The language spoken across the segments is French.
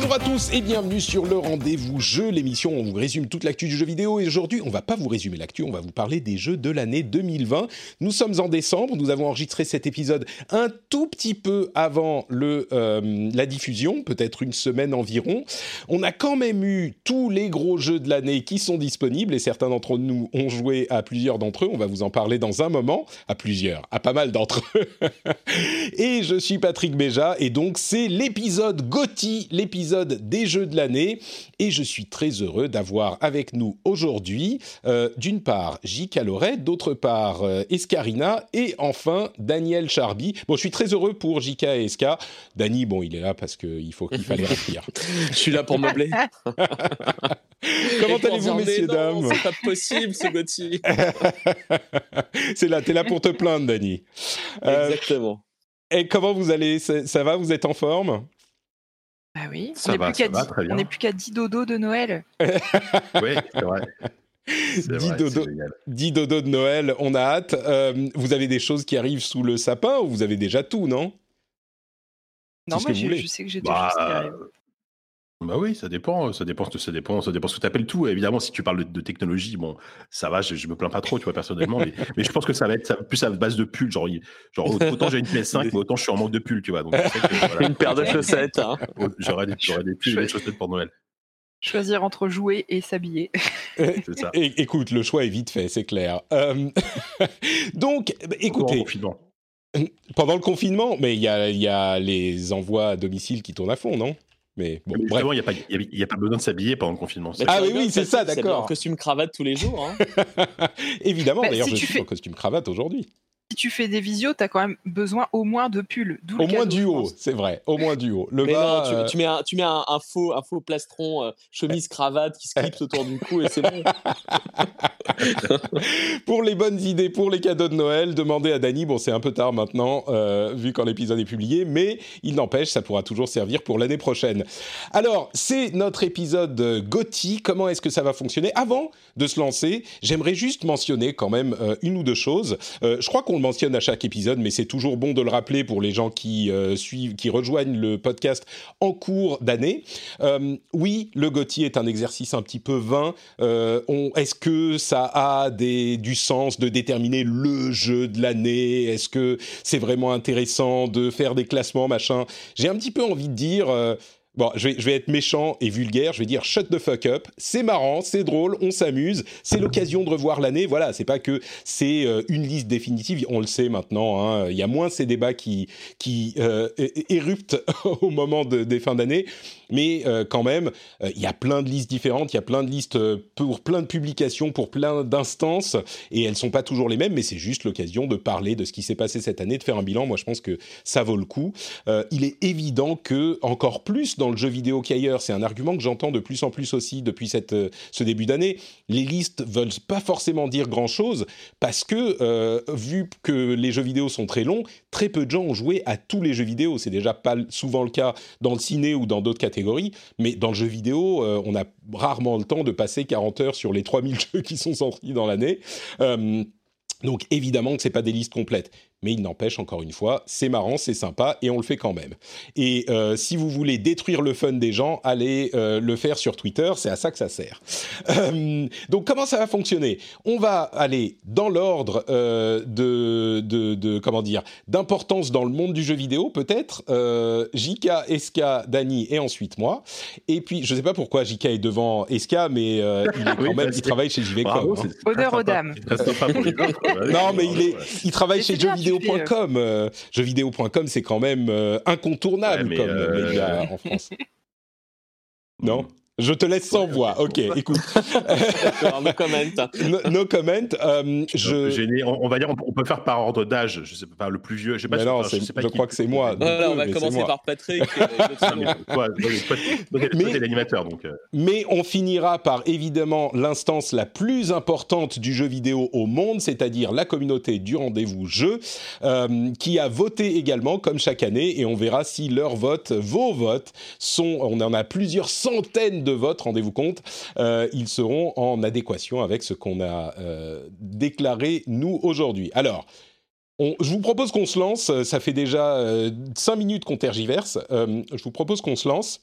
Bonjour à tous et bienvenue sur le rendez-vous jeu, l'émission où on vous résume toute l'actu du jeu vidéo. Et aujourd'hui, on va pas vous résumer l'actu, on va vous parler des jeux de l'année 2020. Nous sommes en décembre, nous avons enregistré cet épisode un tout petit peu avant le, euh, la diffusion, peut-être une semaine environ. On a quand même eu tous les gros jeux de l'année qui sont disponibles et certains d'entre nous ont joué à plusieurs d'entre eux. On va vous en parler dans un moment, à plusieurs, à pas mal d'entre eux. et je suis Patrick Béja et donc c'est l'épisode GOTY, l'épisode des jeux de l'année. Et je suis très heureux d'avoir avec nous aujourd'hui, euh, d'une part, J. Caloret, d'autre part, euh, Escarina, et enfin, Daniel Charby. Bon, je suis très heureux pour JK et Esca. Dany, bon, il est là parce qu'il faut qu'il fallait remplir. je suis là pour meubler. Comment allez-vous, messieurs, dames? C'est pas possible, ce Gauthier. c'est là, t'es là pour te plaindre, Dany. Exactement. Euh, et comment vous allez? Ça va? Vous êtes en forme? Ah oui, ça on n'est plus qu'à va, 10, très bien. on n'est plus qu'à 10 dodos de Noël. oui, c'est vrai. 10 dodo, 10 dodo de Noël, on a hâte. Euh, vous avez des choses qui arrivent sous le sapin ou vous avez déjà tout, non? Non, moi je, sais que j'ai des Bah, choses qui arrivent. Bah oui, ça dépend, ça dépend, ça dépend, ça dépend ce que tu appelles tout. Évidemment, si tu parles de, de technologie, bon, ça va, je, je me plains pas trop, tu vois, personnellement, mais, mais je pense que ça va être ça, plus à base de pull, genre, genre autant j'ai une PS5, mais autant je suis en manque de pull, tu vois. Donc, je sais que, voilà, Une paire de chaussettes. Hein. J'aurais des, j'aurais des pulls et des chaussettes pour Noël. Choisir entre jouer et s'habiller. C'est ça. É- Écoute, le choix est vite fait, c'est clair. Euh, donc, bah, écoutez, confinement. pendant le confinement, mais il y a, il y a les envois à domicile qui tournent à fond, non? Mais bon, Mais bref. Justement, il n'y a, pas- il y a- a pas besoin de s'habiller pendant le confinement. Ça. Ah oui, oui, c'est ça, d'accord. en costume cravate tous les jours. Hein. Évidemment, Bah, d'ailleurs, si je suis fais- en costume cravate aujourd'hui. Si tu fais des visios, t'as quand même besoin au moins de pulls. Au moins cadeau, du haut, c'est vrai. Au moins du haut. Le Mais bas, non, tu, euh, tu mets, un, tu mets un, un faux, un faux plastron, euh, chemise, cravate qui se clipse autour du cou et c'est bon. pour les bonnes idées, pour les cadeaux de Noël, demandez à Dany. Bon, c'est un peu tard maintenant, euh, vu quand l'épisode est publié, mais il n'empêche, ça pourra toujours servir pour l'année prochaine. Alors, c'est notre épisode GOTY. Comment est-ce que ça va fonctionner? Avant de se lancer, j'aimerais juste mentionner quand même euh, une ou deux choses. Euh, je crois qu'on mentionne à chaque épisode, mais c'est toujours bon de le rappeler pour les gens qui euh, suivent, qui rejoignent le podcast en cours d'année. Euh, oui, le GOTY est un exercice un petit peu vain. Euh, on- Est-ce que ça a du sens de déterminer le jeu de l'année? Est-ce que c'est vraiment intéressant de faire des classements, machin? J'ai un petit peu envie de dire... Bon, je vais, être méchant et vulgaire, je vais dire shut the fuck up. C'est marrant, c'est drôle, on s'amuse, c'est l'occasion de revoir l'année. Voilà, c'est pas que c'est euh, une liste définitive, on le sait maintenant. hein. Il y a moins ces débats qui, qui euh, éruptent au moment de- des fins d'année, mais euh, quand même, il y a plein de listes différentes, il y a plein de listes pour plein de publications, pour plein d'instances, et elles sont pas toujours les mêmes, mais c'est juste l'occasion de parler de ce qui s'est passé cette année, de faire un bilan. Moi, je pense que ça vaut le coup. Il est évident que encore plus dans le jeu vidéo qu'ailleurs, c'est un argument que j'entends de plus en plus aussi depuis euh, ce début d'année. Les listes veulent pas forcément dire grand chose parce que euh, vu que les jeux vidéo sont très longs, très peu de gens ont joué à tous les jeux vidéo. C'est déjà pas souvent le cas dans le ciné ou dans d'autres catégories, mais dans le jeu vidéo, euh, on a rarement le temps de passer 40 heures sur les 3000 jeux qui sont sortis dans l'année. Donc évidemment que c'est pas des listes complètes, mais il n'empêche encore une fois, c'est marrant, c'est sympa et on le fait quand même. Et euh, si vous voulez détruire le fun des gens, allez euh, le faire sur Twitter, c'est à ça que ça sert. Euh, donc comment ça va fonctionner? On va aller dans l'ordre euh, de, de, de comment dire d'importance dans le monde du jeu vidéo peut-être. Euh, JK, Eska, Dany et ensuite moi. Et puis je sais pas pourquoi JK est devant Eska, mais euh, il est quand Oui, même, il travaille chez JVcom. Hein. Honneur aux dames. Non, mais il est, il travaille chez tu jeuxvideo.com. Euh, jeuxvideo.com, c'est quand même euh, incontournable Ouais, comme euh, média en France. Non? Je te laisse sans voix. Ok, écoute. No comment. no, no comment. Euh, je... Gêné. On, on va dire, on, peut faire par ordre d'âge. Je sais pas, le plus vieux. Je sais pas. Mais si- non, enfin, c'est- sais pas je crois que c'est moi. Voilà, on va commencer par Patrick. euh, mais l'animateur, donc. euh, Mais on finira par évidemment l'instance la plus importante du jeu vidéo au monde, c'est-à-dire la communauté du rendez-vous jeu, euh, qui a voté également comme chaque année, et on verra si leurs votes, vos votes, sont, on en a plusieurs centaines de votes, rendez-vous compte, euh, ils seront en adéquation avec ce qu'on a euh, déclaré nous aujourd'hui. Alors. On- je vous propose qu'on se lance, euh, ça fait déjà 5 minutes qu'on tergiverse, je vous propose qu'on se lance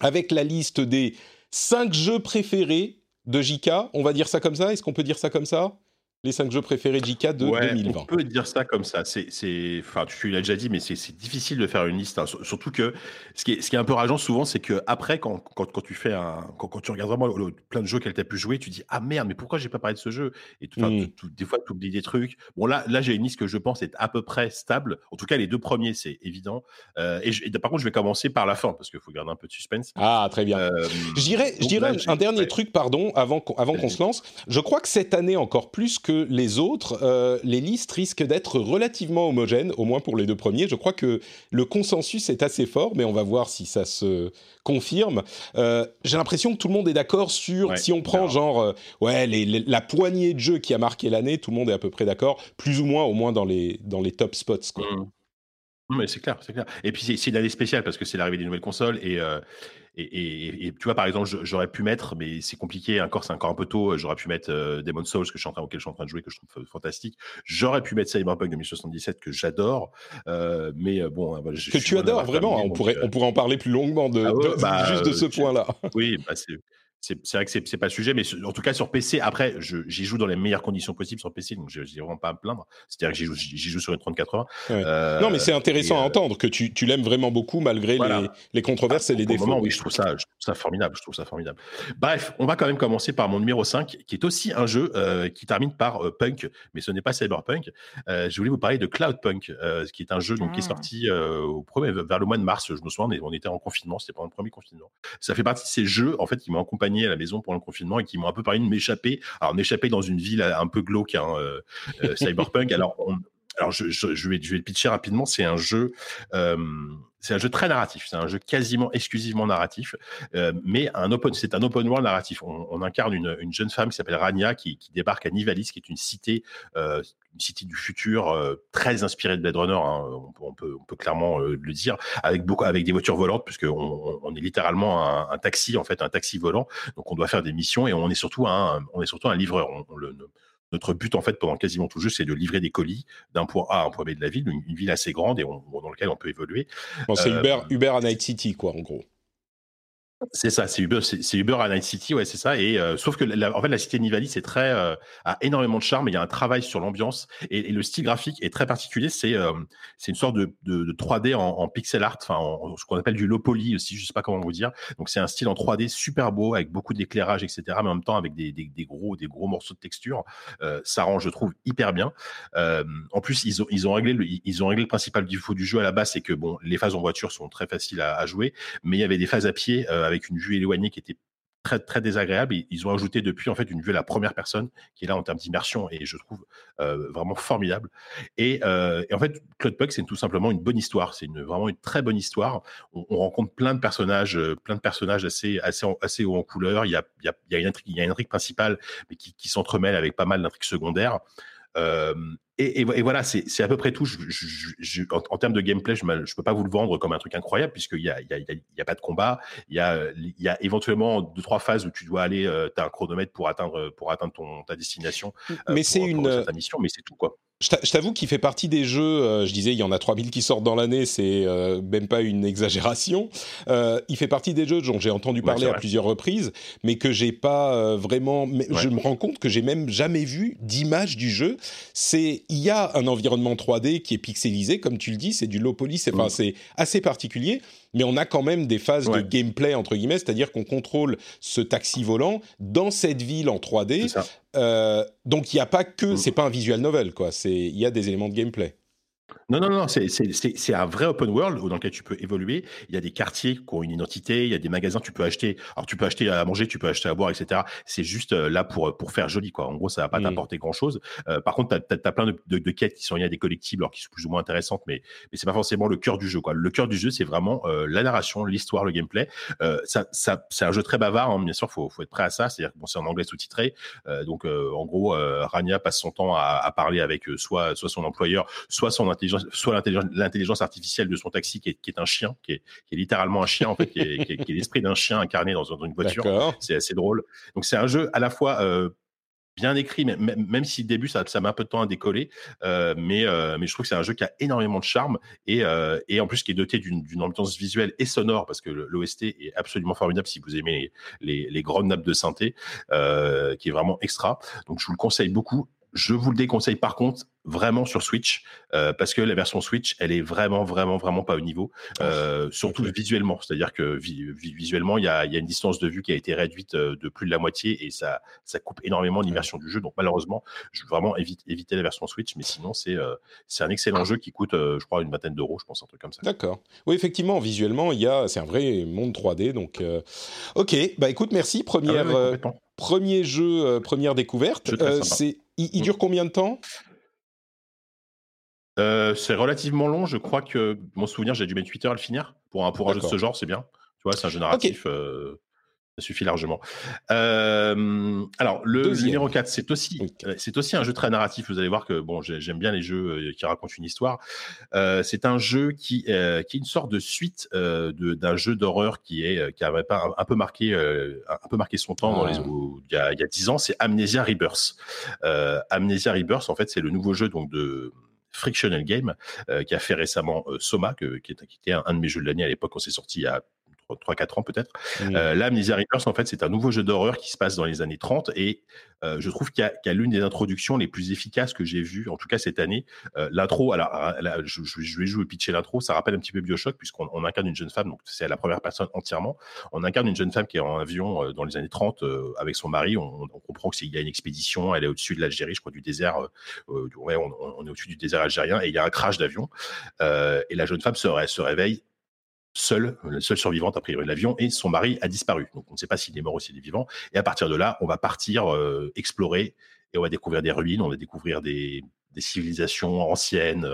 avec la liste des 5 jeux préférés de JK. On va dire ça comme ça? Est-ce qu'on peut dire ça comme ça? Les 5 jeux préférés de JK de ouais, 2020. on peut dire ça comme ça. C'est, enfin, tu l'as déjà dit, mais c'est, difficile de faire une liste. hein. Sur- Surtout que ce qui est, ce qui est un peu rageant souvent, c'est que après, quand, quand, quand tu fais un, quand, quand tu regardes vraiment le- le- plein de jeux qu'elle t'a pu jouer, tu dis ah merde, mais pourquoi j'ai pas parlé de ce jeu? Et tout- Mm. tout- tout- des fois, tu oublies des trucs. Bon là, là, j'ai une liste que je pense est à peu près stable. En tout cas, les deux premiers, c'est évident. Euh, et, je- et par contre, je vais commencer par la fin parce qu'il faut garder un peu de suspense. Ah, très bien. Euh, Je dirais, je dirais un- dernier ouais. truc, pardon, avant qu'on, avant qu'on se lance. Je crois que cette année, encore plus que les autres, euh, les listes risquent d'être relativement homogènes, au moins pour les deux premiers. Je crois que le consensus est assez fort, mais on va voir si ça se confirme. Euh, j'ai l'impression que tout le monde est d'accord sur, Ouais, si on prend genre, euh, ouais, les- les- la poignée de jeux qui a marqué l'année, tout le monde est à peu près d'accord, plus ou moins, au moins dans les, dans les top spots. Quoi. Mm. Non, mais c'est clair, c'est clair. Et puis c'est c'est une année spéciale parce que c'est l'arrivée des nouvelles consoles et, euh, et, et- et tu vois par exemple j'aurais pu mettre, mais c'est compliqué, encore c'est encore un peu tôt. J'aurais pu mettre euh, Demon's Souls que je suis en train auquel je suis en train de jouer que je trouve fantastique. J'aurais pu mettre Cyberpunk 2077 que j'adore, euh, mais euh, bon je- Que je tu adores, vraiment. terminé, on, donc, pourrait, euh, on pourrait en parler plus longuement de, Ah ouais, de- bah, juste de ce euh, point-là. oui, bah c'est c'est vrai que c'est pas le sujet, mais en tout cas sur PC. Après, j'y joue dans les meilleures conditions possibles sur PC, donc j'ai vraiment pas à me plaindre. C'est-à-dire que j'y joue, sur une 3080. Ouais. Euh, Non, mais c'est intéressant à euh, entendre que tu, tu l'aimes vraiment beaucoup malgré Voilà. les, les controverses et les défauts. moment, oui, je trouve ça, je trouve ça formidable. Je trouve ça formidable. Bref, on va quand même commencer par mon numéro 5, qui est aussi un jeu euh, qui termine par euh, Punk, mais ce n'est pas Cyberpunk. Euh, je voulais vous parler de Cloudpunk, euh, qui est un jeu donc, qui est Ah. sorti euh, au premier, vers le mois de mars. Je me souviens, on était en confinement, c'était pendant le premier confinement. Ça fait partie de ces jeux, en fait, qui m'ont accompagné à la maison pendant le confinement et qui m'ont un peu permis de m'échapper. Alors, m'échapper dans une ville un peu glauque, hein, euh, euh, Cyberpunk. Alors, on- alors je, je- je vais, je vais le pitcher rapidement. C'est un jeu, euh, c'est un jeu très narratif. C'est un jeu quasiment exclusivement narratif, euh, mais open, c'est un open world narratif. On, incarne une, une jeune femme qui s'appelle Rania, qui, débarque à Nivalis, qui est une cité, euh, une cité du futur euh, très inspirée de Blade Runner. hein, on, peut- clairement le dire, avec des voitures volantes, puisque on, est littéralement un, taxi, en fait, un taxi volant. Donc, on doit faire des missions et on est surtout un, livreur. On le- notre but, en fait, pendant quasiment tout le jeu, c'est de livrer des colis d'un point A à un point B de la ville, une, une ville assez grande et on- dans laquelle on peut évoluer. Bon, c'est Euh, Uber, Uber à Night City, quoi, en gros. C'est ça, c'est Uber, c'est Uber à Night City, ouais, c'est ça. Et euh, sauf que la, en fait, la cité de Nivali, c'est très euh, a énormément de charme. Il y a un travail sur l'ambiance et, le style graphique est très particulier. C'est euh, c'est une sorte de, de, de 3D en, pixel art, enfin en- ce qu'on appelle du low poly aussi, je sais pas comment vous dire. Donc c'est un style en 3D super beau avec beaucoup d'éclairage, etc. Mais en même temps avec des, des, des gros des gros morceaux de texture. Euh, ça rend, je trouve, hyper bien. Euh, en plus, ils ont ils ont réglé le, ils ont réglé le principal défaut du jeu à la base, c'est que bon, les phases en voiture sont très faciles à, à jouer, mais il y avait des phases à pied euh, avec une vue éloignée qui était très très désagréable ils ont ajouté depuis en fait une vue à la première personne qui est là en termes d'immersion et je trouve euh, vraiment formidable et, euh, et en fait Cloudpunk c'est tout simplement une bonne histoire c'est vraiment une très bonne histoire. On, on rencontre plein de personnages euh, plein de personnages assez assez en- assez haut en couleur il y a il y a, une intrigue il y a une intrigue principale mais qui, s'entremêle avec pas mal d'intrigues secondaires et, et, et voilà, c'est à peu près tout. Je, je- je- en, en termes de gameplay, je ne peux pas vous le vendre comme un truc incroyable, puisqu'il n'y a, il y a, y a- y a pas de combat. Il y, a, euh, y a éventuellement deux, trois phases où tu dois aller, tu as un chronomètre pour atteindre, pour atteindre ton, ta destination. euh, Mais c'est une, mission, mais c'est tout, quoi. Je t'a- je t'avoue qu'il fait partie des jeux, euh, je disais, il y en a 3000 qui sortent dans l'année, c'est euh, même pas une exagération. Euh, il fait partie des jeux dont j'ai entendu parler à plusieurs reprises, mais que j'ai pas euh, vraiment. Ouais. Je me rends compte que j'ai même jamais vu d'image du jeu. C'est, il y a un environnement 3D qui est pixelisé, comme tu le dis, c'est du low poly, c'est, Mm. c'est assez particulier, mais on a quand même des phases de gameplay entre guillemets, c'est-à-dire qu'on contrôle ce taxi volant dans cette ville en 3D. C'est ça. Euh, donc il n'y a pas que, Mm. c'est pas un visual novel quoi. Il y a des éléments de gameplay. Non, non, non, c'est- c'est c'est- c'est un vrai open world dans lequel tu peux évoluer. Il y a des quartiers qui ont une identité, il y a des magasins, tu peux acheter. Alors, tu peux acheter à manger, tu peux acheter à boire, etc. C'est juste euh, là pour, pour faire joli, quoi. En gros, ça va pas Mm. t'apporter grand chose. par contre, tu as, plein de, de- de quêtes qui sont liées à des collectibles, alors qui sont plus ou moins intéressantes, mais, mais c'est pas forcément le cœur du jeu, quoi. Le cœur du jeu, c'est vraiment euh, la narration, l'histoire, le gameplay. Euh, ça, ça, c'est un jeu très bavard, hein, bien sûr, faut, faut être prêt à ça. C'est-à-dire que bon, c'est en anglais sous-titré. Euh, donc, euh, en gros, euh, Rania passe son temps à, à parler avec euh, soit, soit son employeur, soit son soit l'intelligence artificielle de son taxi qui est, qui est un chien, qui est, qui est, littéralement un chien en fait, qui est, qui l'esprit d'un chien incarné dans, dans une voiture. C'est assez drôle. Donc c'est un jeu à la fois euh, bien écrit, même, même si au début ça, ça met un peu de temps à décoller, euh, mais, euh, mais je trouve que c'est un jeu qui a énormément de charme et, euh, et en plus qui est doté d'une ambiance visuelle et sonore parce que l'OST est absolument formidable si vous aimez les, les, les grandes nappes de synthé, qui est vraiment extra. Donc je vous le conseille beaucoup. Je vous le déconseille par contre vraiment sur Switch euh, parce que la version Switch elle est vraiment vraiment vraiment pas au niveau euh, surtout okay. visuellement. C'est à dire que vi visuellement il y a, y a, une distance de vue qui a été réduite euh, de plus de la moitié et ça ça coupe énormément l'immersion du jeu. Donc malheureusement je veux vraiment évite, éviter la version Switch mais sinon c'est c'est un excellent jeu qui coûte je crois une vingtaine d'euros je pense un truc comme ça. D'accord. Oui effectivement visuellement il y a c'est un vrai monde 3D donc ok. Bah écoute merci. Première ah ouais, premier jeu première découverte. C'est il, il, dure combien de temps? Euh, c'est relativement long. Je crois que mon souvenir, j'ai dû mettre 8 heures à le finir. Pour un, pour un jeu de ce genre, c'est bien. Tu vois, c'est un jeu narratif. Okay. Euh, ça suffit largement. Euh, alors, le Deuxième. numéro 4, c'est aussi, oui. c'est aussi un jeu très narratif. Vous allez voir que bon, j'aime bien les jeux qui racontent une histoire. c'est un jeu qui, qui est une sorte de suite d'un jeu d'horreur qui, est, qui avait pas un, peu marqué, un peu marqué son temps ah. dans les, où, il, y a, il y a 10 ans. C'est Amnesia Rebirth. Amnesia Rebirth, en fait, c'est le nouveau jeu donc, de Frictional Game, euh, qui a fait récemment euh, Soma, que, qui, est, qui, était un, un, de mes jeux de l'année à l'époque, on s'est sorti il y a 3-4 ans peut-être. Mmh. Euh, là, Amnesia en fait, c'est un nouveau jeu d'horreur qui se passe dans les années 30 et euh, je trouve qu'il y a, qu a l'une des introductions les plus efficaces que j'ai vues, en tout cas cette année. Euh, l'intro, alors là, je, je, vais jouer pitcher l'intro, ça rappelle un petit peu Bioshock puisqu'on on incarne une jeune femme, donc c'est la première personne entièrement. On incarne une jeune femme qui est en avion euh, dans les années 30 euh, avec son mari. On, on comprend qu'il y a une expédition, elle est au-dessus de l'Algérie, je crois du désert. Euh, ouais, on, on est au-dessus du désert algérien et il y a un crash d'avion. et la jeune femme se, se réveille seule, la seule survivante a priori de l'avion, et son mari a disparu. Donc on ne sait pas s'il est mort ou s'il est vivant. Et à partir de là, on va partir euh, explorer et on va découvrir des ruines, on va découvrir des, des civilisations anciennes.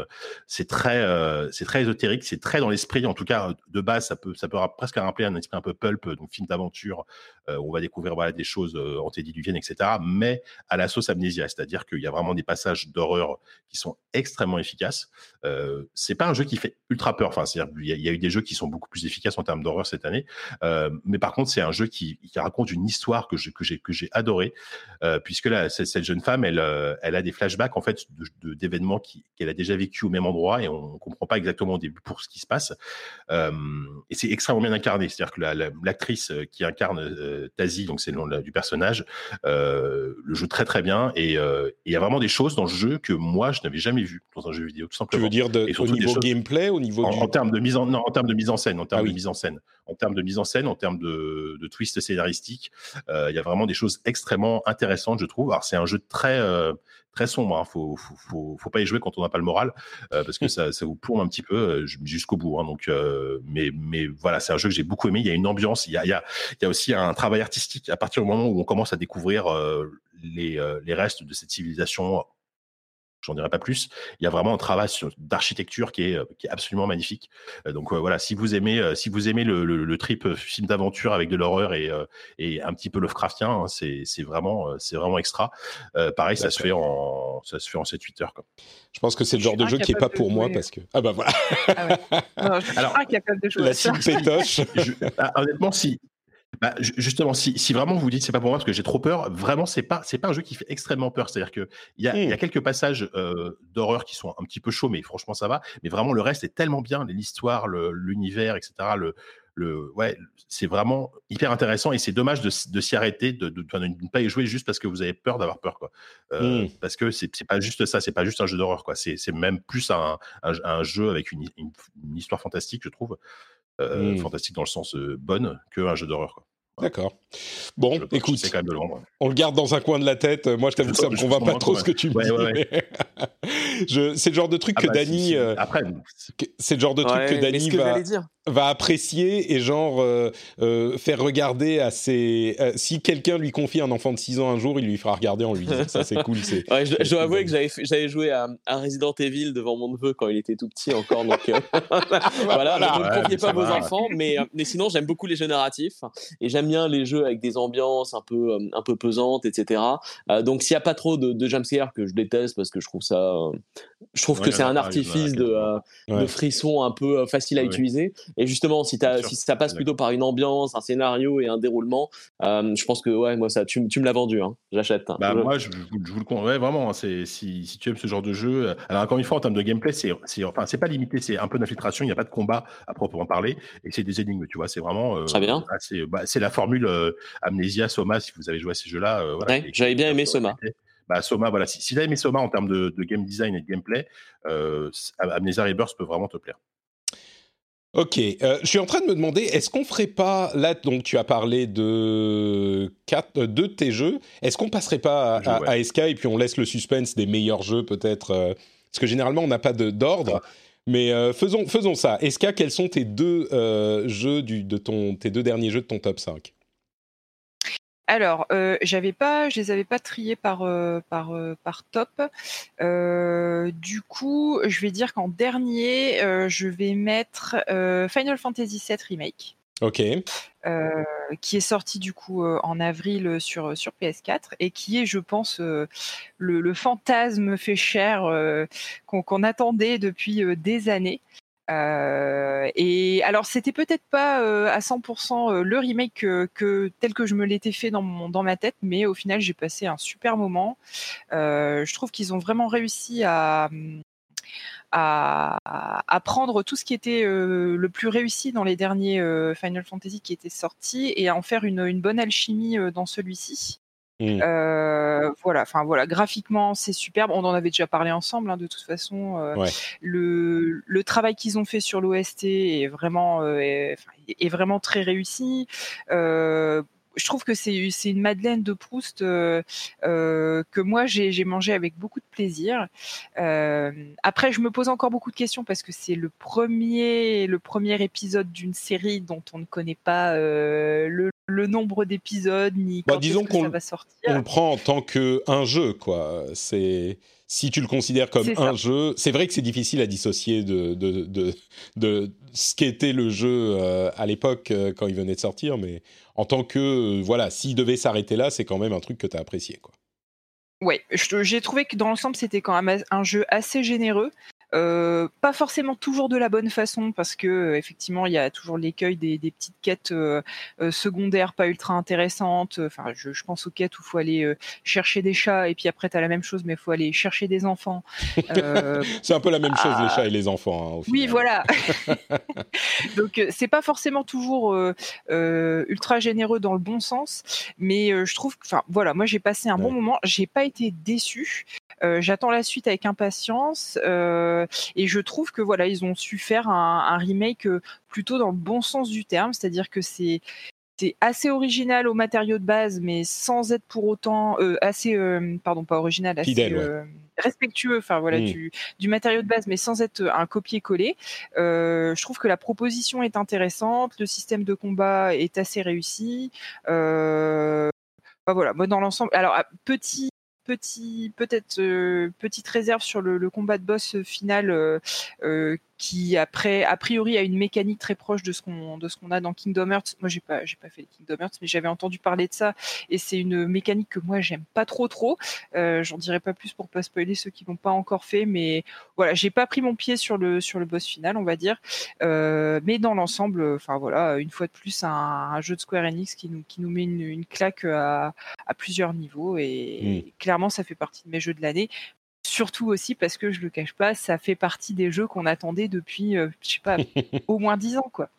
C'est très, euh, c'est très ésotérique, c'est très dans l'esprit. En tout cas, de base, ça peut, ça peut presque rappeler un esprit un peu pulp, donc film d'aventure. Euh, on va découvrir des choses euh, antédiluviennes, etc. Mais à la sauce amnésia, c'est-à-dire qu'il y a vraiment des passages d'horreur qui sont extrêmement efficaces. Euh, c'est pas un jeu qui fait ultra peur. Enfin, il y, y, a eu des jeux qui sont beaucoup plus efficaces en termes d'horreur cette année. Mais par contre, c'est un jeu qui, raconte une histoire que j'ai que j'ai puisque là, cette jeune femme, elle, a des flashbacks en fait d'événements qu'elle a déjà vécu au même endroit et on comprend pas exactement au début pour ce qui se passe. Et c'est extrêmement bien incarné, c'est-à-dire que l'actrice la, la, qui incarne Tazi, donc c'est le nom du personnage, euh, le joue très très bien et il y a vraiment des choses dans le jeu que moi je n'avais jamais vu dans un jeu vidéo, tout simplement. Tu veux dire de, au niveau choses, gameplay, au niveau en, du... en termes de mise en, non, en termes de mise en scène, en termes ah oui. de mise en scène, en termes de mise en scène, en termes de, de twist scénaristique, il y a vraiment des choses extrêmement intéressantes, je trouve. Alors c'est un jeu très très sombre. Hein. Faut, faut, faut, faut, pas y jouer quand on n'a pas le moral, euh, parce que ça, ça vous plombe un petit peu euh, jusqu'au bout. Hein. Donc, euh, mais, mais voilà, c'est un jeu que j'ai beaucoup aimé. Il y a une ambiance, il y a, il y a, il y a aussi un travail artistique à partir du moment où on commence à découvrir les, les restes de cette civilisation j'en dirai pas plus. Il y a vraiment un travail d'architecture qui est, qui est absolument magnifique. Donc euh, voilà, si vous aimez, euh, si vous aimez le, le, le trip film d'aventure avec de l'horreur et, euh, et un petit peu Lovecraftien, hein, c'est, c'est vraiment, c'est vraiment extra. pareil, ça se fait en, ça se fait en 7-8 heures. Quoi. Je pense que c'est le genre de jeu qui est pas pour moi parce que ah bah voilà. Ah ouais. non, je suis Alors, incapable de jouer. La cible pétoche. je, ah, honnêtement, si bah, justement, si, si, vraiment vous dites c'est pas pour moi parce que j'ai trop peur, vraiment c'est pas c'est pas un jeu qui fait extrêmement peur. C'est-à-dire que il y a, mmh. y a quelques passages euh, d'horreur qui sont un petit peu chauds, mais franchement ça va. Mais vraiment le reste est tellement bien, l'histoire, l'univers, etc. Le, le ouais, c'est vraiment hyper intéressant et c'est dommage de, de s'y arrêter, de, de, de, ne pas y jouer juste parce que vous avez peur d'avoir peur, quoi. Euh, mmh. Parce que c'est pas juste ça, c'est pas juste un jeu d'horreur, quoi. C'est même plus un, un, un, jeu avec une, une, une histoire fantastique, je trouve. Euh, mmh. fantastique dans le sens euh, bonne qu'un jeu d'horreur. D'accord. Bon, écoute, quand même de on le garde dans un coin de la tête. Moi, je t'avoue que ça me convainc pas trop ce que tu me ouais, dis. Ouais, ouais. Je, c'est le genre de truc Ah que bah, Dany, si- si- Après, que- c'est le genre de truc que Dany que va, apprécier et genre euh, euh, faire regarder à ses. euh, si quelqu'un lui confie un enfant de 6 ans un jour, il lui fera regarder en lui disant ça c'est cool. C'est Ouais, je, dois avouer que j'avais, joué à, à Resident Evil devant mon neveu quand il était tout petit encore. Donc euh, voilà, ne Ouais, confiez pas vos va. enfants. Mais, mais sinon, j'aime beaucoup les jeux narratifs et j'aime bien les jeux avec des ambiances un peu, un peu pesantes, etc. Euh, donc s'il n'y a pas trop de, de jumpscares que je déteste parce que je trouve ça, euh, je trouve Ouais, que c'est un artifice de, euh, Ouais. de frissons un peu euh, facile à Ouais. utiliser. Et justement, si, ça passe plutôt par une ambiance, un scénario et un déroulement, euh, je pense que ouais, moi ça, tu, me l'as vendu, hein. j'achète. Bah, Je- moi, je, je vous- le con- ouais, vraiment. hein, si, si tu aimes ce genre de jeu. euh, Alors encore une fois, en termes de gameplay, c'est, enfin, pas limité. C'est un peu d'infiltration. Il n'y a pas de combat à proprement parler, et c'est des énigmes. Tu vois, c'est vraiment. euh, Très bien. bah, c'est la formule Amnesia, Soma. Si vous avez joué à ces jeux-là, voilà. J'avais bien aimé Soma. Bah, Soma, voilà. Si, si tu as aimé Soma en termes de, de game design et de gameplay, euh, Amnesia Rebirth peut vraiment te plaire. Ok, euh, je suis en train de me demander, est-ce qu'on ferait pas, là donc tu as parlé de quatre, euh, deux de tes jeux, est-ce qu'on passerait pas à, ouais. à SK et puis on laisse le suspense des meilleurs jeux peut-être euh, Parce que généralement on n'a pas d'ordre, mais faisons, faisons ça. SK, quels sont tes deux jeux du, de ton, tes deux derniers jeux de ton top 5 Alors, euh, j'avais pas, je les avais pas triés par euh, par euh, par top. Euh, du coup, je vais dire qu'en dernier, je vais mettre Final Fantasy VII Remake, Ok, qui est sorti du coup en avril sur sur PS4 et qui est, je pense, le, le fantasme fait cher qu'on attendait depuis des années. Euh, et alors, c'était peut-être pas euh, à 100% euh, le remake que, tel que je me l'étais fait dans, ma tête, mais au final, j'ai passé un super moment. Euh, je trouve qu'ils ont vraiment réussi à, à, à prendre tout ce qui était le plus réussi dans les derniers Final Fantasy qui étaient sortis et à en faire une, bonne alchimie dans celui-ci. Mm. Euh, voilà, enfin voilà, graphiquement c'est superbe. On en avait déjà parlé ensemble, hein, de toute façon. Euh, Ouais. le, le travail qu'ils ont fait sur l'OST est vraiment euh, est, vraiment très réussi. Euh, je trouve que c'est une Madeleine de Proust que moi j'ai j'ai mangé avec beaucoup de plaisir. Euh, après, je me pose encore beaucoup de questions parce que c'est le premier le premier épisode d'une série dont on ne connaît pas euh, le, le nombre d'épisodes ni Bah, quand disons qu'on ça va sortir. on le prend en tant que un jeu, quoi. C'est si tu le considères comme un jeu, c'est vrai que c'est difficile à dissocier de de, de, de ce qu'était le jeu euh, à l'époque euh, quand il venait de sortir, mais en tant que euh, voilà, s'il devait s'arrêter là, c'est quand même un truc que tu as apprécié, quoi. Ouais, j'ai trouvé que dans l'ensemble, c'était quand même un jeu assez généreux. Euh, pas forcément toujours de la bonne façon parce que euh, effectivement il y a toujours l'écueil des, des petites quêtes euh, secondaires pas ultra intéressantes. Enfin, je, je pense aux quêtes où il faut aller chercher des chats et puis après t'as la même chose mais il faut aller chercher des enfants. C'est un peu la même chose les Ah. chats et les enfants. hein, au oui, voilà. Donc c'est pas forcément toujours ultra généreux dans le bon sens, mais je trouve, que- enfin voilà, moi j'ai passé un bon moment, j'ai pas été déçu. Euh, J'attends la suite avec impatience euh, et je trouve que voilà ils ont su faire un, un remake euh, plutôt dans le bon sens du terme, c'est-à-dire que c'est c'est assez original au matériau de base, mais sans être pour autant euh, assez, euh, pardon, pas original, assez Fidèle, ouais. euh, respectueux, enfin voilà, Mm. du, du matériau de base, mais sans être un copier-coller. Je trouve que la proposition est intéressante, le système de combat est assez réussi. Bah voilà, moi dans l'ensemble, alors petit petit peut-être euh, petite réserve sur le, le combat de boss final euh, euh, qui après a priori a une mécanique très proche de ce qu'on de ce qu'on a dans Kingdom Hearts. Moi j'ai pas j'ai pas fait Kingdom Hearts mais j'avais entendu parler de ça et c'est une mécanique que moi j'aime pas trop trop. Euh, J'en dirai pas plus pour pas spoiler ceux qui l'ont pas encore fait mais voilà j'ai pas pris mon pied sur le sur le boss final on va dire. Euh, mais dans l'ensemble enfin voilà une fois de plus un, un jeu de Square Enix qui nous qui nous met une, une claque à à plusieurs niveaux et clairement ça fait partie de mes jeux de l'année. Surtout aussi parce que je le cache pas, ça fait partie des jeux qu'on attendait depuis, euh, je sais pas, au moins dix ans quoi.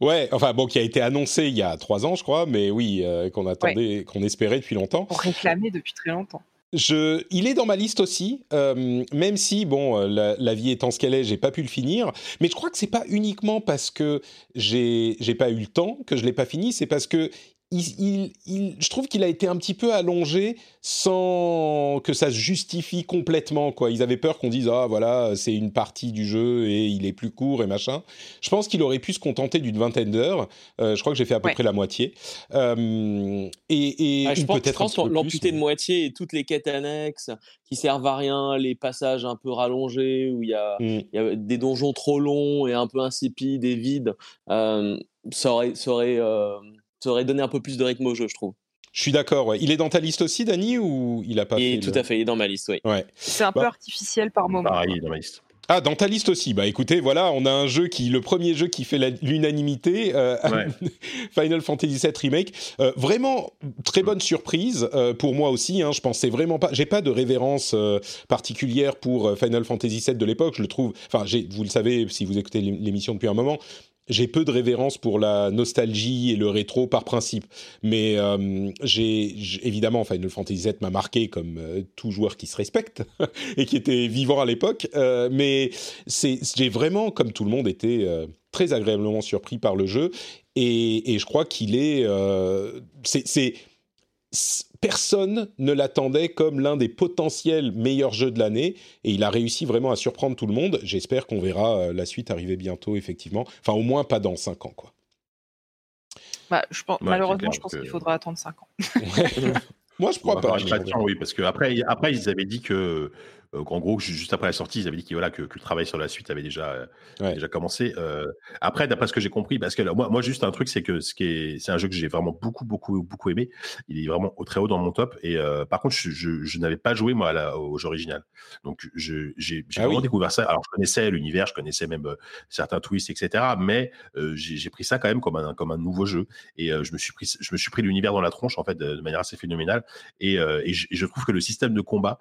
Ouais, enfin bon, qui a été annoncé il y a trois ans, je crois, mais oui, euh, qu'on attendait, qu'on espérait depuis longtemps. On réclamait depuis très longtemps. Je, il est dans ma liste aussi, euh, même si bon, euh, la, la vie étant ce qu'elle est, j'ai pas pu le finir. Mais je crois que c'est pas uniquement parce que j'ai j'ai pas eu le temps que je l'ai pas fini, c'est parce que il, il, je trouve qu'il a été un petit peu allongé sans que ça se justifie complètement. Quoi. Ils avaient peur qu'on dise ah voilà c'est une partie du jeu et il est plus court et machin. Je pense qu'il aurait pu se contenter d'une vingtaine d'heures. Euh, je crois que j'ai fait à peu près la moitié. Euh, et, et ah, je pense, peut-être l'amputer de moitié et toutes les quêtes annexes qui servent à rien, les passages un peu rallongés où il y a, mm. y a des donjons trop longs et un peu insipides et vides, euh, ça aurait, ça aurait ça aurait donné un peu plus de rythme au jeu, je trouve. Je suis d'accord. Ouais. Il est dans ta liste aussi, Dani, ou il a pas fait Tout à fait, il est dans ma liste, oui. Ouais. C'est un peu bah. artificiel par moment. Ah, il est dans ma liste. Ah, dans ta liste aussi. Bah écoutez, voilà, on a un jeu qui, le premier jeu qui fait l'unanimité, euh, Final Fantasy VII Remake. Euh, vraiment très bonne surprise euh, pour moi aussi. Hein, je pensais vraiment pas. J'ai pas de révérence particulière pour Final Fantasy VII de l'époque. Je le trouve. Enfin, vous le savez si vous écoutez l'émission depuis un moment j'ai peu de révérence pour la nostalgie et le rétro par principe. Mais euh, j'ai évidemment Final Fantasy VII m'a marqué comme euh, tout joueur qui se respecte et qui était vivant à l'époque. Euh, mais j'ai vraiment, comme tout le monde, été très agréablement surpris par le jeu. Et, et je crois qu'il est, c'est personne ne l'attendait comme l'un des potentiels meilleurs jeux de l'année et il a réussi vraiment à surprendre tout le monde. J'espère qu'on verra euh, la suite arriver bientôt, effectivement. Enfin, au moins pas dans 5 ans, quoi. Bah, je pense, malheureusement, je pense qu'il faudra attendre 5 ans. Moi, je crois pas. oui, parce qu'après, après, ils avaient dit que en gros, juste après la sortie, ils avaient dit que, voilà, que, le travail sur la suite avait déjà, euh, déjà commencé. Euh, après, d'après ce que j'ai compris, parce que moi, moi, juste un truc, c'est que c'est un jeu que j'ai vraiment beaucoup, beaucoup, beaucoup aimé. Il est vraiment au très haut dans mon top. Et par contre, je, n'avais pas joué moi à au jeu original. Donc, j'ai ah vraiment découvert ça. Alors, je connaissais l'univers, je connaissais même certains twists, etc. Mais j'ai pris ça quand même comme un, comme un nouveau jeu. Et je me suis pris, je me suis pris l'univers dans la tronche en fait de, manière assez phénoménale. Et, et, je, et, je, trouve que le système de combat,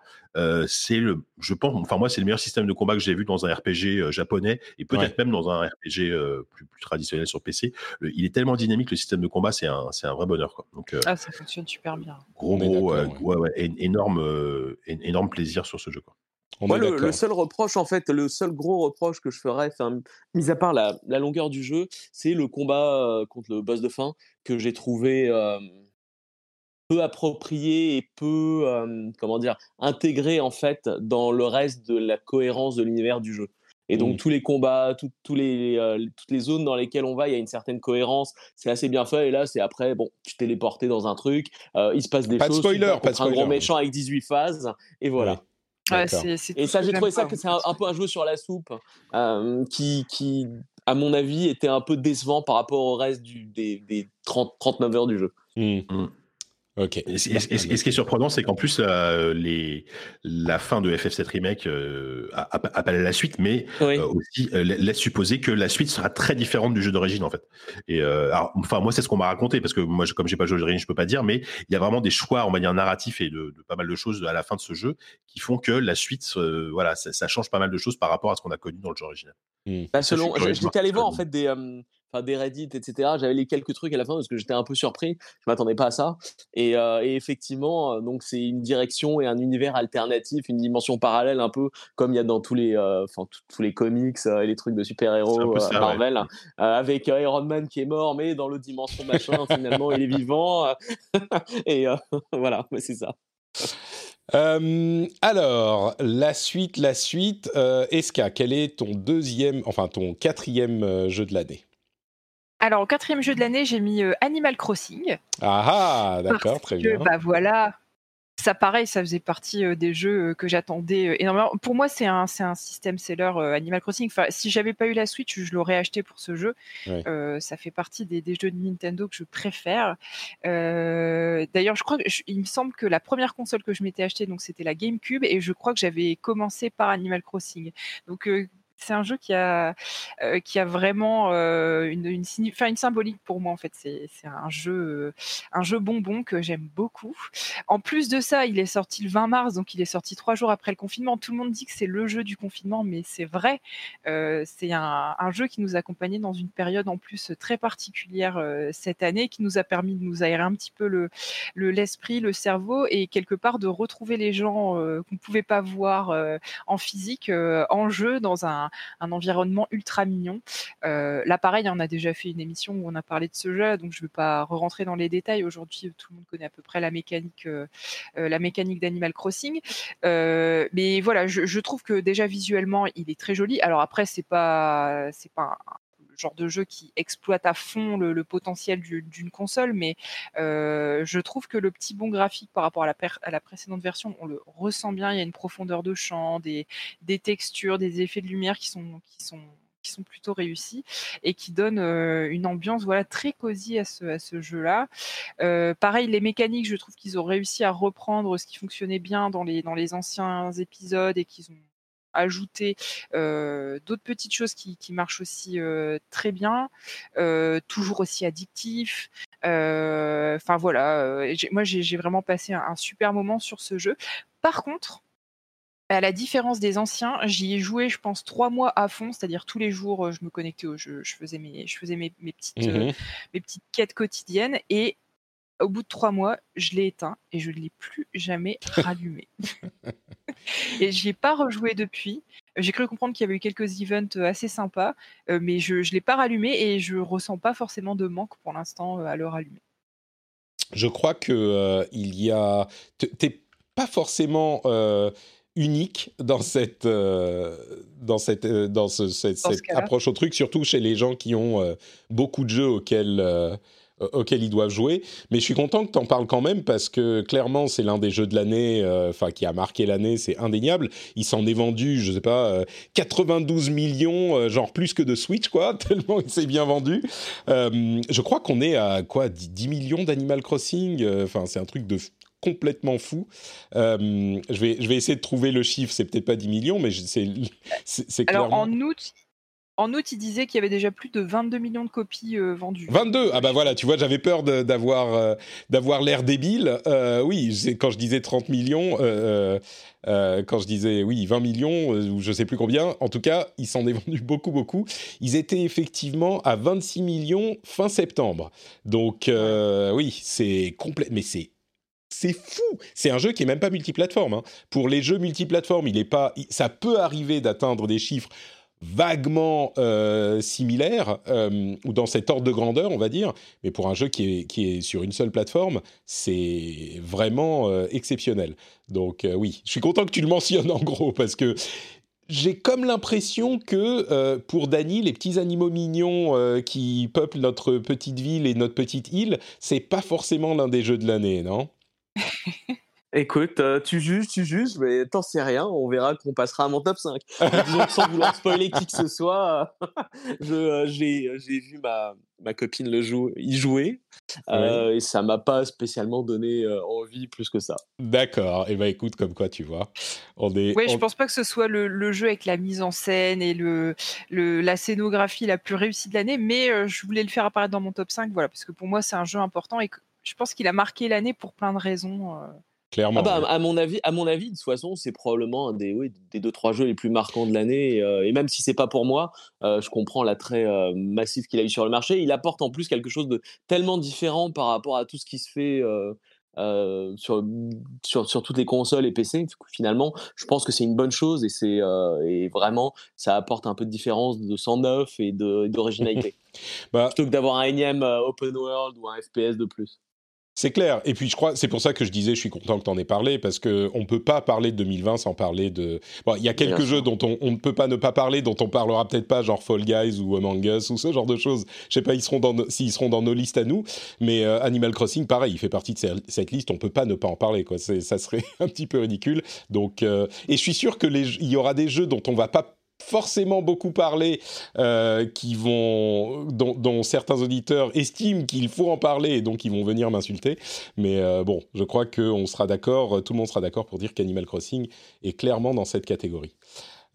c'est le je pense, enfin moi, c'est le meilleur système de combat que j'ai vu dans un RPG euh, japonais et peut-être même dans un RPG euh, plus, traditionnel sur PC. il est tellement dynamique le système de combat, c'est un, c'est un vrai bonheur. Quoi. Donc, euh, ah, ça fonctionne super bien. Gros, gros, ouais. énorme, énorme plaisir sur ce jeu. Quoi. Moi, le, seul reproche, en fait, le seul gros reproche que je ferais, mis à part la, la longueur du jeu, c'est le combat contre le boss de fin que j'ai trouvé peu approprié et peu, comment dire, intégré en fait dans le reste de la cohérence de l'univers du jeu. Et donc mmh. tous les combats, tous les, toutes les zones dans lesquelles on va, il y a une certaine cohérence. C'est assez bien fait. Et là, c'est après, bon, tu t'es téléporté dans un truc, il se passe des pas choses. De spoiler, pas de un gros méchant avec 18 phases, et voilà. et ça, j'ai trouvé ça que c'est un, peu un jeu sur la soupe qui, qui, à mon avis, était un peu décevant par rapport au reste du, des, des 30, 39 heures du jeu. Mmh. Mmh. Ok. Et, ce qui est surprenant, c'est qu'en plus, euh, les, la fin de FF7 Remake euh, appelle à la suite, mais euh, aussi laisse supposer que la suite sera très différente du jeu d'origine, en fait. Et enfin, moi, c'est ce qu'on m'a raconté, parce que moi, je, comme j'ai pas joué au d'origine, je peux pas dire, mais il y a vraiment des choix, on va dire, narratifs et de, pas mal de choses à la fin de ce jeu qui font que la suite, voilà, ça, change pas mal de choses par rapport à ce qu'on a connu dans le jeu original. Mmh. Bah, selon, j'étais allé voir en fait des, des Reddit, etc. J'avais les quelques trucs à la fin parce que j'étais un peu surpris. Je m'attendais pas à ça. Et, euh, effectivement, euh, donc c'est une direction et un univers alternatif, une dimension parallèle, un peu comme il y a dans tous les, euh, enfin tous les comics et les trucs de super-héros Marvel, avec Iron Man qui est mort, mais dans l'autre dimension machin, finalement il est vivant. et voilà, c'est ça. alors, la suite, la suite. Euh, Eska, quel est ton deuxième, enfin ton quatrième jeu de l'année? Alors, au quatrième jeu de l'année, j'ai mis euh, Animal Crossing. Ah, ah d'accord, très bien. Bah voilà, ça pareil, ça faisait partie euh, des jeux euh, que j'attendais énormément. Pour moi, c'est un, un système seller Animal Crossing. Enfin, si j'avais pas eu la Switch, je l'aurais acheté pour ce jeu. ça fait partie des, jeux de Nintendo que je préfère. D'ailleurs, je crois, il me semble que la première console que je m'étais achetée, donc c'était la GameCube, et je crois que j'avais commencé par Animal Crossing. Donc c'est un jeu qui a, qui a vraiment euh, une, une, une, symbolique pour moi en fait. C'est un jeu, un jeu bonbon que j'aime beaucoup. En plus de ça, il est sorti le 20 mars, donc il est sorti trois jours après le confinement. Tout le monde dit que c'est le jeu du confinement, mais c'est vrai. C'est un, jeu qui nous a accompagnés dans une période en plus très particulière cette année, qui nous a permis de nous aérer un petit peu le l'esprit, le, cerveau et quelque part de retrouver les gens qu'on pouvait pas voir en physique en jeu dans un un, environnement ultra mignon. là, pareil, on a déjà fait une émission où on a parlé de ce jeu, donc je ne vais pas rentrer dans les détails. Aujourd'hui, tout le monde connaît à peu près la mécanique, la mécanique d'Animal Crossing. mais voilà, je, je, trouve que déjà visuellement, il est très joli. Alors après, c'est pas, c'est pas genre de jeu qui exploite à fond le, potentiel d'une console, mais euh, je trouve que le petit bon graphique par rapport à la, précédente version, on le ressent bien. Il y a une profondeur de champ, des, textures, des effets de lumière qui sont, plutôt réussis et qui donnent euh, une ambiance très cosy à ce, jeu-là. Euh, pareil, les mécaniques, je trouve qu'ils ont réussi à reprendre ce qui fonctionnait bien dans les anciens épisodes et qu'ils ont ajouter d'autres petites choses qui, marchent aussi très bien, toujours aussi addictif. Enfin voilà, moi j'ai vraiment passé un, super moment sur ce jeu. Par contre, à la différence des anciens, j'y ai joué, je pense, trois mois à fond, c'est-à-dire tous les jours, je me connectais au jeu, je faisais mes, je faisais mes, petites, mmh mes petites quêtes quotidiennes, et au bout de trois mois, je l'ai éteint et je ne l'ai plus jamais rallumé. et je n'y ai pas rejoué depuis. J'ai cru comprendre qu'il y avait eu quelques events euh, assez sympas, euh, mais je ne l'ai pas rallumé et je ressens pas forcément de manque pour l'instant euh, à le rallumer. Je crois que il y a. T'es pas forcément unique dans cette dans cette dans cette, approche au truc, surtout chez les gens qui ont beaucoup de jeux auxquels euh, auquel ils doivent jouer. Mais je suis content que tu en parles quand même parce que clairement, c'est l'un des jeux de l'année, euh, enfin, qui a marqué l'année, c'est indéniable. Il s'en est vendu, je sais pas, 92 euh, millions, genre plus que de Switch, quoi, tellement il s'est bien vendu. je crois qu'on est à quoi 10 millions d'Animal Crossing. Enfin, c'est un truc de complètement fou. je, vais, je vais essayer de trouver le chiffre, c'est peut-être pas 10 millions, mais c'est clairement... Alors en août, en août, il disait qu'il y avait déjà plus de 22 millions de copies euh, vendues. 22 Ah bah voilà, tu vois, j'avais peur d'avoir euh, d'avoir l'air débile. Euh, oui, quand je disais 30 millions, quand je disais oui 20 millions, ou je sais plus combien, en tout cas, il s'en est vendu beaucoup, beaucoup. Ils étaient effectivement à 26 millions fin septembre. Donc oui, c'est complet, mais c'est c'est fou. C'est un jeu qui est même pas multiplateforme. Hein. Pour les jeux multiplateformes, il est pas. Ça peut arriver d'atteindre des chiffres vaguement euh, similaire, euh, ou dans cet ordre de grandeur, on va dire, mais pour un jeu qui est, sur une seule plateforme, c'est vraiment euh, exceptionnel. Donc oui, je suis content que tu le mentionnes en gros, parce que j'ai comme l'impression que pour Dany, les petits animaux mignons qui peuplent notre petite ville et notre petite île, c'est pas forcément l'un des jeux de l'année, non? Écoute, euh, tu juges, tu juges, mais t'en sais rien, on verra qu'on passera à mon top 5. Disons sans vouloir spoiler qui que ce soit, euh, j'ai, vu ma, ma copine le jouer, y jouer, euh, et ça m'a pas spécialement donné envie plus que ça. D'accord, et eh ben écoute, comme quoi tu vois. On est, ouais, je pense pas que ce soit le, jeu avec la mise en scène et le, la scénographie la plus réussie de l'année, mais je voulais le faire apparaître dans mon top 5, voilà, parce que pour moi c'est un jeu important et je pense qu'il a marqué l'année pour plein de raisons. Ah bah, à, mon avis, à mon avis, de toute façon, c'est probablement un des, oui, des deux trois jeux les plus marquants de l'année. Euh, et, même si c'est pas pour moi, euh, je comprends l'attrait euh, massif qu'il a eu sur le marché. Il apporte en plus quelque chose de tellement différent par rapport à tout ce qui se fait sur, sur, sur, toutes les consoles et PC. Finalement, je pense que c'est une bonne chose et c'est et vraiment ça apporte un peu de différence de 109 et d'originalité. bah, Plutôt que d'avoir un énième open world ou un FPS de plus. C'est clair. Et puis je crois, c'est pour ça que je disais, je suis content que tu en aies parlé, parce qu'on ne peut pas parler de 2020 sans parler de... Bon, il y a quelques jeux dont on, ne peut pas ne pas parler, dont on parlera peut-être pas, genre Fall Guys ou Among Us ou ce genre de choses. Je sais pas, ils seront dans s'ils seront dans nos listes à nous, mais euh, Animal Crossing, pareil, il fait partie de cette liste, on peut pas ne pas en parler, quoi. Ça serait un petit peu ridicule. Donc, euh, et je suis sûr que les, il y aura des jeux dont on va pas forcément beaucoup parlé, euh, qui vont, dont, certains auditeurs estiment qu'il faut en parler et donc ils vont venir m'insulter. Mais euh, bon, je crois qu'on sera d'accord, tout le monde sera d'accord pour dire qu'Animal Crossing est clairement dans cette catégorie.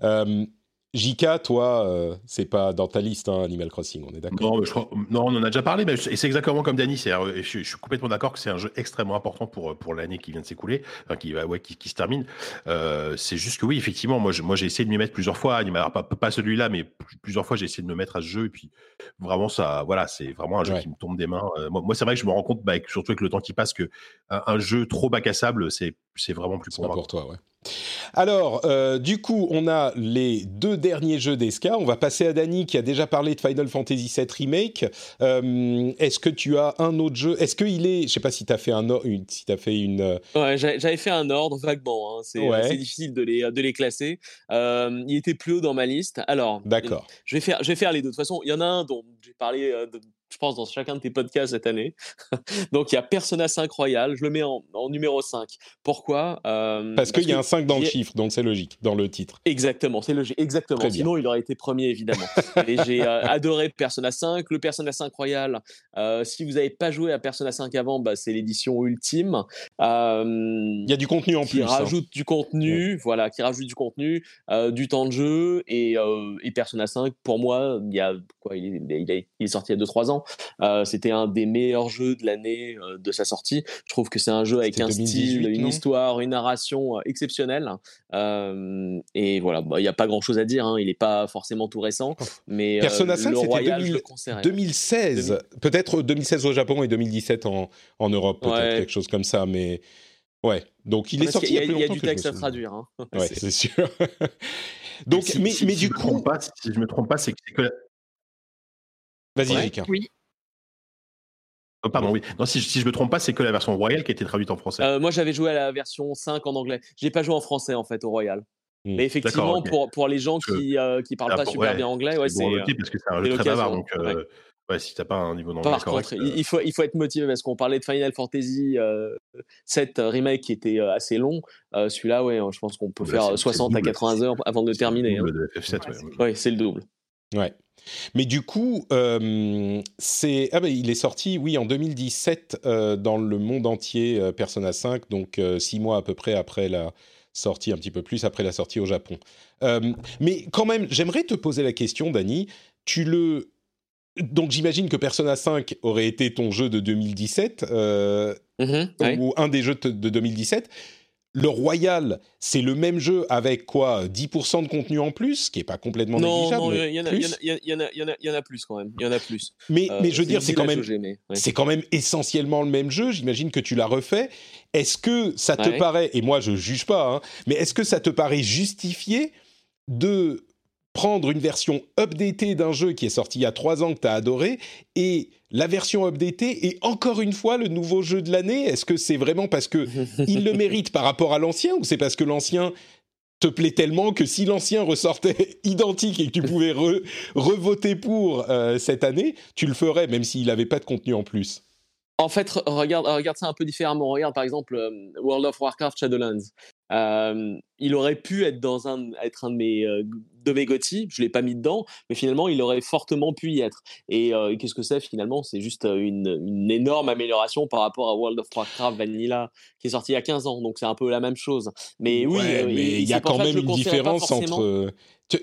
Euh, Jika, toi, euh, c'est pas dans ta liste, hein, Animal Crossing, on est d'accord non, on en a déjà parlé, mais c'est exactement comme Dany. Je, je, suis complètement d'accord que c'est un jeu extrêmement important pour, pour l'année qui vient de s'écouler, enfin, qui, ouais, qui, qui, se termine. Euh, c'est juste que oui, effectivement, moi, moi j'ai essayé de m'y mettre plusieurs fois. Animal, pas, pas celui-là, mais plusieurs fois, j'ai essayé de me mettre à ce jeu. Et puis, vraiment, ça, voilà, c'est vraiment un jeu qui me tombe des mains. Euh, moi, c'est vrai que je me rends compte, bah, surtout avec le temps qui passe, que un, jeu trop bac à sable, c'est c'est vraiment plus pour pas moi. pour toi, ouais. Alors, euh, du coup, on a les deux derniers jeux d'Esca. On va passer à Dany qui a déjà parlé de Final Fantasy VII Remake. Euh, Est-ce que tu as un autre jeu? Est-ce qu'il est, je sais pas si tu as fait un, une- si fait une. euh, Ouais, j'avais fait un ordre vaguement. hein, C'est Ouais. difficile de les, de les classer. Euh, il était plus haut dans ma liste. Alors, D'accord. je vais faire, je vais faire les deux. De toute façon, il y en a un dont j'ai parlé, de- je pense, dans chacun de tes podcasts cette année. Donc, il y a Persona 5 Royal. Je le mets en, en numéro 5. Pourquoi? Euh, Parce qu'il y a un 5 dans le chiffre, donc c'est logique dans le titre. Exactement, c'est logique. Exactement. Sinon, il aurait été premier, évidemment. Et j'ai euh, adoré Persona 5. Le Persona 5 Royal, euh, si vous n'avez pas joué à Persona 5 avant, bah, c'est l'édition ultime. Euh, Il y a du contenu en qui plus. hein. rajoute du contenu, voilà, qui rajoute du contenu, euh, du temps de jeu et, euh, et Persona 5 pour moi, il y a quoi, il est, il est- il est sorti il y a 2-3 ans. Euh, C'était un des meilleurs jeux de l'année euh, de sa sortie. Je trouve que c'est un jeu avec un 2018, style, une histoire, une narration euh, exceptionnelle. Euh, et voilà, bah, il n'y a pas grand chose à dire. hein, Il n'est pas forcément tout récent, mais euh, Persona 5, le c'était Royal, 2000 je le conseillerais. 2016, peut-être 2016 au Japon et 2017 en, en Europe, peut-être Ouais. quelque chose comme ça, mais ouais. Donc il est Parce sorti y a, il y a plus il y a du texte à traduire. hein. Ouais, C'est- sûr. Donc, Si- mais, si- mais si du coup, pas, si je me trompe pas, c'est que, c'est que la- vas-y, Ouais. Rika. Oui. oh, pardon, oui. Non, si, je- si je me trompe pas, c'est que la version royale qui a été traduite en français. Euh, moi, j'avais joué à la version 5 en anglais. J'ai pas joué en français en fait au Royal. Hmm. Mais effectivement, pour, pour les gens qui euh, qui parlent Ah, pas bon, super ouais, bien anglais, ouais, c'est bon euh, parce que c'est un jeu très bavard. Donc, euh, ouais, si t'as pas un niveau d'anglais Par correct. contre, euh, il faut, il faut être motivé parce qu'on parlait de Final Fantasy euh, 7 remake qui était euh, assez long. Euh, Celui-là, ouais, je pense qu'on peut Bah, faire c'est- euh, c'est 60 à double. 80 heures avant de le terminer. hein. double de FF7, Ouais, ouais. c'est- Oui, c'est le double. Ouais. Mais du coup, euh, c'est ah ben il est sorti, oui, en 2017 euh, dans le monde entier, euh, Persona 5, donc euh, six mois à peu près après la sortie, un petit peu plus après la sortie au Japon. Euh, mais quand même, j'aimerais te poser la question, Dany. Tu le donc j'imagine que Persona 5 aurait été ton jeu de 2017 euh, Mhm, ouais. ou un des jeux de 2017. Le Royal, c'est le même jeu avec quoi 10% de contenu en plus, ce qui est pas complètement Non, négligeable. non, il y, en a- plus. quand même. Il y en a plus. Mais, Euh, mais je veux dire, c'est quand même, ouais. c'est quand même essentiellement le même jeu. J'imagine que tu l'as refait. Est-ce que ça te paraît, et moi je juge pas, hein, mais est-ce que ça te paraît justifié de prendre une version updatée d'un jeu qui est sorti il y a trois ans que tu as adoré et la version updatée et encore une fois le nouveau jeu de l'année. Est-ce que c'est vraiment parce que il le mérite par rapport à l'ancien ou c'est parce que l'ancien te plaît tellement que si l'ancien ressortait identique et que tu pouvais re- revoter pour euh, cette année, tu le ferais même s'il n'avait pas de contenu en plus? En fait, re- regarde, regarde ça un peu différemment. Regarde par exemple euh, World of Warcraft Shadowlands. Euh, il aurait pu être dans un, être un de mes euh, de mes. Je l'ai pas mis dedans, mais finalement, il aurait fortement pu y être. Et euh, qu'est-ce que c'est finalement? C'est juste une, une énorme amélioration par rapport à World of Warcraft Vanilla qui est sorti il y a 15 ans. Donc c'est un peu la même chose. Mais oui, Ouais, mais il y a quand même une différence entre.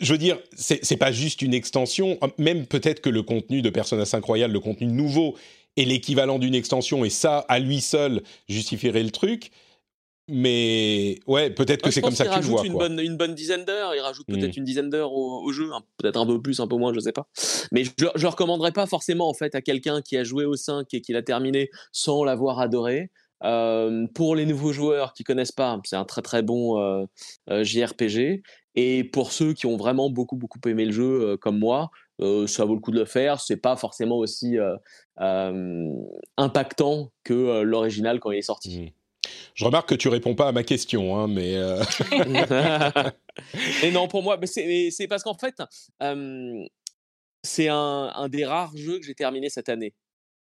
Je veux dire, c'est pas juste une extension. Même peut-être que le contenu de Persona 5 Royal, le contenu nouveau, est l'équivalent d'une extension, et ça, à lui seul, justifierait le truc. Mais ouais, peut-être que c'est comme ça qu'il que tu le rajoute vois. une quoi. bonne, une bonne dizaine d'heures. Il rajoute peut-être une dizaine d'heures au, au jeu, hein, peut-être un peu plus, un peu moins, je sais pas. Mais je, le recommanderais pas forcément en fait à quelqu'un qui a joué au 5 et qui l'a terminé sans l'avoir adoré. Euh, pour les nouveaux joueurs qui connaissent pas, c'est un très très bon euh, euh, JRPG. Et pour ceux qui ont vraiment beaucoup beaucoup aimé le jeu, comme moi, euh, ça vaut le coup de le faire. C'est pas forcément aussi euh, euh, impactant que euh, l'original quand il est sorti. Mm. Je remarque que tu réponds pas à ma question, hein, mais euh, Et non, pour moi, mais c'est parce qu'en fait, euh, c'est un, un des rares jeux que j'ai terminé cette année.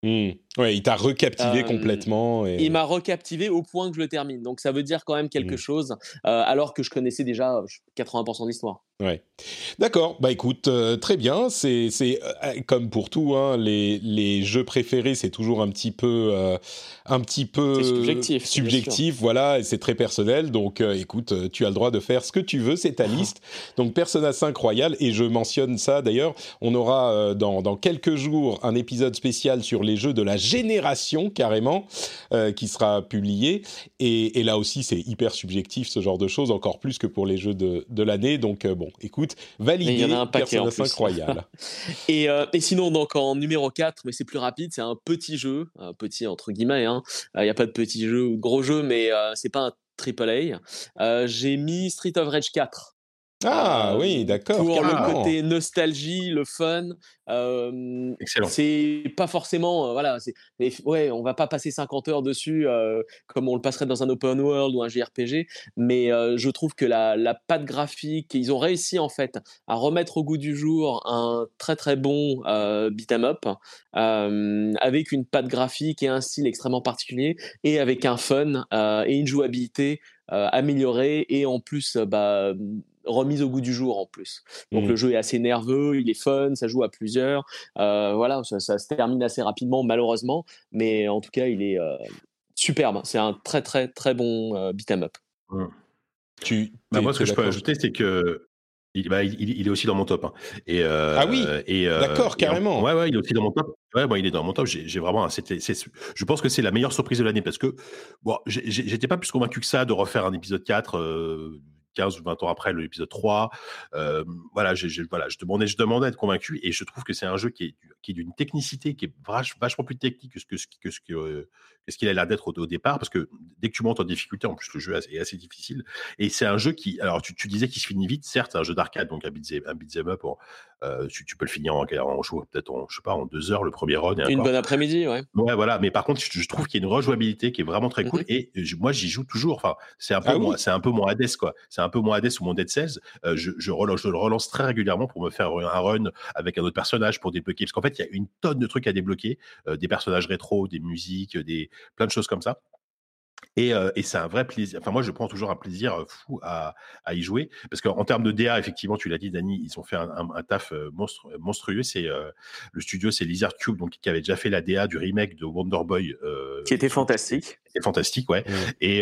hmm. Ouais, il t'a recaptivé Euh, complètement. Et... Il m'a recaptivé au point que je le termine. Donc ça veut dire quand même quelque Mm. chose, euh, alors que je connaissais déjà euh, 80% de l'histoire. Ouais. D'accord. Bah écoute, euh, très bien. C'est comme pour tout, hein, les les jeux préférés, c'est toujours un petit peu un petit peu subjectif, subjectif, voilà. Et c'est très personnel. Donc écoute, tu as le droit de faire ce que tu veux. C'est ta liste. Donc Persona 5 Royal. Et je mentionne ça d'ailleurs. On aura dans dans quelques jours un épisode spécial sur les jeux de la génération carrément euh, qui sera publié. Et, et là aussi, c'est hyper subjectif ce genre de choses, encore plus que pour les jeux de, de l'année. Donc euh, bon, écoute, validé. Il y en a un paquet, en 5 plus. Royal. Et, euh, et sinon, donc en numéro 4, mais c'est plus rapide, c'est un petit jeu, un petit entre guillemets, hein. il n'y a pas de petit jeu ou de gros jeu, mais c'est pas un AAA. j'ai mis Street of Rage 4 ah oui, d'accord. Pour le côté nostalgie, le fun. Excellent. C'est pas forcément, voilà, c'est, ouais, on va pas passer 50 heures dessus comme on le passerait dans un open world ou un JRPG, mais je trouve que la, la patte graphique, ils ont réussi en fait à remettre au goût du jour un très très bon beat'em up avec une patte graphique et un style extrêmement particulier et avec un fun et une jouabilité améliorée et en plus bah remise au goût du jour en plus. Donc le mmh. jeu est assez nerveux, il est fun, ça joue à plusieurs. Euh, voilà, ça, se termine assez rapidement malheureusement, mais en tout cas il est euh, superbe. C'est un très très très bon euh, beat'em up. Mmh. Tu, bah, moi ce que je peux ajouter c'est que il, bah, il, est aussi dans mon top. Hein. Et, ah oui, d'accord, carrément. ouais, ouais, il est aussi dans mon top. Ouais, il est dans mon top. J'ai vraiment. C'était, je pense que c'est la meilleure surprise de l'année parce que bon, j'étais pas plus convaincu que ça de refaire un épisode 4 15 ou 20 ans après l'épisode 3. voilà, je voilà, je demandais, je demandais à être convaincu et je trouve que c'est un jeu qui est, qui est d'une technicité qui est vachement plus technique que ce que, ce que, ce qu'il a l'air d'être au, départ, parce que dès que tu montes en difficulté, en plus le jeu est assez, difficile. Et c'est un jeu qui, alors tu, disais qu'il se finit vite, certes, c'est un jeu d'arcade, donc un beat'em, up, euh, tu, peux le finir en, en peut-être en, je sais pas, en deux heures le premier run. Une bonne après-midi, ouais. Ouais, voilà. Mais par contre, je, trouve qu'il y a une rejouabilité qui est vraiment très cool. Mmh et moi, j'y joue toujours. Enfin, c'est un peu, ah c'est un peu mon Hades, quoi. C'est un peu mon Hades ou mon Dead Cells. Euh, je, je, relance, je le relance très régulièrement pour me faire un run avec un autre personnage pour débloquer. Parce qu'en fait, il y a une tonne de trucs à débloquer, euh, des personnages rétro, des musiques, des plein de choses comme ça. Et, et c'est un vrai plaisir. Enfin, moi, je prends toujours un plaisir fou à, à y jouer. Parce qu'en termes de DA, effectivement, tu l'as dit, Dani, ils ont fait un, un, taf monstrueux. C'est le studio, c'est Lizard Cube, donc qui avait déjà fait la DA du remake de Wonder Boy. qui était fantastique. Qui fantastique, ouais. Mmh. Et,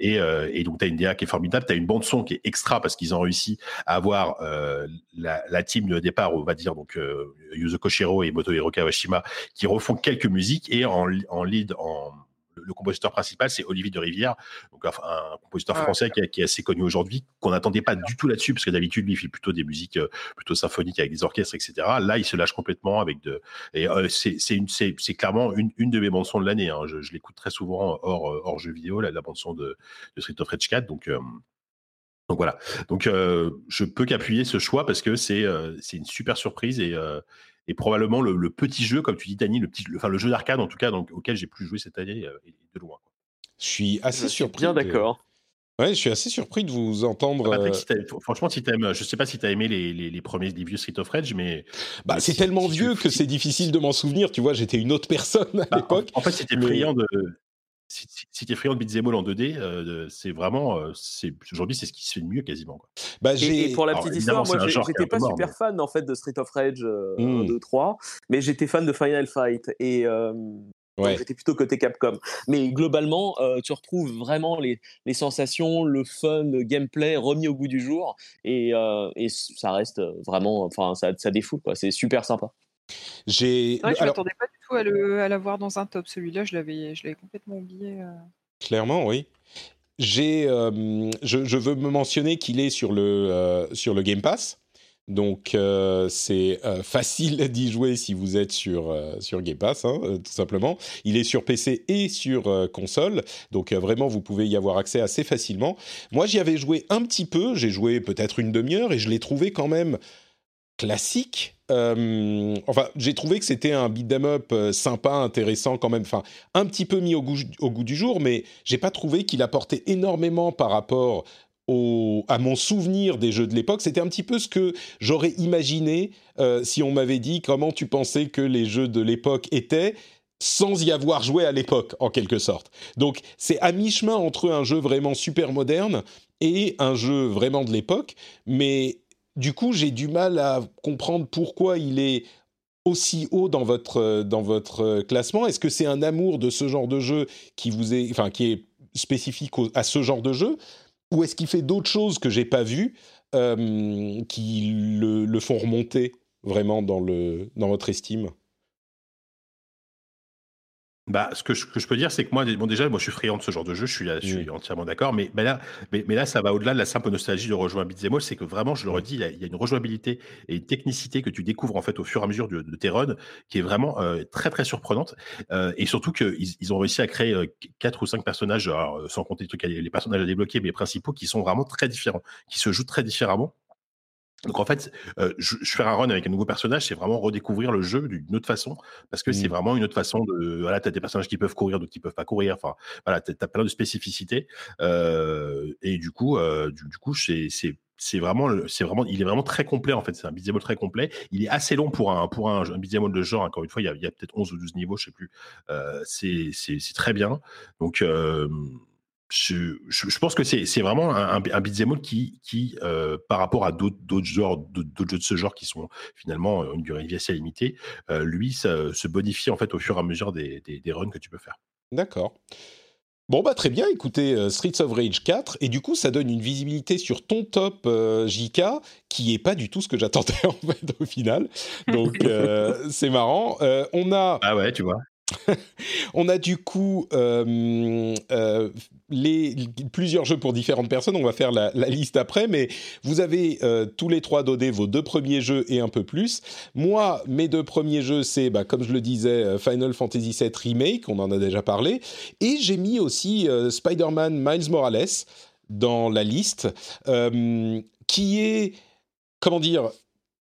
et, et, donc, tu as une DA qui est formidable. Tu as une bande-son qui est extra parce qu'ils ont réussi à avoir la, la, team de départ, on va dire, donc Yuzo Koshiro et Motohiro Kawashima, qui refont quelques musiques et en, en lead, en le compositeur principal, c'est Olivier de Rivière, donc un, compositeur français qui, est assez connu aujourd'hui, qu'on n'attendait pas du tout là-dessus, parce que d'habitude, lui, il fait plutôt des musiques euh, plutôt symphoniques avec des orchestres, etc. Là, il se lâche complètement avec de. Et euh, c'est clairement une, une, de mes bandes son de l'année. Hein. Je, l'écoute très souvent hors, euh, hors jeu vidéo, la, la bande son de, de, Street of Rage 4. Donc. donc voilà. Donc je peux qu'appuyer ce choix parce que c'est c'est une super surprise et, et probablement le, petit jeu, comme tu dis, Tani, le, petit, enfin, le jeu d'arcade en tout cas donc, auquel j'ai plus joué cette année euh, de loin. Je suis assez surpris. Bien d'accord. Ouais, je suis assez surpris de vous entendre. Patrick, euh, franchement, si aimes, je sais pas si tu as aimé les, les, premiers les vieux Street of Rage, mais. Bah, c'est tellement vieux que c'est difficile de m'en souvenir. Tu vois, j'étais une autre personne à bah, l'époque. En, fait, c'était brillant de, si, si tu es friand de beat'em all en 2D, euh, c'est vraiment, euh, aujourd'hui, c'est ce qui se fait de mieux quasiment. Quoi. Bah, et, pour la petite histoire, moi, j'étais pas super fan en fait de Street of Rage 1, 2, 3, mais j'étais fan de Final Fight et j'étais plutôt côté Capcom. Mais globalement, euh, tu retrouves vraiment les, les, sensations, le fun, le gameplay remis au goût du jour et, et ça reste vraiment, enfin, ça, ça défoule quoi. C'est super sympa. J'ai. Ouais, je m'attendais pas du tout à l'avoir dans un top. Celui-là, je l'avais, je l'avais complètement oublié. Euh. Clairement, oui. J'ai, euh, je, je, veux me mentionner qu'il est sur le, euh, sur le Game Pass. Donc c'est facile d'y jouer si vous êtes sur, sur Game Pass, hein, tout simplement. Il est sur PC et sur console, donc vraiment vous pouvez y avoir accès assez facilement. Moi j'y avais joué un petit peu, j'ai joué peut-être une demi-heure et je l'ai trouvé quand même classique. Euh, enfin, j'ai trouvé que c'était un beat'em up euh, sympa, intéressant quand même. Enfin, un petit peu mis au goût, du jour, mais j'ai pas trouvé qu'il apportait énormément par rapport à mon souvenir des jeux de l'époque. C'était un petit peu ce que j'aurais imaginé euh, si on m'avait dit comment tu pensais que les jeux de l'époque étaient sans y avoir joué à l'époque, en quelque sorte. Donc, c'est à mi-chemin entre un jeu vraiment super moderne et un jeu vraiment de l'époque, mais du coup, j'ai du mal à comprendre pourquoi il est aussi haut dans votre, euh, dans votre euh, classement. Est-ce que c'est un amour de ce genre de jeu qui, vous est, enfin, qui est spécifique à ce genre de jeu? Ou est-ce qu'il fait d'autres choses que j'ai pas vues euh, qui le, le, font remonter vraiment dans, le, dans votre estime? Bah, ce que je, que je peux dire, c'est que moi, bon, déjà, moi, je suis friand de ce genre de jeu, je suis, je suis entièrement d'accord, mais, mais, là, mais, mais, là, ça va au-delà de la simple nostalgie de rejoindre Beat'em c'est que vraiment, je le redis, il y, a, il y, a, une rejouabilité et une technicité que tu découvres en fait au fur et à mesure de, de tes runs, qui est vraiment euh, très très surprenante, euh, et surtout qu'ils ils ont réussi à créer euh, quatre ou cinq personnages, alors, euh, sans compter les, trucs, les personnages à débloquer, mais principaux, qui sont vraiment très différents, qui se jouent très différemment. Donc en fait, euh, je, je, fais un run avec un nouveau personnage, c'est vraiment redécouvrir le jeu d'une autre façon, parce que mmh. c'est vraiment une autre façon de. Voilà, tu as des personnages qui peuvent courir, d'autres qui peuvent pas courir. Enfin, voilà, tu as, plein de spécificités. Euh, et du coup, euh, du, du, coup, c'est c'est vraiment, c'est vraiment, il est vraiment très complet en fait. C'est un beat'em très complet. Il est assez long pour un pour un, un beat'em de genre. Encore une fois, il y a, a peut-être 11 ou 12 niveaux, je sais plus. Euh, c'est très bien. Donc euh, je, je, pense que c'est vraiment un, un beat'em qui, qui euh, par rapport à d'autres jeux, de ce genre qui sont finalement une durée de vie assez limitée, euh, lui, ça, se bonifie en fait au fur et à mesure des, des, des runs que tu peux faire. D'accord. Bon bah très bien, écoutez euh, Streets of Rage 4 et du coup ça donne une visibilité sur ton top euh, JK qui est pas du tout ce que j'attendais en fait au final. Donc euh, c'est marrant. Euh, on a Ah ouais, tu vois. on a du coup euh, euh, les, plusieurs jeux pour différentes personnes. On va faire la, liste après, mais vous avez euh, tous les trois dodé vos deux premiers jeux et un peu plus. Moi, mes deux premiers jeux, c'est, bah, comme je le disais, Final Fantasy VII Remake, on en a déjà parlé, et j'ai mis aussi Spider-Man Miles Morales dans la liste, qui est, comment dire,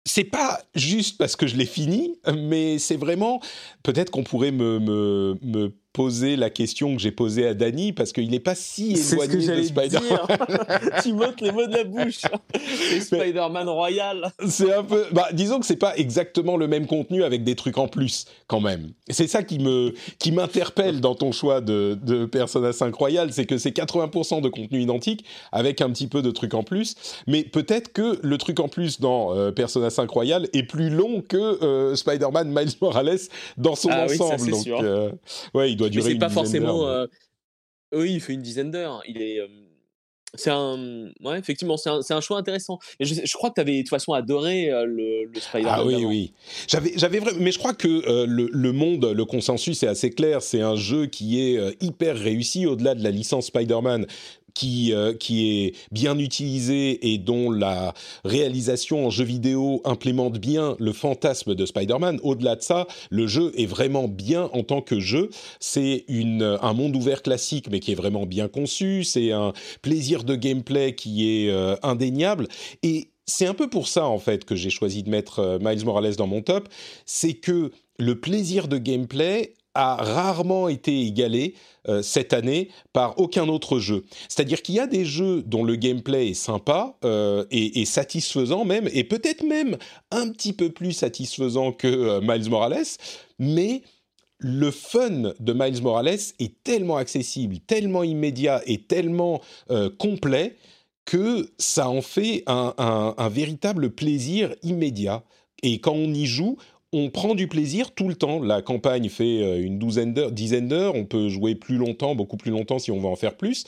c'est pas juste parce que je l'ai fini, mais c'est vraiment peut-être qu'on pourrait me, me, me poser la question que j'ai posée à Dany parce qu'il n'est pas si éloigné ce de Spider-Man. tu m'ôtes les mots de la bouche. Spider-Man Royal. C'est un peu. Bah, disons que c'est pas exactement le même contenu avec des trucs en plus quand même. C'est ça qui me qui m'interpelle dans ton choix de, de Persona 5 Royal, c'est que c'est 80% de contenu identique avec un petit peu de trucs en plus. Mais peut-être que le truc en plus dans euh, Persona 5 Royal est plus long que euh, Spider-Man Miles Morales dans son ah ensemble. Oui, ça, Donc, sûr. euh, ouais, il doit durer c'est une pas forcément. Euh... Oui, il fait une dizaine d'heures. Il est. Euh... C'est un, ouais, effectivement, c'est un, un, choix intéressant. Et je, je crois que tu avais de toute façon adoré euh, le, le Spider-Man. Ah oui, oui. J'avais, j'avais vraiment, mais je crois que euh, le, le, monde, le consensus est assez clair. C'est un jeu qui est euh, hyper réussi au-delà de la licence Spider-Man qui, euh, qui est bien utilisé et dont la réalisation en jeu vidéo implémente bien le fantasme de Spider-Man. Au-delà de ça, le jeu est vraiment bien en tant que jeu. C'est un monde ouvert classique, mais qui est vraiment bien conçu. C'est un plaisir de gameplay qui est euh, indéniable. Et c'est un peu pour ça, en fait, que j'ai choisi de mettre euh, Miles Morales dans mon top. C'est que le plaisir de gameplay a rarement été égalé euh, cette année par aucun autre jeu. C'est-à-dire qu'il y a des jeux dont le gameplay est sympa euh, et, satisfaisant même, et peut-être même un petit peu plus satisfaisant que euh, Miles Morales, mais le fun de Miles Morales est tellement accessible, tellement immédiat et tellement complet que ça en fait un, un véritable plaisir immédiat. Et quand on y joue, on prend du plaisir tout le temps. La campagne fait euh, une douzaine d'heures, dizaine d'heures. On peut jouer plus longtemps, beaucoup plus longtemps si on veut en faire plus.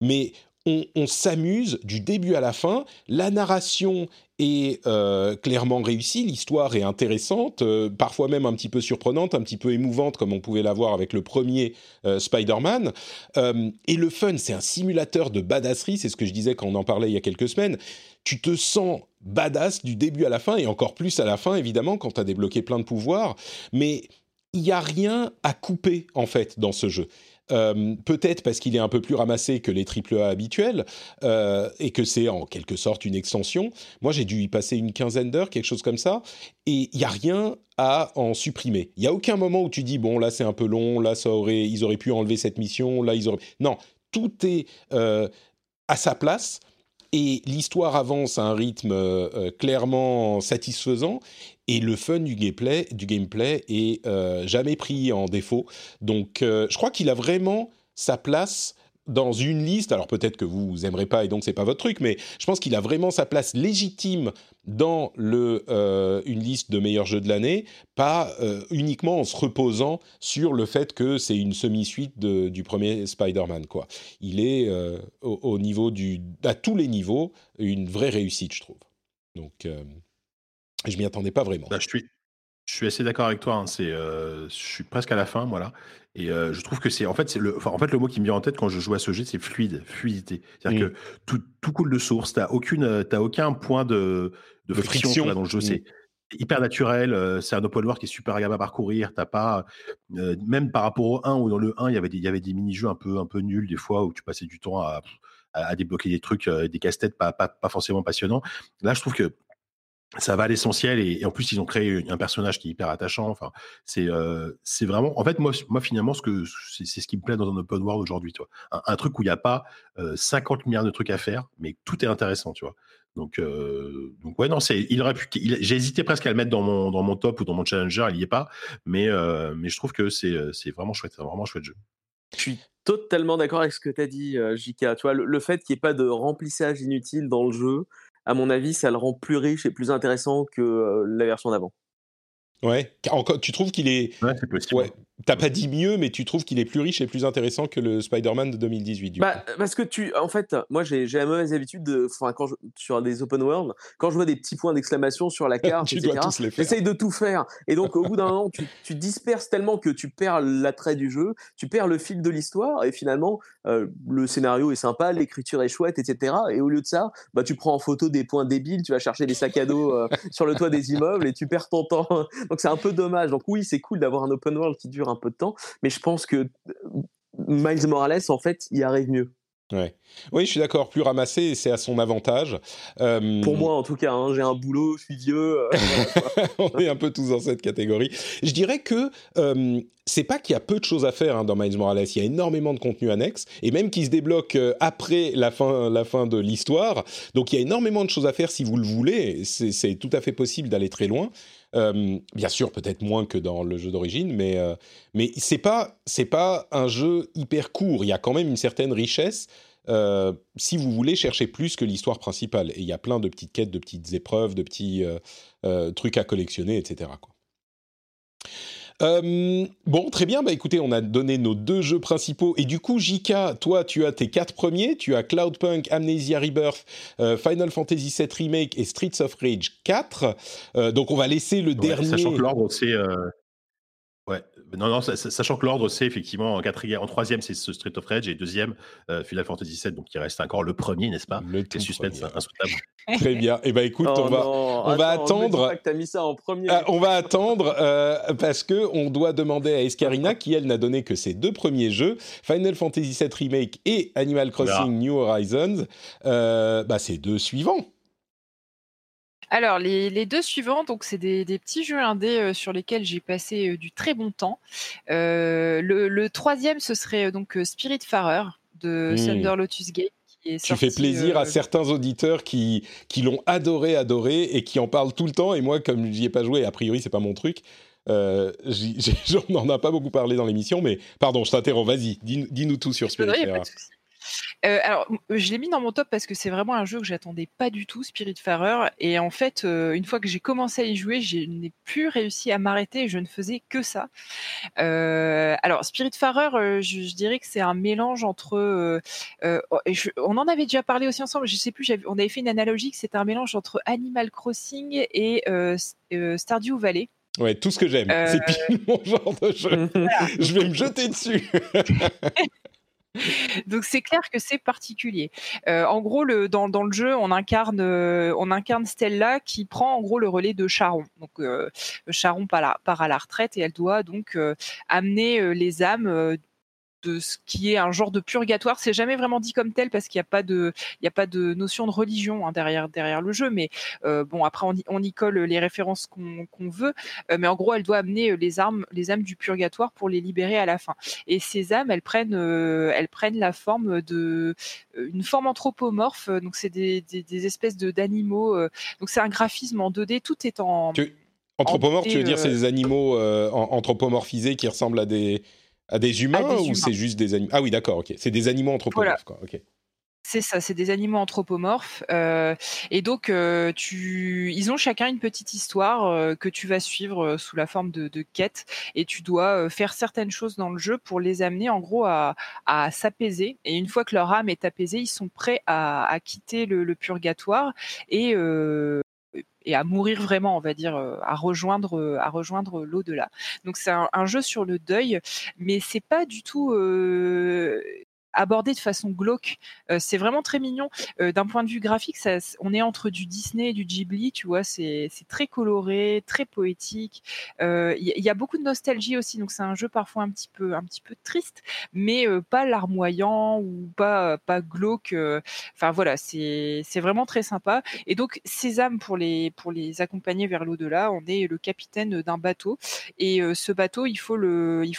Mais on, s'amuse du début à la fin. La narration est euh, clairement réussie, l'histoire est intéressante, euh, parfois même un petit peu surprenante, un petit peu émouvante comme on pouvait l'avoir avec le premier euh, Spider-Man. et le fun, c'est un simulateur de badasserie, c'est ce que je disais quand on en parlait il y a quelques semaines. Tu te sens badass du début à la fin, et encore plus à la fin, évidemment, quand tu as débloqué plein de pouvoirs. Mais il n'y a rien à couper, en fait, dans ce jeu. Euh, peut-être parce qu'il est un peu plus ramassé que les AAA habituels euh, et que c'est en quelque sorte une extension. Moi, j'ai dû y passer une quinzaine d'heures, quelque chose comme ça, et il n'y a rien à en supprimer. Il n'y a aucun moment où tu dis bon là c'est un peu long, là ça aurait, ils auraient pu enlever cette mission, là ils auraient. Non, tout est euh, à sa place et l'histoire avance à un rythme euh, clairement satisfaisant et le fun du gameplay, du gameplay est euh, jamais pris en défaut. Donc euh, je crois qu'il a vraiment sa place dans une liste, alors peut-être que vous, aimerez pas et donc c'est pas votre truc, mais je pense qu'il a vraiment sa place légitime dans le, euh, une liste de meilleurs jeux de l'année, pas euh, uniquement en se reposant sur le fait que c'est une semi-suite du premier Spider-Man. Quoi. Il est euh, au, au, niveau du, à tous les niveaux une vraie réussite, je trouve. Donc je m'y attendais pas vraiment. Bah, je suis Je suis assez d'accord avec toi. Hein. C'est, je suis presque à la fin, voilà. Et je trouve que c'est en fait c'est le en fait le mot qui me vient en tête quand je joue à ce jeu c'est fluide, fluidité. C'est-à-dire que tout, tout coule de source. T'as aucune t'as aucun point de de, friction, là, dans le jeu. C'est hyper naturel. c'est un open world qui est super agréable à parcourir. T'as pas même par rapport au 1 où dans le 1 il y avait des il y avait des mini jeux un peu un peu nuls des fois où tu passais du temps à à, débloquer des trucs, des casse-têtes pas, pas, pas forcément passionnants. Là, je trouve que ça va à l'essentiel et, en plus ils ont créé un personnage qui est hyper attachant. Enfin, c'est euh, c'est vraiment. En fait, moi, moi finalement, ce que c'est ce qui me plaît dans un open world aujourd'hui, un, truc où il n'y a pas 50 euh, milliards de trucs à faire, mais tout est intéressant, tu vois. Donc, euh, donc ouais, non, c'est. J'ai hésité presque à le mettre dans mon dans mon top ou dans mon challenger, il y est pas, mais mais je trouve que c'est c'est vraiment chouette, c'est vraiment chouette jeu. Je suis totalement d'accord avec ce que tu as dit, vois, le, le fait qu'il n'y ait pas de remplissage inutile dans le jeu, à mon avis, ça le rend plus riche et plus intéressant que la version d'avant. Ouais, tu trouves qu'il est. Ouais, c'est possible. T'as pas dit mieux, mais tu trouves qu'il est plus riche et plus intéressant que le Spider-Man de 2018. Du bah, parce que tu, en fait, moi j'ai la mauvaise habitude de, enfin, quand je, sur des open world, quand je vois des petits points d'exclamation sur la carte, j'essaye de tout faire. Et donc au bout d'un moment, tu, tu, disperses tellement que tu perds l'attrait du jeu, tu perds le fil de l'histoire, et finalement, euh, le scénario est sympa, l'écriture est chouette, etc. Et au lieu de ça, bah, tu prends en photo des points débiles, tu vas chercher des sacs à dos euh, sur le toit des immeubles et tu perds ton temps. Donc c'est un peu dommage. Donc oui, c'est cool d'avoir un open world qui dure un peu de temps, mais je pense que Miles Morales, en fait, y arrive mieux. Ouais. Oui, je suis d'accord, plus ramassé, c'est à son avantage. Euh, Pour moi, en tout cas, hein, j'ai un boulot, je suis vieux. Euh, On est un peu tous dans cette catégorie. Je dirais que euh, c'est pas qu'il y a peu de choses à faire hein, dans Miles Morales, il y a énormément de contenu annexe, et même qui se débloque après la fin, la fin de l'histoire. Donc il y a énormément de choses à faire si vous le voulez, c'est tout à fait possible d'aller très loin. Euh, bien sûr, peut-être moins que dans le jeu d'origine, mais euh, mais c'est pas un jeu hyper court. Il y a quand même une certaine richesse. Euh, si vous voulez chercher plus que l'histoire principale, et il y a plein de petites quêtes, de petites épreuves, de petits trucs à collectionner, etc. Euh, bon, très bien. Bah écoutez, on a donné nos deux jeux principaux. Et du coup, Jika, toi, tu as tes quatre premiers. Tu as Cloudpunk, Amnesia Rebirth, euh, Final Fantasy VII Remake et Streets of Rage 4. Euh, donc, on va laisser le dernier. Sachant que l'ordre, c'est Ouais, non, non, sachant que l'ordre, c'est effectivement en quatrième, en troisième, c'est ce Street of Rage et deuxième, euh, Final Fantasy VII, donc il reste encore le premier, n'est-ce pas? Le suspense insoutenable. Très bien. Et eh ben écoute, on va, on va attendre. As mis ça en premier. Ah, on va attendre euh, parce que on doit demander à Escarina, qui elle n'a donné que ses deux premiers jeux, Final Fantasy VII Remake et Animal Crossing New Horizons, euh, bah, ces deux suivants. Alors, les, deux suivants, donc c'est des, petits jeux indés euh, sur lesquels j'ai passé euh, du très bon temps. Euh, le, troisième, ce serait donc Spirit Farer de mmh. Thunder Lotus Gate. Tu fais plaisir à certains auditeurs qui, qui l'ont adoré, adoré et qui en parlent tout le temps. Et moi, comme j'y ai pas joué, a priori, c'est pas mon truc. Euh, on n'en a pas beaucoup parlé dans l'émission, mais pardon, je t'interromps. Vas-y, dis-nous tout sur Spirit Farer. Euh, alors, je l'ai mis dans mon top parce que c'est vraiment un jeu que j'attendais pas du tout, Spirit Spiritfarer. Et en fait, euh, une fois que j'ai commencé à y jouer, je n'ai plus réussi à m'arrêter. Je ne faisais que ça. Euh, alors, Spiritfarer, je, je dirais que c'est un mélange entre. Oh, on en avait déjà parlé aussi ensemble. Je sais plus. On avait fait une analogie que c'est un mélange entre Animal Crossing et Stardew Valley. Ouais, tout ce que j'aime. C'est pile mon genre de jeu. je vais me jeter dessus. Donc c'est clair que c'est particulier. Euh, en gros, dans, le jeu, on incarne, euh, on incarne Stella qui prend en gros le relais de Charon. Donc euh, Charon part, à la retraite et elle doit donc amener les âmes de ce qui est un genre de purgatoire. C'est jamais vraiment dit comme tel parce qu'il n'y a pas de, il y a pas de notion de religion hein, derrière derrière le jeu. Mais euh, bon, après on y, on y, colle les références qu'on veut. Euh, mais en gros, elle doit amener euh, les armes, les âmes du purgatoire pour les libérer à la fin. Et ces âmes, elles prennent, elles prennent la forme de une forme anthropomorphe. Donc c'est des, des, espèces de d'animaux. donc c'est un graphisme en 2D. Tout est en Anthropomorphe, tu veux dire, c'est des animaux anthropomorphisés qui ressemblent à des, à des humains ou c'est juste des animaux Ah oui, d'accord, ok. C'est des animaux anthropomorphes, quoi. Ok. C'est ça, c'est des animaux anthropomorphes. Euh, et donc, euh, tu, ils ont chacun une petite histoire euh, que tu vas suivre sous la forme de, de quêtes. Et tu dois faire certaines choses dans le jeu pour les amener, en gros, à, à s'apaiser. Et une fois que leur âme est apaisée, ils sont prêts à, à quitter le, le, purgatoire et et à mourir vraiment, on va dire, à rejoindre, à rejoindre l'au-delà. Donc c'est un, un, jeu sur le deuil, mais c'est pas du tout abordé de façon glauque. Euh, c'est vraiment très mignon. Euh, d'un point de vue graphique, ça, on est entre du Disney et du Ghibli, tu vois, c'est très coloré, très poétique. Il euh, y, y, a beaucoup de nostalgie aussi, donc c'est un jeu parfois un petit peu, un petit peu triste, mais pas larmoyant ou pas, pas glauque. Enfin voilà, c'est vraiment très sympa. Et donc Sésame pour les, pour les accompagner vers l'au-delà, on est le capitaine d'un bateau et ce bateau, il faut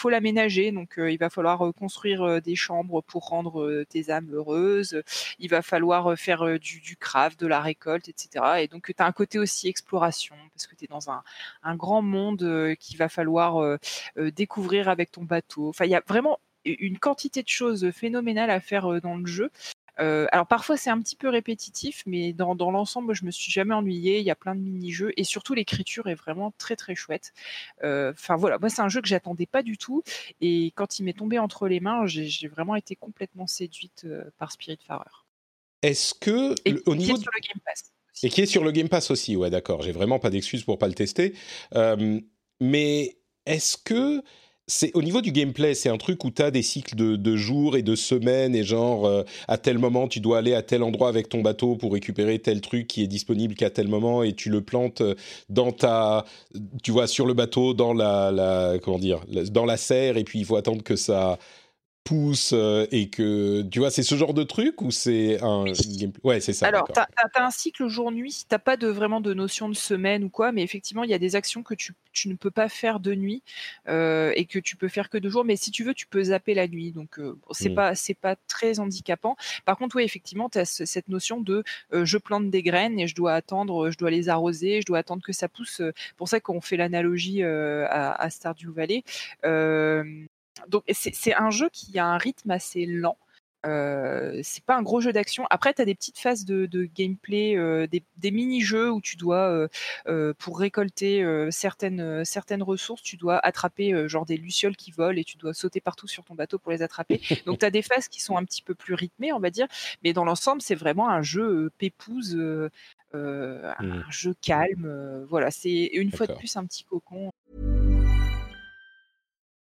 l'aménager, donc il va falloir construire des chambres pour rendre tes âmes heureuses. Il va falloir faire du, craft, de la récolte, etc. Et donc, tu as un côté aussi exploration, parce que tu es dans un, un grand monde qu'il va falloir découvrir avec ton bateau. Enfin, il y a vraiment une quantité de choses phénoménales à faire dans le jeu. Euh, alors parfois c'est un petit peu répétitif, mais dans, dans l'ensemble je me suis jamais ennuyée. Il y a plein de mini-jeux et surtout l'écriture est vraiment très très chouette. Enfin voilà, moi c'est un jeu que j'attendais pas du tout et quand il m'est tombé entre les mains, j'ai vraiment été complètement séduite par Spiritfarer. Est-ce que et, au niveau sur le Game Pass et qui est sur le Game Pass aussi, ouais d'accord. J'ai vraiment pas d'excuses pour pas le tester, euh, mais est-ce que au niveau du gameplay, c'est un truc où tu as des cycles de, jours et de semaines et genre euh, à tel moment tu dois aller à tel endroit avec ton bateau pour récupérer tel truc qui est disponible qu'à tel moment et tu le plantes euh, dans ta tu vois sur le bateau dans la comment dire dans la serre et puis il faut attendre que ça pousse euh, et que tu vois c'est ce genre de truc ou c'est un ouais c'est ça alors tu as, un cycle jour-nuit t'as pas de vraiment de notion de semaine ou quoi mais effectivement il y a des actions que tu, tu ne peux pas faire de nuit euh, et que tu peux faire que de jour mais si tu veux tu peux zapper la nuit donc euh, c'est mmh. pas c'est pas très handicapant. Par contre oui effectivement tu as cette notion de je plante des graines et je dois attendre je dois les arroser je dois attendre que ça pousse pour ça qu'on fait l'analogie à, à, Stardew Valley donc c'est un jeu qui a un rythme assez lent. Euh, c'est pas un gros jeu d'action. Après, tu as des petites phases de, gameplay, euh, des, mini-jeux où tu dois, euh, euh, pour récolter certaines, certaines ressources, tu dois attraper genre des lucioles qui volent et tu dois sauter partout sur ton bateau pour les attraper. Donc, tu as des phases qui sont un petit peu plus rythmées, on va dire. Mais dans l'ensemble, c'est vraiment un jeu pépouze, un mmh. jeu calme. voilà, c'est une fois de plus un petit cocon.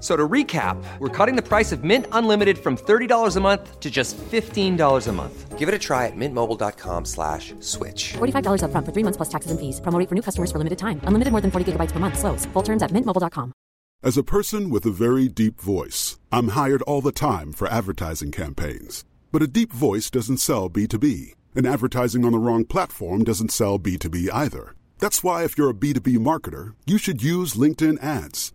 So to recap, we're cutting the price of Mint Unlimited from $30 a month to just $15 a month. Give it a try at mintmobile.com slash switch. $45 up front for three months plus taxes and fees. Promoting for new customers for limited time. Unlimited more than 40 gigabytes per month. Slows. Full terms at mintmobile.com. As a person with a very deep voice, I'm hired all the time for advertising campaigns. But a deep voice doesn't sell B2B. And advertising on the wrong platform doesn't sell B2B either. That's why if you're a B2B marketer, you should use LinkedIn ads.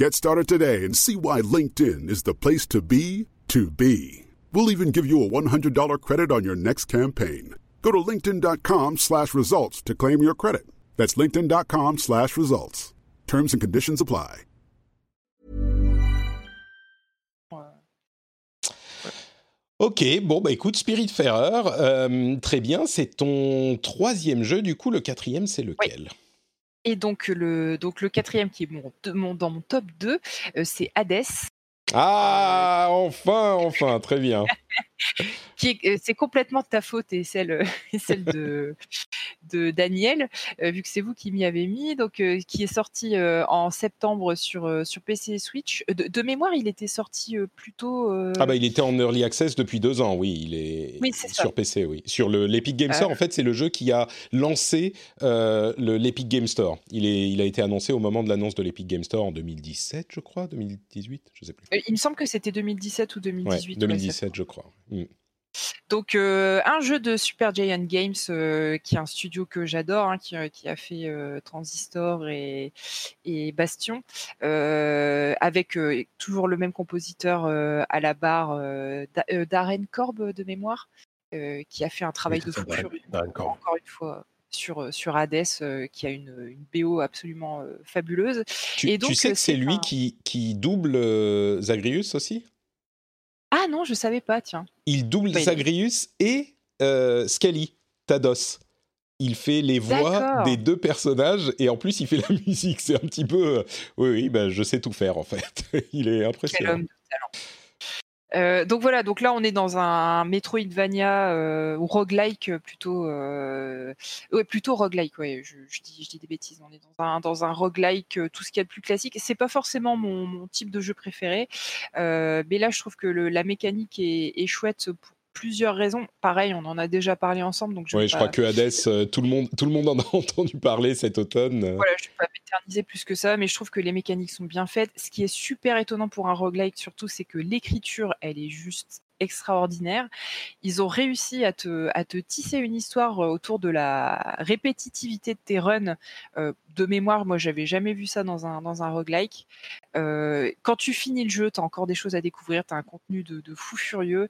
Get started today and see why LinkedIn is the place to be to be. We'll even give you a $100 credit on your next campaign. Go to linkedin.com slash results to claim your credit. That's linkedin.com slash results. Terms and conditions apply. Ok, bon bah écoute, Spiritfarer, euh, très bien, c'est ton troisième jeu, du coup le quatrième c'est lequel oui. Et donc le, donc le quatrième qui est mon, mon, dans mon top 2, euh, c'est Hades. Ah, enfin, enfin, très bien. Euh, c'est complètement de ta faute et celle, celle de, de Daniel, euh, vu que c'est vous qui m'y avez mis, donc euh, qui est sorti en septembre sur, sur PC et Switch. De, mémoire, il était sorti plutôt. Ah bah il était en early access depuis deux ans, oui, il est, oui, sur PC, oui. Sur l'Epic Game Store, en fait, c'est le jeu qui a lancé l'Epic Game Store. Il, est, il a été annoncé au moment de l'annonce de l'Epic Game Store en 2017, je crois, 2018, je sais plus. il me semble que c'était 2017 ou 2018. Ouais, 2017, je crois. Mm. Donc un jeu de Super Giant Games, qui est un studio que j'adore, hein, qui, a fait Transistor et, et Bastion, avec toujours le même compositeur à la barre, Darren Korb de mémoire, qui a fait un travail de fou encore une fois sur, sur Hades, qui a une, une BO absolument fabuleuse. Tu, et donc, tu sais que c'est lui qui, qui double Zagreus aussi? Ah non, je savais pas, tiens. Il double Zagreus et euh, Scully, Tados. Il fait les voix des deux personnages et en plus il fait la musique. C'est un petit peu. Euh, oui, oui, ben, je sais tout faire en fait. il est impressionnant. Quel homme de talent. Euh, donc voilà, donc là on est dans un Metroidvania euh, ou roguelike plutôt, euh, ouais, plutôt roguelike, ouais, je, dis, je dis des bêtises. On est dans un dans un roguelike, euh, tout ce qui est le plus classique. C'est pas forcément mon, mon, type de jeu préféré, mais là je trouve que le, la mécanique est, est chouette pour plusieurs raisons. Pareil, on en a déjà parlé ensemble. Donc je oui, je crois que Hades, euh, tout, le monde, tout le monde en a entendu parler cet automne. Voilà, je ne vais pas m'éterniser plus que ça, mais je trouve que les mécaniques sont bien faites. Ce qui est super étonnant pour un roguelike, surtout, c'est que l'écriture, elle est juste extraordinaire. Ils ont réussi à te, à te tisser une histoire euh, autour de la répétitivité de tes runs. Euh, de mémoire, moi, j'avais jamais vu ça dans un, dans un roguelike. Euh, quand tu finis le jeu, tu as encore des choses à découvrir, tu as un contenu de, de fou furieux.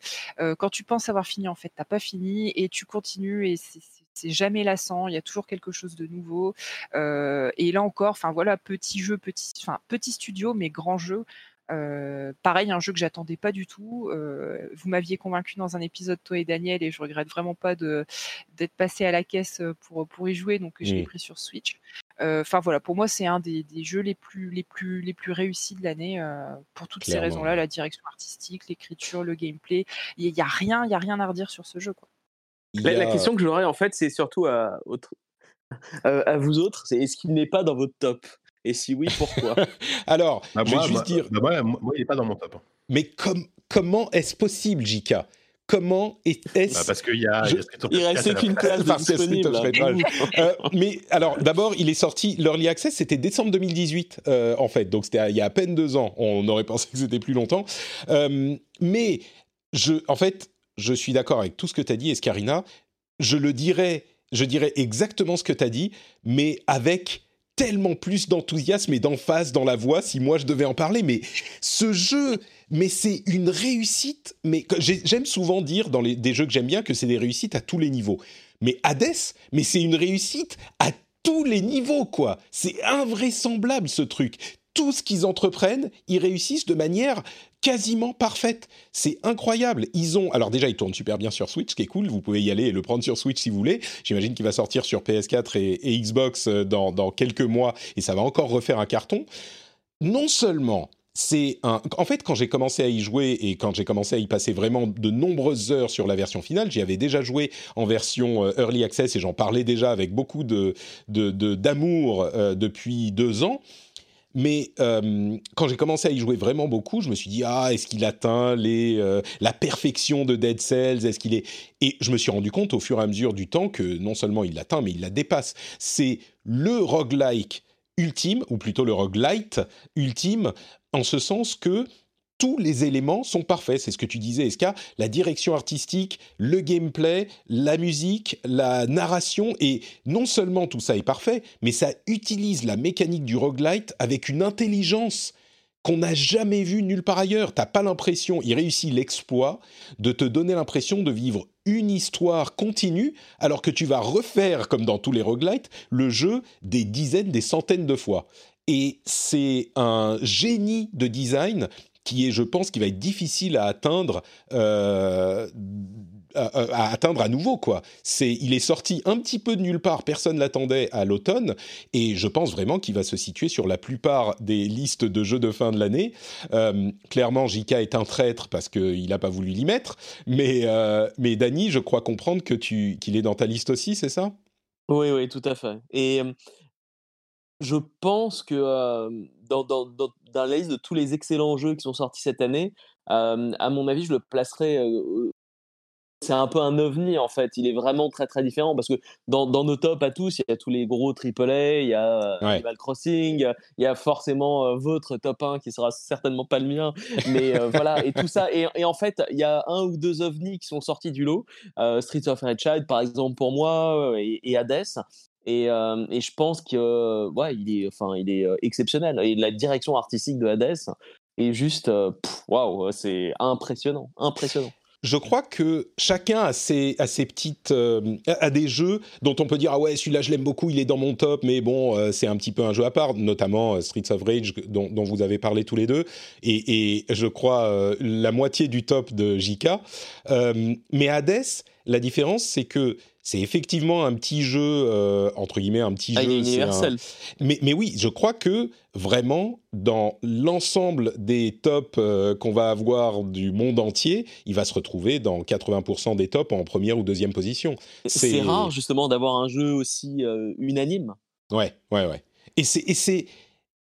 quand tu penses avoir fini, en fait, t'as pas fini et tu continues et c'est jamais lassant, il y a toujours quelque chose de nouveau. et là encore, enfin voilà, petit jeu, petit, enfin petit studio, mais grand jeu. Euh, pareil, un jeu que j'attendais pas du tout. Euh, vous m'aviez convaincu dans un épisode toi et Daniel et je regrette vraiment pas d'être passé à la caisse pour pour y jouer, donc je l'ai pris sur Switch. Euh, enfin voilà, pour moi c'est un des, des, jeux les plus les plus les plus réussis de l'année pour toutes ces raisons-là, la direction artistique, l'écriture, le gameplay. Il y, a rien, il y a rien à redire sur ce jeu quoi. La, question que j'aurais en fait, c'est surtout à, à vous autres, c'est est-ce qu'il n'est pas dans votre top? Et si oui, pourquoi? Alors, bah, je vais juste dire. Bah, moi, il n'est pas dans mon top. Hein. Mais comment est-ce possible, Jika Comment est-ce bah Parce qu'il y a. Il reste qu'une place disponible. euh, mais alors, d'abord, il est sorti. L'Early Access, c'était décembre 2018, euh, en fait. Donc, c'était il y a à peine deux ans. On aurait pensé que c'était plus longtemps. Euh, mais, je, en fait, je suis d'accord avec tout ce que tu as dit, Escarina. Je le dirais, je dirais exactement ce que tu as dit, mais avec tellement plus d'enthousiasme et d'emphase dans la voix si moi je devais en parler. Mais ce jeu, mais c'est une réussite. Mais j'aime souvent dire dans les, des jeux que j'aime bien que c'est des réussites à tous les niveaux. Mais Hades, mais c'est une réussite à tous les niveaux, quoi. C'est invraisemblable ce truc tout ce qu'ils entreprennent, ils réussissent de manière quasiment parfaite. C'est incroyable. Ils ont, alors déjà, ils tournent super bien sur Switch, ce qui est cool. Vous pouvez y aller et le prendre sur Switch si vous voulez. J'imagine qu'il va sortir sur PS4 et, Xbox euh, dans, quelques mois et ça va encore refaire un carton. Non seulement c'est un. En fait, quand j'ai commencé à y jouer et quand j'ai commencé à y passer vraiment de nombreuses heures sur la version finale, j'y avais déjà joué en version euh, early access et j'en parlais déjà avec beaucoup de d'amour euh, depuis deux ans. Mais euh, quand j'ai commencé à y jouer vraiment beaucoup, je me suis dit ah est-ce qu'il atteint les euh, la perfection de Dead Cells? Est-ce qu'il est Et je me suis rendu compte au fur et à mesure du temps que non seulement il l'atteint, mais il la dépasse. C'est le roguelike ultime, ou plutôt le roguelite ultime, en ce sens que tous les éléments sont parfaits. C'est ce que tu disais, Eska. La direction artistique, le gameplay, la musique, la narration. Et non seulement tout ça est parfait, mais ça utilise la mécanique du roguelite avec une intelligence qu'on n'a jamais vue nulle part ailleurs. T'as pas l'impression, il réussit l'exploit de te donner l'impression de vivre une histoire continue, alors que tu vas refaire, comme dans tous les roguelites, le jeu des dizaines, des centaines de fois. Et c'est un génie de design qui est, je pense, qui va être difficile à atteindre. Euh, à, atteindre à nouveau quoi. C'est, il est sorti un petit peu de nulle part, personne l'attendait à l'automne, et je pense vraiment qu'il va se situer sur la plupart des listes de jeux de fin de l'année. Euh, clairement, JK est un traître parce qu'il n'a pas voulu l'y mettre, mais euh, mais Dany, je crois comprendre que tu qu'il est dans ta liste aussi, c'est ça? Oui, oui, tout à fait. Et je pense que dans, dans, dans, la liste de tous les excellents jeux qui sont sortis cette année, à mon avis, je le placerai c'est un peu un ovni en fait. Il est vraiment très très différent parce que dans, nos tops à tous, il y a tous les gros AAA, il y a Ouais. Animal Crossing, il y a forcément votre top 1 qui sera certainement pas le mien, mais voilà, et tout ça. Et, et en fait, il y a un ou deux ovnis qui sont sortis du lot. Streets of Rage Child, par exemple, pour moi, et, et Hades. Et, euh, et je pense que ouais, il est, enfin, il est euh, exceptionnel. Et la direction artistique de Hades est juste, euh, waouh, c'est impressionnant, impressionnant. Je crois que chacun a ses, petites, a des jeux dont on peut dire ah ouais celui-là je l'aime beaucoup, il est dans mon top, mais bon c'est un petit peu un jeu à part, notamment Streets of Rage dont, vous avez parlé tous les deux, et, et je crois la moitié du top de JK. Mais Hades, la différence c'est que c'est effectivement un petit jeu euh, entre guillemets un petit Ah, jeu, c'est un- universel. mais, mais oui, je crois que vraiment, dans l'ensemble des tops euh, qu'on va avoir du monde entier, il va se retrouver dans 80% des tops en première ou deuxième position. C'est- rare justement d'avoir un jeu aussi euh, unanime. Ouais, ouais, ouais. Et c'est, et c'est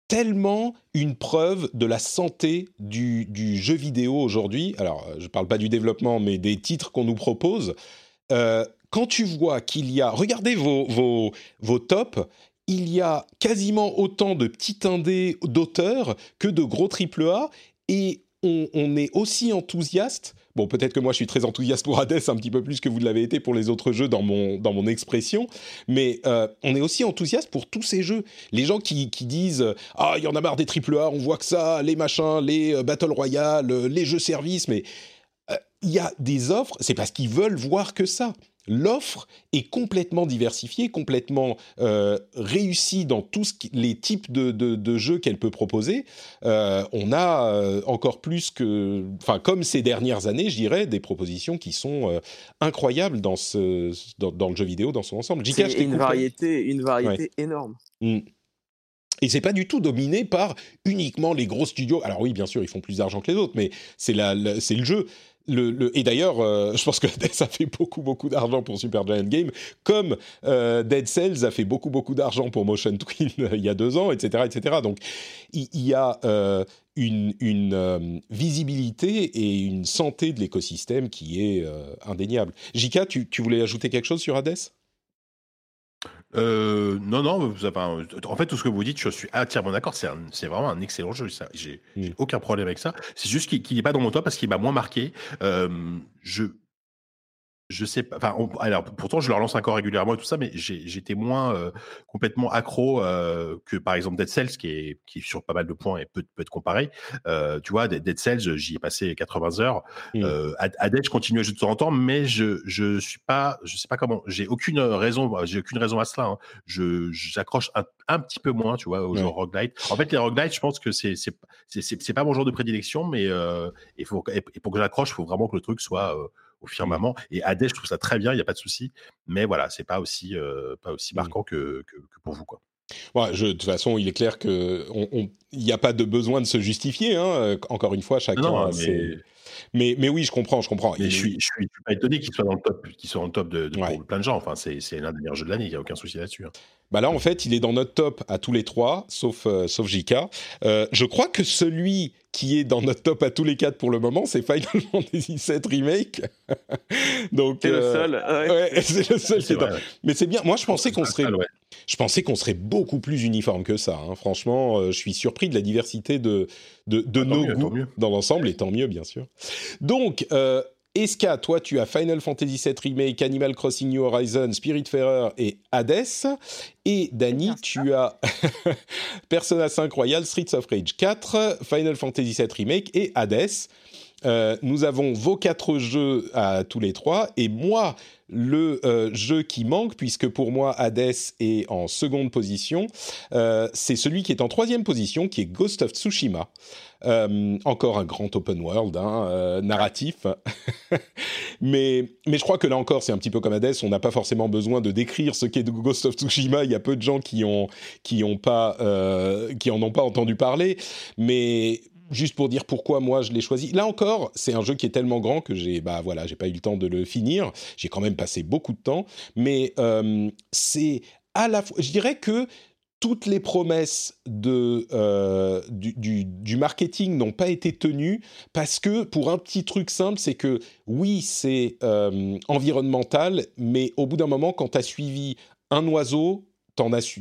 tellement une preuve de la santé du, du jeu vidéo aujourd'hui. Alors, je ne parle pas du développement, mais des titres qu'on nous propose. Euh, quand tu vois qu'il y a... Regardez vos, vos, vos tops. Il y a quasiment autant de petits indés d'auteurs que de gros AAA. Et on, est aussi enthousiaste. Bon, peut-être que moi, je suis très enthousiaste pour Hades, un petit peu plus que vous l'avez été pour les autres jeux dans mon, dans mon expression. Mais euh, on est aussi enthousiaste pour tous ces jeux. Les gens qui, disent Ah, il y en a marre des AAA, on voit que ça, les machins, les euh, Battle Royale, euh, les jeux services. Mais il y a des offres, c'est parce qu'ils veulent voir que ça. L'offre est complètement diversifiée, complètement euh, réussie dans tous les types de, de- de jeux qu'elle peut proposer. Euh, on a euh, encore plus que, enfin, comme ces dernières années, je dirais, des propositions qui sont incroyables dans, ce, dans, dans le jeu vidéo dans son ensemble. C'est une variété, une variété énorme. Mm. Et c'est pas du tout dominé par uniquement les gros studios. Alors oui, bien sûr, ils font plus d'argent que les autres, mais c'est le jeu. Le, et d'ailleurs, euh, je pense que Hades a fait beaucoup, beaucoup d'argent pour Super Giant Game, comme euh, Dead Cells a fait beaucoup, beaucoup d'argent pour Motion Twin il y a deux ans, etc., etc. Donc, il, y a euh, une, visibilité et une santé de l'écosystème qui est indéniable. Jika, tu, tu voulais ajouter quelque chose sur Hades? Euh, non, non, vous avez un- en fait, tout ce que vous dites, je suis entièrement d'accord. C'est un- c'est vraiment un excellent jeu. ça. J'ai j'ai Mm. aucun problème avec ça. C'est juste qu'il qu'il n'est pas dans mon top parce qu'il m'a moins marqué. Euh, je. Je sais pas. Enfin, on- alors pourtant, je le relance encore régulièrement et tout ça, mais j'étais moins euh, complètement accro euh, que par exemple Dead Cells, qui est, qui sur pas mal de points et peut, peut être comparé. Euh, tu vois, Dead Dead Cells, j'y ai passé 80 heures. Mm. Euh, Ad- Hades, je continue à jouer de temps en temps, mais je je suis pas, je sais pas comment. J'ai aucune raison, j'ai aucune raison à cela. hein. Je j'accroche un, un petit peu moins, tu vois, au Ouais. genre roguelite. En fait, les roguelites, je pense que c'est c'est pas mon genre de prédilection, mais il faut et pour que j'accroche, il faut vraiment que le truc soit au firmament. Et Hades, je trouve ça très bien, il y a pas de souci. Mais voilà, c'est pas aussi euh, pas aussi Mm. marquant que, que que pour vous, quoi. Ouais, je, de toute façon, il est clair que on- on- n'y a pas de besoin de se justifier. hein. Encore une fois, chacun. Non, a mais- ses- mais, mais oui, je comprends, je comprends. Mais je suis, je suis pas étonné qu'il soit dans le top, qu'il soit dans le top de, de- Ouais. pour plein de gens. Enfin, c'est c'est l'un des meilleurs jeux de l'année, il y a aucun souci là-dessus. hein. Bah là, en fait, il est dans notre top à tous les trois, sauf, euh, sauf JK. Euh, je crois que celui qui est dans notre top à tous les quatre pour le moment, c'est Final Fantasy VII Remake. Donc, C'est le euh, seul. ouais. Ouais, c'est le seul est dans- vrai, ouais. Mais c'est bien. Moi, je pensais qu'on serait, je pensais qu'on serait beaucoup plus uniforme que ça. hein. Franchement, euh, je suis surpris de la diversité de, de, de Ah, nos mieux, goûts dans l'ensemble, et tant mieux, bien sûr. Donc, euh, Eska, toi, tu as Final Fantasy VII Remake, Animal Crossing New Horizons, Spiritfarer et Hades. Et Dany, tu as Persona 5 Royal, Streets of Rage 4, Final Fantasy VII Remake et Hades. Euh, nous avons vos quatre jeux à tous les trois et moi le euh, jeu qui manque puisque pour moi Hades est en seconde position euh, c'est celui qui est en troisième position qui est Ghost of Tsushima Euh, encore un grand open world hein, euh, narratif mais mais je crois que là encore c'est un petit peu comme Hades on n'a pas forcément besoin de décrire ce qu'est Ghost of Tsushima il y a peu de gens qui ont qui ont pas euh, qui en ont pas entendu parler mais juste pour dire pourquoi moi je l'ai choisi. Là encore, c'est un jeu qui est tellement grand que j'ai bah voilà, j'ai pas eu le temps de le finir. J'ai quand même passé beaucoup de temps, mais c'est à la fois, je dirais que toutes les promesses euh, du, marketing n'ont pas été tenues parce que pour un petit truc simple, c'est que oui, c'est euh, environnemental, mais au bout d'un moment, quand tu as suivi un oiseau,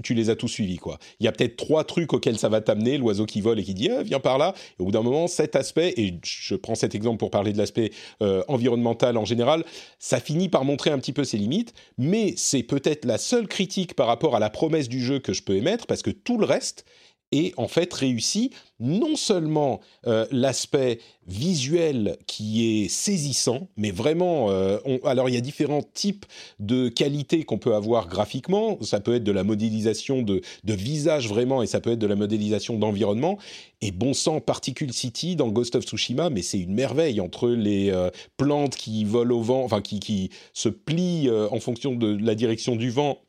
tu les as tous suivis quoi. Il y a peut-être trois trucs auxquels ça va t'amener, l'oiseau qui vole et qui dit ah, viens par là. Au bout d'un moment, cet aspect, et je prends cet exemple pour parler de l'aspect euh, environnemental en général, ça finit par montrer un petit peu ses limites. Mais c'est peut-être la seule critique par rapport à la promesse du jeu que je peux émettre parce que tout le reste et en fait réussit non seulement euh, l'aspect visuel qui est saisissant, mais vraiment, euh, alors il y a différents types de qualités qu'on peut avoir graphiquement, ça peut être de la modélisation de, visage vraiment, et ça peut être de la modélisation d'environnement, et bon sang, Particle City dans Ghost of Tsushima, mais c'est une merveille entre les euh, plantes qui volent au vent, enfin qui, se plient en fonction de la direction du vent,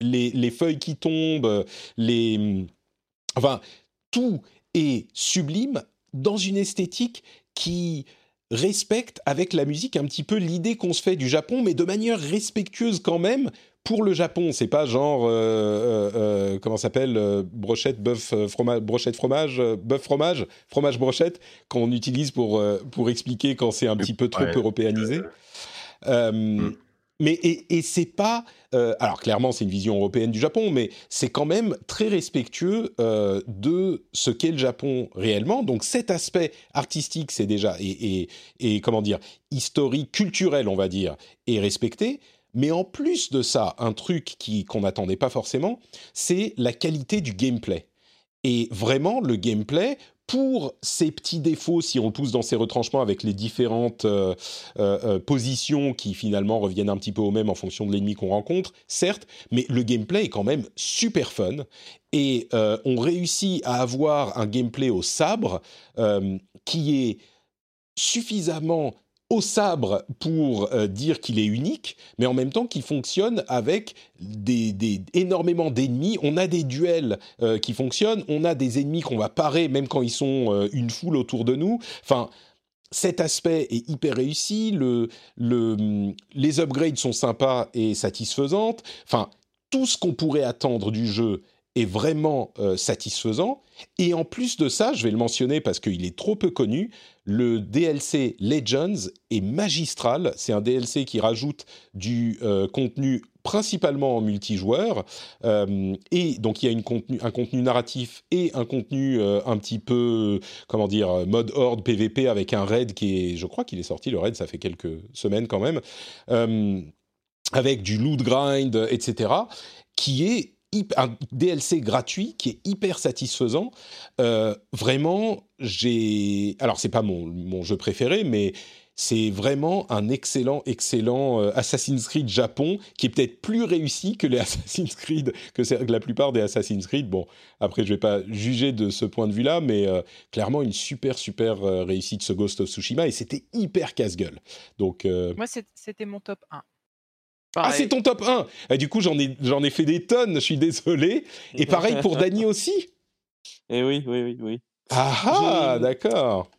les, les feuilles qui tombent, les Enfin, tout est sublime dans une esthétique qui respecte avec la musique un petit peu l'idée qu'on se fait du Japon, mais de manière respectueuse quand même pour le Japon. C'est pas genre euh, euh, euh comment s'appelle euh, brochette bœuf fromage brochette fromage bœuf fromage fromage brochette qu'on utilise pour pour expliquer quand c'est un petit peu trop européanisé. Mm. Mais et, c'est pas euh, alors clairement c'est une vision européenne du Japon, mais c'est quand même très respectueux euh, de ce qu'est le Japon réellement. Donc cet aspect artistique, c'est déjà et, et, comment dire historique, culturel, on va dire, est respecté. Mais en plus de ça, un truc qui qu'on n'attendait pas forcément, c'est la qualité du gameplay. Et vraiment, le gameplay, pour ces petits défauts, si on pousse dans ses retranchements avec les différentes euh, euh, euh, positions qui finalement reviennent un petit peu au même en fonction de l'ennemi qu'on rencontre, certes, mais le gameplay est quand même super fun et on réussit à avoir un gameplay au sabre qui est suffisamment au sabre pour euh, dire qu'il est unique, mais en même temps qu'il fonctionne avec des, énormément d'ennemis. On a des duels euh, qui fonctionnent, on a des ennemis qu'on va parer même quand ils sont euh, une foule autour de nous. Enfin, cet aspect est hyper réussi, le, le, les upgrades sont sympas et satisfaisantes. Enfin, tout ce qu'on pourrait attendre du jeu est vraiment euh, satisfaisant. Et en plus de ça, je vais le mentionner parce qu'il est trop peu connu, le DLC Legends est magistral. C'est un DLC qui rajoute du euh, contenu principalement en multijoueur. Euh, et donc il y a une contenu, un contenu narratif et un contenu un petit peu, comment dire, mode horde PVP avec un raid qui est, je crois qu'il est sorti, le raid ça fait quelques semaines quand même, avec du loot grind, etc., qui est un DLC gratuit qui est hyper satisfaisant. Euh, vraiment, j'ai. Alors, c'est pas mon, jeu préféré, mais c'est vraiment un excellent, excellent euh, Assassin's Creed Japon qui est peut-être plus réussi que les Assassin's Creed, que la plupart des Assassin's Creed. Bon, après, je vais pas juger de ce point de vue-là, mais euh, clairement, une super, super réussite ce Ghost of Tsushima et c'était hyper casse-gueule. Donc. Moi, c'était mon top 1. Ah, c'est ton top 1 et Du coup, j'en ai, j'en ai fait des tonnes, je suis désolé. Et pareil pour Dany aussi Et eh oui, oui, oui, oui. Ah ah, d'accord.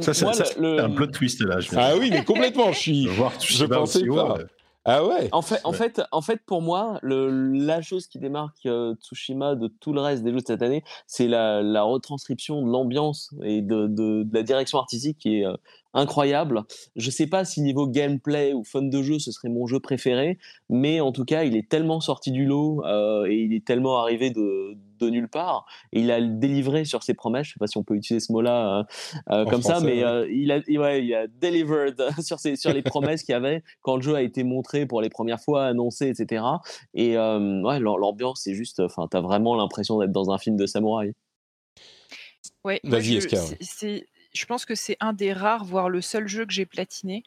Ça, c'est un plot twist là. ah oui, mais complètement, je suis. je pensais pas. Ah ouais. En fait, en fait, en fait, pour moi, le, la chose qui démarque euh, Tsushima de tout le reste des jeux de cette année, c'est la, la retranscription de l'ambiance et de, de, de, la direction artistique qui est euh, incroyable. Je sais pas si niveau gameplay ou fun de jeu, ce serait mon jeu préféré, mais en tout cas, il est tellement sorti du lot euh, et il est tellement arrivé de, de, nulle part et il a délivré sur ses promesses. Je sais pas si on peut utiliser ce mot-là euh, euh comme ça, mais euh, il a, ouais, il a delivered sur, ses, sur les promesses qu'il y avait quand le jeu a été montré pour les premières fois, annoncé, etc. Et euh, ouais, l'ambiance, c'est juste, enfin, t'as vraiment l'impression d'être dans un film de samouraï. Ouais, Vas-y, je pense que c'est un des rares, voire le seul jeu que j'ai platiné.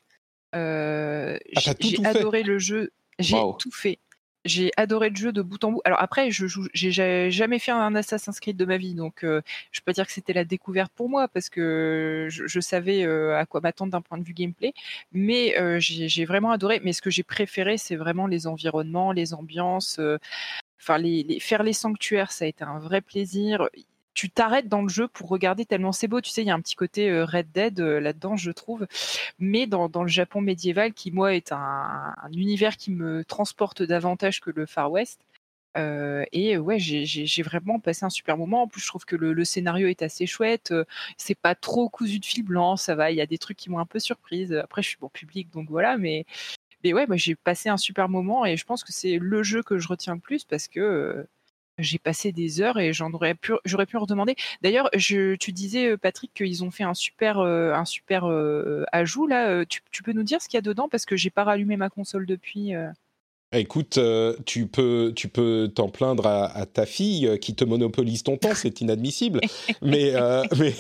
Euh, ah, j'ai adoré le jeu, j'ai tout fait. J'ai adoré le jeu de bout en bout. Alors après, je j'ai jamais fait un Assassin's Creed de ma vie, donc euh, je peux pas dire que c'était la découverte pour moi parce que je, savais euh, à quoi m'attendre d'un point de vue gameplay. Mais j'ai vraiment adoré. Mais ce que j'ai préféré, c'est vraiment les environnements, les ambiances. Enfin, les, faire les sanctuaires, ça a été un vrai plaisir tu t'arrêtes dans le jeu pour regarder tellement c'est beau. Tu sais, il y a un petit côté euh, Red Dead euh, là-dedans, je trouve. Mais dans, le Japon médiéval, qui moi est un, univers qui me transporte davantage que le Far West, et ouais, j'ai vraiment passé un super moment. En plus, je trouve que le, scénario est assez chouette. c'est pas trop cousu de fil blanc, ça va. Il y a des trucs qui m'ont un peu surprise. Après, je suis bon public, donc voilà. Mais, mais ouais, j'ai passé un super moment et je pense que c'est le jeu que je retiens le plus parce que j'ai passé des heures et j'en aurais pu, j'aurais pu en redemander. D'ailleurs, tu disais Patrick qu'ils ont fait un super, un super ajout là. Tu, tu, peux nous dire ce qu'il y a dedans? Parce que j'ai pas rallumé ma console depuis. Écoute, euh, tu peux tu peux t'en plaindre à, ta fille euh, qui te monopolise ton temps, c'est inadmissible. mais euh, mais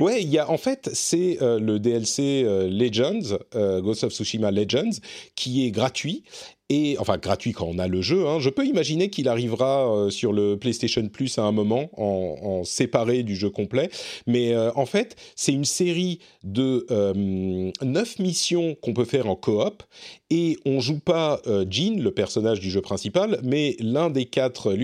ouais, il y a en fait c'est le DLC Legends, Ghost of Tsushima Legends, qui est gratuit et enfin gratuit quand on a le jeu. Hein. Je peux imaginer qu'il arrivera euh, sur le PlayStation Plus à un moment en, séparé du jeu complet. Mais euh, en fait, c'est une série de euh, neuf missions qu'on peut faire en coop et on joue pas Jean, le personnage du jeu principal, mais l'une des quatre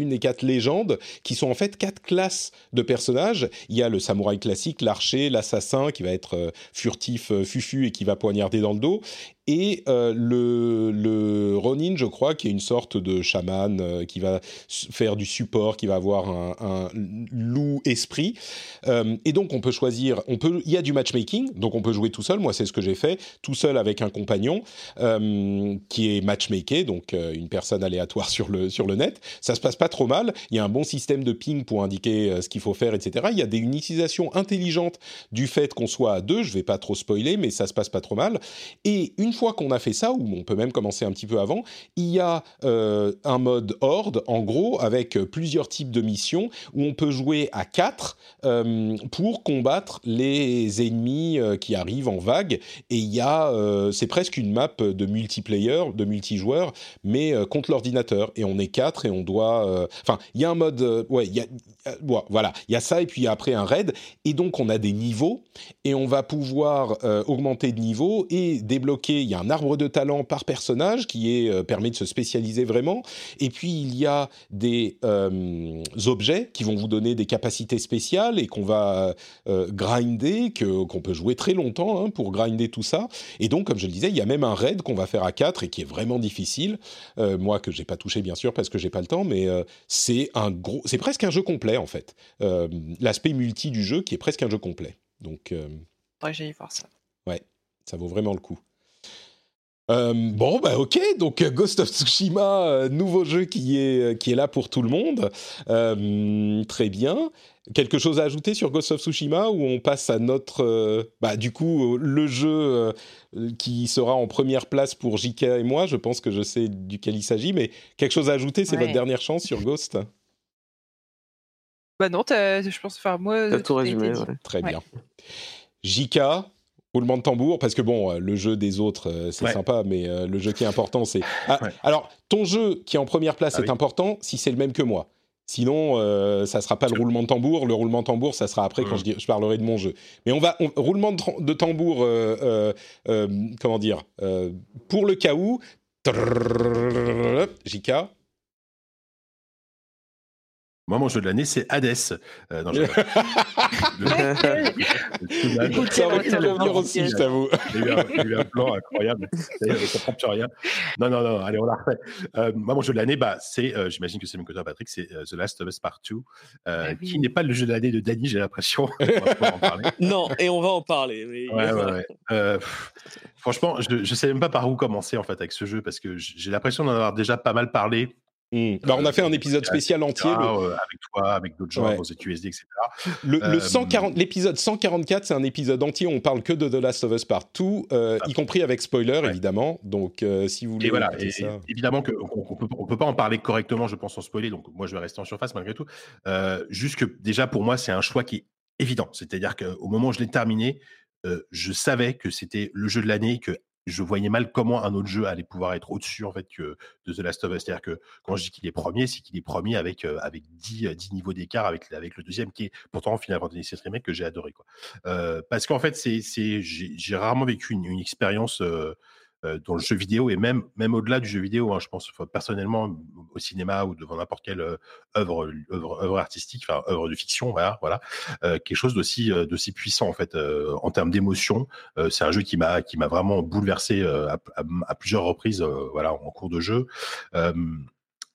légendes qui sont en fait quatre classes de personnages. Il y a le samouraï classique, l'archer, l'assassin qui va être furtif, fufu et qui va poignarder dans le dos, et euh, le, le, Ronin, je crois, qui est une sorte de chaman euh, qui va faire du support, qui va avoir un, loup esprit. Euh, et donc on peut choisir, on peut, il y a du matchmaking, donc on peut jouer tout seul. Moi, c'est ce que j'ai fait, tout seul avec un compagnon qui est matchmaké, donc une personne aléatoire sur le sur le net. Ça se passe pas trop mal. Il y a un bon système de ping pour indiquer ce qu'il faut faire, etc. Il y a des, une utilisation intelligente du fait qu'on soit à deux. Je vais pas trop spoiler, mais ça se passe pas trop mal. Et une fois qu'on a fait ça, ou on peut même commencer un petit peu avant, il y a euh, un mode horde, en gros, avec plusieurs types de missions où on peut jouer à 4 euh, pour combattre les ennemis euh, qui arrivent en vague. Et il y a, c'est presque une map de multiplayer, de multijoueur, mais contre l'ordinateur. Et on est 4 et on doit, enfin, il y a un mode, ouais, voilà, il y a ça et puis après un raid. Et donc on a des niveaux et on va pouvoir augmenter de niveau et débloquer. Il y a un arbre de talent par personnage qui est, euh, permet de se spécialiser vraiment. Et puis il y a des euh, objets qui vont vous donner des capacités spéciales et qu'on va euh, grinder, que, qu'on peut jouer très longtemps hein, pour grinder tout ça. Et donc, comme je le disais, il y a même un raid qu'on va faire à 4 et qui est vraiment difficile. moi, que j'ai pas touché bien sûr parce que j'ai pas le temps, mais c'est un gros, c'est presque un jeu complet en fait. L'aspect multi du jeu qui est presque un jeu complet. Donc, ouais, j'ai voir ça. Ouais, ça vaut vraiment le coup. Euh, bon, bah ok, donc euh, Ghost of Tsushima, euh, nouveau jeu qui est, qui est là pour tout le monde. très bien. Quelque chose à ajouter sur Ghost of Tsushima ou on passe à notre. bah, du coup, le jeu qui sera en première place pour JK et moi, je pense que je sais duquel il s'agit, mais quelque chose à ajouter, c'est votre dernière chance sur Ghost? Bah non, je pense. Enfin, moi. T'as tout résumé, Très bien. JK, roulement de tambour, parce que bon, euh, le jeu des autres, euh, c'est sympa, mais euh, le jeu qui est important, c'est... Ah, alors, ton jeu qui est en première place ah est important si c'est le même que moi. Sinon, ça sera pas le roulement de tambour. Le roulement de tambour, ça sera après quand je, je, parlerai de mon jeu. Mais on va roulement de, tambour, comment dire, pour le cas où. JK. Moi, mon jeu de l'année, c'est Hades. Euh, non, Écoute, ça revenir aussi, je t'avoue. J'ai eu, un plan incroyable. Ça ne comprend rien. Non, non, non, allez, on la refait. Euh, moi, mon jeu de l'année, bah, c'est, euh, j'imagine que c'est le même que toi, Patrick, c'est The Last of Us Part 2, ah qui n'est pas le jeu de l'année de Danny, j'ai l'impression. non, et on va en parler. Ouais, ouais, ouais. franchement, je ne sais même pas par où commencer, en fait, avec ce jeu, parce que j'ai l'impression d'en avoir déjà pas mal parlé Mmh. Bah, on a fait un épisode spécial entier. Euh, avec toi, avec d'autres gens, ouais. USD, etc. Le, euh, l'épisode 144, c'est un épisode entier où on parle que de The Last of Us Part 2, euh, y compris avec spoiler, évidemment. Donc, si vous voulez. Et voilà, évidemment qu'on ne peut, pas en parler correctement, je pense, sans spoiler. Donc, moi, je vais rester en surface malgré tout. juste que, déjà, pour moi, c'est un choix qui est évident. C'est-à-dire qu'au moment où je l'ai terminé, je savais que c'était le jeu de l'année, que je voyais mal comment un autre jeu allait pouvoir être au-dessus en fait de The Last of Us. C'est-à-dire que quand je dis qu'il est premier, c'est qu'il est premier avec euh, avec 10, 10 niveaux d'écart avec le deuxième qui est pourtant Final Fantasy VII Remake que j'ai adoré quoi. Euh, parce qu'en fait c'est c'est j'ai rarement vécu une, expérience euh, euh, dans le jeu vidéo et même, même au-delà du jeu vidéo, hein, je pense personnellement au cinéma ou devant n'importe quelle euh, œuvre, œuvre, artistique, enfin œuvre de fiction, voilà, voilà euh, quelque chose d'aussi d'aussi puissant en fait en termes d'émotion. c'est un jeu qui m'a qui m'a vraiment bouleversé à, plusieurs reprises, voilà, en cours de jeu.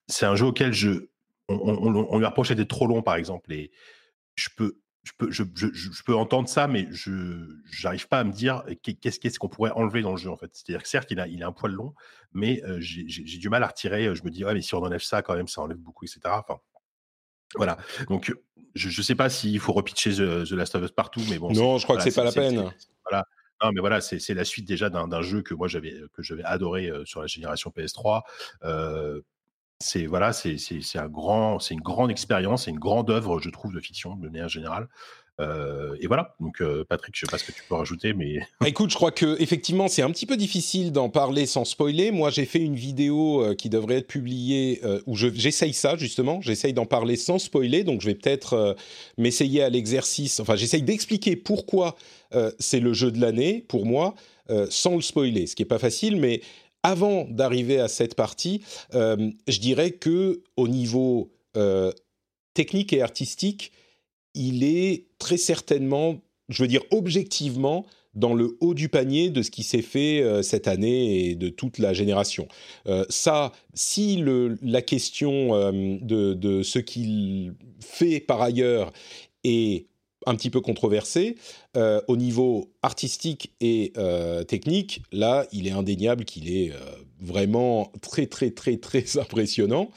c'est un jeu auquel je on, on- on lui reprochait d'être trop long, par exemple. Et je peux, je peux, je, je- je- je peux entendre ça, mais je n'arrive pas à me dire qu'est- qu'est-ce qu'est-ce qu'on pourrait enlever dans le jeu, en fait. C'est-à-dire que certes, il a, il a un poil long, mais euh, j'ai j'ai- j'ai du mal à retirer. Je me dis, ouais, mais si on enlève ça, quand même, ça enlève beaucoup, etc. Enfin, voilà. Donc, je ne sais pas s'il faut repitcher The, The Last of Us partout, mais bon. Non, c'est- je crois que voilà, c'est pas la peine. c'est- Voilà. Non, mais voilà, c'est c'est la suite déjà d'un d'un jeu que moi j'avais que j'avais adoré euh, sur la génération PS3. Euh, c'est voilà, c'est un grand, c'est une grande expérience, c'est une grande œuvre, je trouve, de fiction de manière générale. Euh, et voilà. Donc, euh, Patrick, je sais pas ce que tu peux rajouter, mais Bah, écoute, je crois que effectivement, c'est un petit peu difficile d'en parler sans spoiler. Moi, j'ai fait une vidéo euh, qui devrait être publiée où je- j'essaye ça justement. J'essaye d'en parler sans spoiler. Donc, je vais peut-être m'essayer à l'exercice. Enfin, j'essaye d'expliquer pourquoi c'est le jeu de l'année pour moi, sans le spoiler, ce qui est pas facile, mais avant d'arriver à cette partie, euh, je dirais que au niveau euh, technique et artistique, il est très certainement, je veux dire objectivement, dans le haut du panier de ce qui s'est fait euh, cette année et de toute la génération. Ça, si la question de ce qu'il fait par ailleurs est un petit peu controversée, euh, au niveau artistique et euh, technique, là, il est indéniable qu'il est euh, vraiment très, très, très, très impressionnant.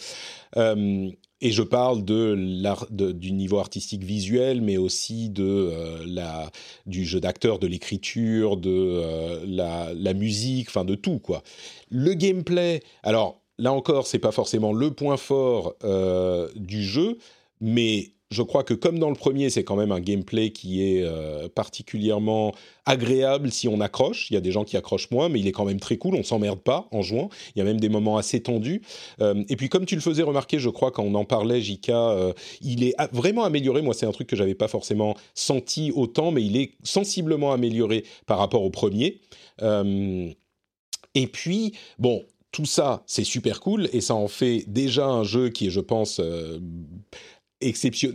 Et je parle de du niveau artistique visuel, mais aussi de la, du jeu d'acteur, de l'écriture, de la, la musique, enfin de tout quoi. Le gameplay, alors là encore, c'est pas forcément le point fort du jeu, mais je crois que comme dans le premier, c'est quand même un gameplay qui est euh, particulièrement agréable si on accroche. Il y a des gens qui accrochent moins, mais il est quand même très cool. On s'emmerde pas en jouant. Il y a même des moments assez tendus. Euh, et puis comme tu le faisais remarquer, je crois quand on en parlait, Jika, euh, il est vraiment amélioré. Moi, c'est un truc que j'avais pas forcément senti autant, mais il est sensiblement amélioré par rapport au premier. Et puis, bon, tout ça, c'est super cool et ça en fait déjà un jeu qui est, je pense,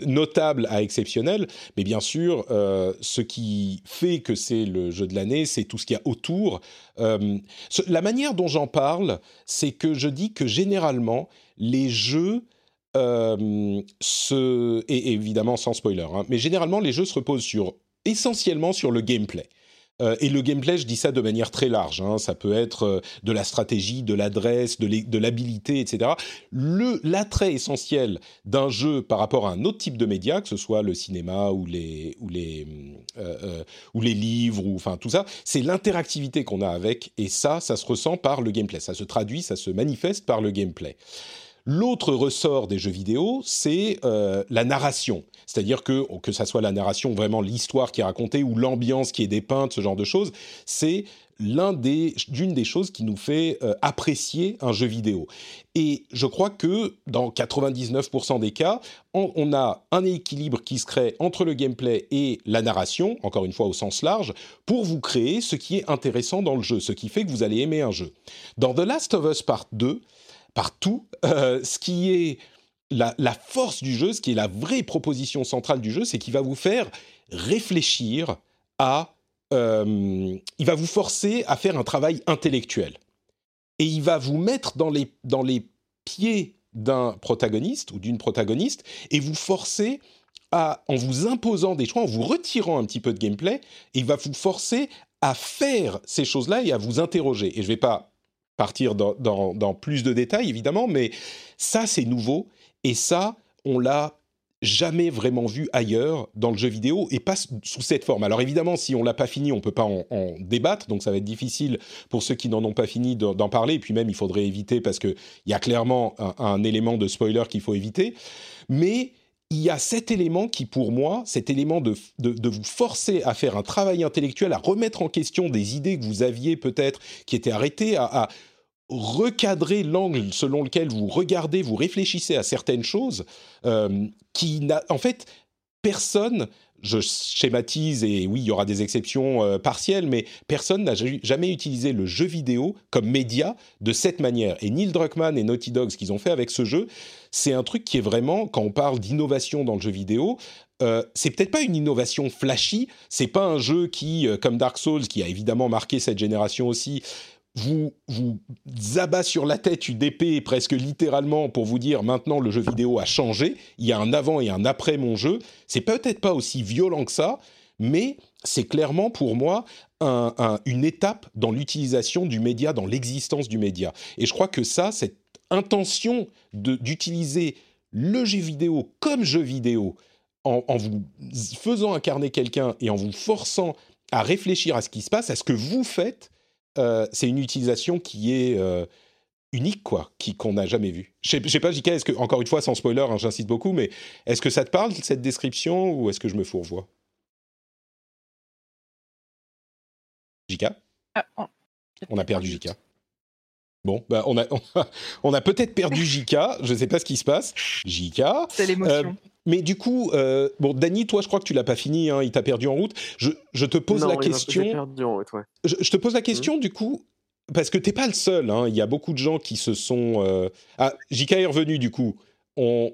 notable à exceptionnel. Mais bien sûr, euh, ce qui fait que c'est le jeu de l'année, c'est tout ce qu'il y a autour. Euh, la manière dont j'en parle, c'est que je dis que généralement, les jeux euh, se, et évidemment sans spoiler, hein, mais généralement les jeux se reposent sur essentiellement sur le gameplay. Euh, et le gameplay, je dis ça de manière très large. hein, ça peut être euh, de la stratégie, de l'adresse, de l'habilité, etc. L'attrait essentiel d'un jeu par rapport à un autre type de média, que ce soit le cinéma ou les euh, livres ou tout ça, c'est l'interactivité qu'on a avec. Et ça, ça se ressent par le gameplay. Ça se traduit, ça se manifeste par le gameplay. L'autre ressort des jeux vidéo, c'est euh, la narration. C'est-à-dire que, que ça soit la narration, vraiment l'histoire qui est racontée ou l'ambiance qui est dépeinte, ce genre de choses, c'est l'un des, d'une des choses qui nous fait euh, apprécier un jeu vidéo. Et je crois que dans 99% des cas, on, on a un équilibre qui se crée entre le gameplay et la narration, encore une fois au sens large, pour vous créer ce qui est intéressant dans le jeu, ce qui fait que vous allez aimer un jeu. Dans The Last of Us Part 2, partout, euh, ce qui est la, force du jeu, ce qui est la vraie proposition centrale du jeu, c'est qu'il va vous faire réfléchir à... euh, il va vous forcer à faire un travail intellectuel. Et il va vous mettre dans les, dans les pieds d'un protagoniste ou d'une protagoniste et vous forcer à, en vous imposant des choix, en vous retirant un petit peu de gameplay, il va vous forcer à faire ces choses-là et à vous interroger. Et je ne vais pas partir dans, plus de détails, évidemment, mais ça, c'est nouveau. Et ça, on l'a jamais vraiment vu ailleurs dans le jeu vidéo et pas sous cette forme. Alors évidemment, si on l'a pas fini, on peut pas en, débattre, donc ça va être difficile pour ceux qui n'en ont pas fini d'en parler. Et puis même, il faudrait éviter parce que il y a clairement un élément de spoiler qu'il faut éviter. Mais il y a cet élément qui, pour moi, cet élément de, de, vous forcer à faire un travail intellectuel, à remettre en question des idées que vous aviez peut-être, qui étaient arrêtées, à, recadrer l'angle selon lequel vous regardez, vous réfléchissez à certaines choses, euh, qui n'a, en fait, personne, je schématise et oui, il y aura des exceptions euh, partielles, mais personne n'a ja- jamais utilisé le jeu vidéo comme média de cette manière. Et Neil Druckmann et Naughty Dog, ce qu'ils ont fait avec ce jeu, c'est un truc qui est vraiment, quand on parle d'innovation dans le jeu vidéo, euh, c'est peut-être pas une innovation flashy, c'est pas un jeu qui, euh, comme Dark Souls, qui a évidemment marqué cette génération aussi, vous vous abat sur la tête une épée presque littéralement pour vous dire maintenant le jeu vidéo a changé, il y a un avant et un après mon jeu. C'est peut-être pas aussi violent que ça, mais c'est clairement pour moi une étape dans l'utilisation du média, dans l'existence du média. Et je crois que ça, cette intention d'utiliser le jeu vidéo comme jeu vidéo, en, vous faisant incarner quelqu'un et en vous forçant à réfléchir à ce qui se passe, à ce que vous faites, euh, c'est une utilisation qui est euh, unique, quoi, qu'on n'a jamais vue. Je sais, sais pas, JK, est-ce que, encore une fois, sans spoiler, hein, j'insiste beaucoup, mais est-ce que ça te parle, cette description, ou est-ce que je me fourvoie? JK ah, On a perdu JK. Bon, bah on a, on a, peut-être perdu JK, je ne sais pas ce qui se passe. JK. C'est l'émotion. Euh, mais du coup, euh, bon, Dany, toi, je crois que tu l'as pas fini, hein, il t'a perdu en route. Je, je te pose la question. Perdu en route, ouais. je, te pose la question, mmh. du coup, parce que t'es pas le seul. Hein, il y a beaucoup de gens qui se sont. Euh... Ah, JK est revenu, du coup. On...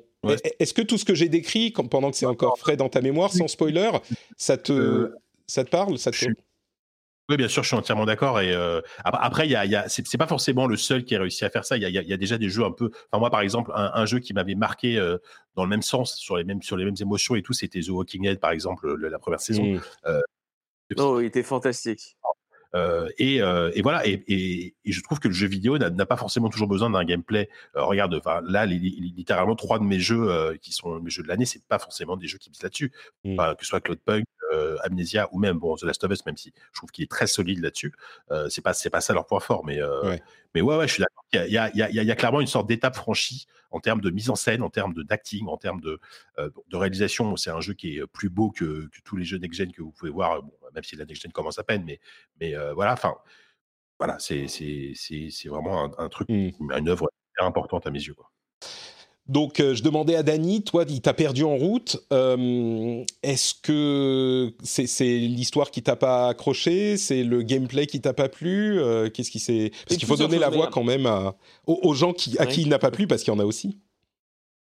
Est-ce que tout ce que j'ai décrit, pendant que c'est encore frais dans ta mémoire, sans spoiler, ça te, euh, ça te parle ça te... Oui, bien sûr, je suis entièrement d'accord. Et euh, après, il y a, y a c'est pas forcément le seul qui a réussi à faire ça. Il y a, y a, déjà des jeux un peu. Enfin, moi, par exemple, un, jeu qui m'avait marqué euh, dans le même sens, sur les mêmes sur les mêmes émotions et tout, c'était The Walking Dead, par exemple, la première saison. Mmh. Euh, oh, il était fantastique. Euh, et, euh, et, voilà, et, et, et, je trouve que le jeu vidéo n'a pas forcément toujours besoin d'un gameplay. Euh, regarde, là, littéralement, trois de mes jeux qui sont mes jeux de l'année, c'est pas forcément des jeux qui visent là-dessus. Mmh. que ce soit Cloudpunk, Amnesia ou même bon, The Last of Us, même si je trouve qu'il est très solide là-dessus. c'est pas c'est pas ça leur point fort, mais ouais. mais ouais, ouais, je suis d'accord. Il y a, il y, a, il y a clairement une sorte d'étape franchie en termes de mise en scène, en termes d'acting, en termes de, de réalisation. C'est un jeu qui est plus beau que, que tous les jeux next-gen que vous pouvez voir. Bon, même si la next-gen commence à peine, mais, mais voilà, enfin, voilà, c'est vraiment un, un truc, mmh. une œuvre importante à mes yeux. Quoi. Donc, je demandais à Dany, toi, il t'a perdu en route. Est-ce que c'est l'histoire qui t'a pas accroché? C'est le gameplay qui t'a pas plu? Qu'est-ce qui s'est Parce qu'il faut donner la voix quand même à, aux, gens qui, à qui il n'a pas plu, parce qu'il y en a aussi.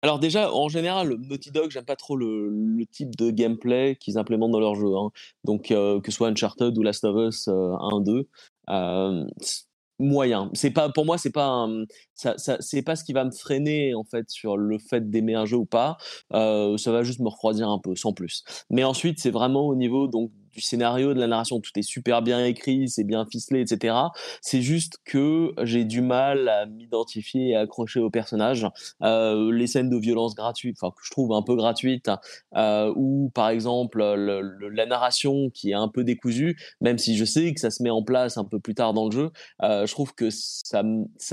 Alors déjà, en général, Naughty Dog, j'aime pas trop le, type de gameplay qu'ils implémentent dans leur jeu. Hein. Donc que ce soit Uncharted ou Last of Us 1, 2, euh, moyen. C'est pas pour moi, c'est pas ça, ça c'est pas ce qui va me freiner en fait sur le fait d'aimer un jeu ou pas. Euh, ça va juste me refroidir un peu, sans plus. Mais ensuite, c'est vraiment au niveau donc du scénario, de la narration, tout est super bien écrit, c'est bien ficelé, etc. C'est juste que j'ai du mal à m'identifier et à accrocher au personnage. Euh, les scènes de violence gratuites, enfin que je trouve un peu gratuites, euh, ou par exemple la narration qui est un peu décousue, même si je sais que ça se met en place un peu plus tard dans le jeu, euh, je trouve que ça,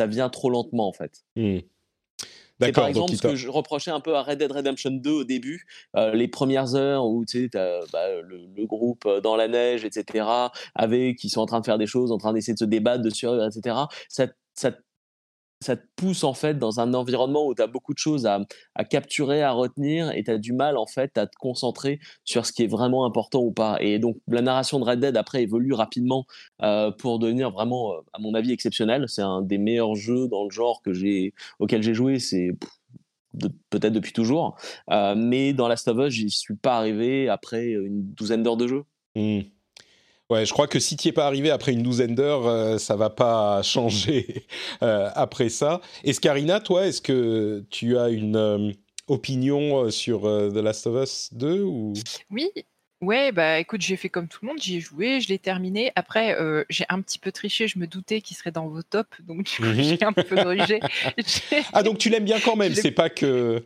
vient trop lentement en fait. Mmh. C'est par exemple ce que je reprochais un peu à Red Dead Redemption 2 au début, euh, les premières heures où tu sais, as, bah, le, groupe euh, dans la neige, etc., avec qui sont en train de faire des choses, en train d'essayer de se débattre, de survivre, etc. Ça, ça ça te pousse en fait dans un environnement où tu as beaucoup de choses à, capturer, à retenir et tu as du mal en fait à te concentrer sur ce qui est vraiment important ou pas. Et donc la narration de Red Dead après évolue rapidement euh, pour devenir vraiment, euh, à mon avis, exceptionnel. C'est un des meilleurs jeux dans le genre que j'ai, auquel j'ai joué. C'est peut-être depuis toujours. Euh, mais dans Last of Us, j'y suis pas arrivé après une douzaine d'heures de jeu. Mmh. Ouais, je crois que si tu n'y es pas arrivé après une douzaine d'heures, ça euh, ça va pas changer euh, après ça. Escarina, toi, est-ce que tu as une euh, opinion sur The Last of Us 2 ou... Oui, Ouais, bah écoute, j'ai fait comme tout le monde, j'y ai joué, je l'ai terminé. Après, j'ai un petit peu triché, je me doutais qu'il serait dans vos tops, donc mhm. j'ai un peu grugé. ah, donc tu l'aimes bien quand même, c'est pas que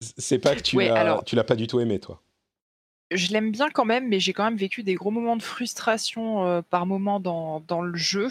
c'est pas que tu l'as tu l'as pas du tout aimé, toi je l'aime bien quand même, mais j'ai quand même vécu des gros moments de frustration euh, par moment dans, le jeu,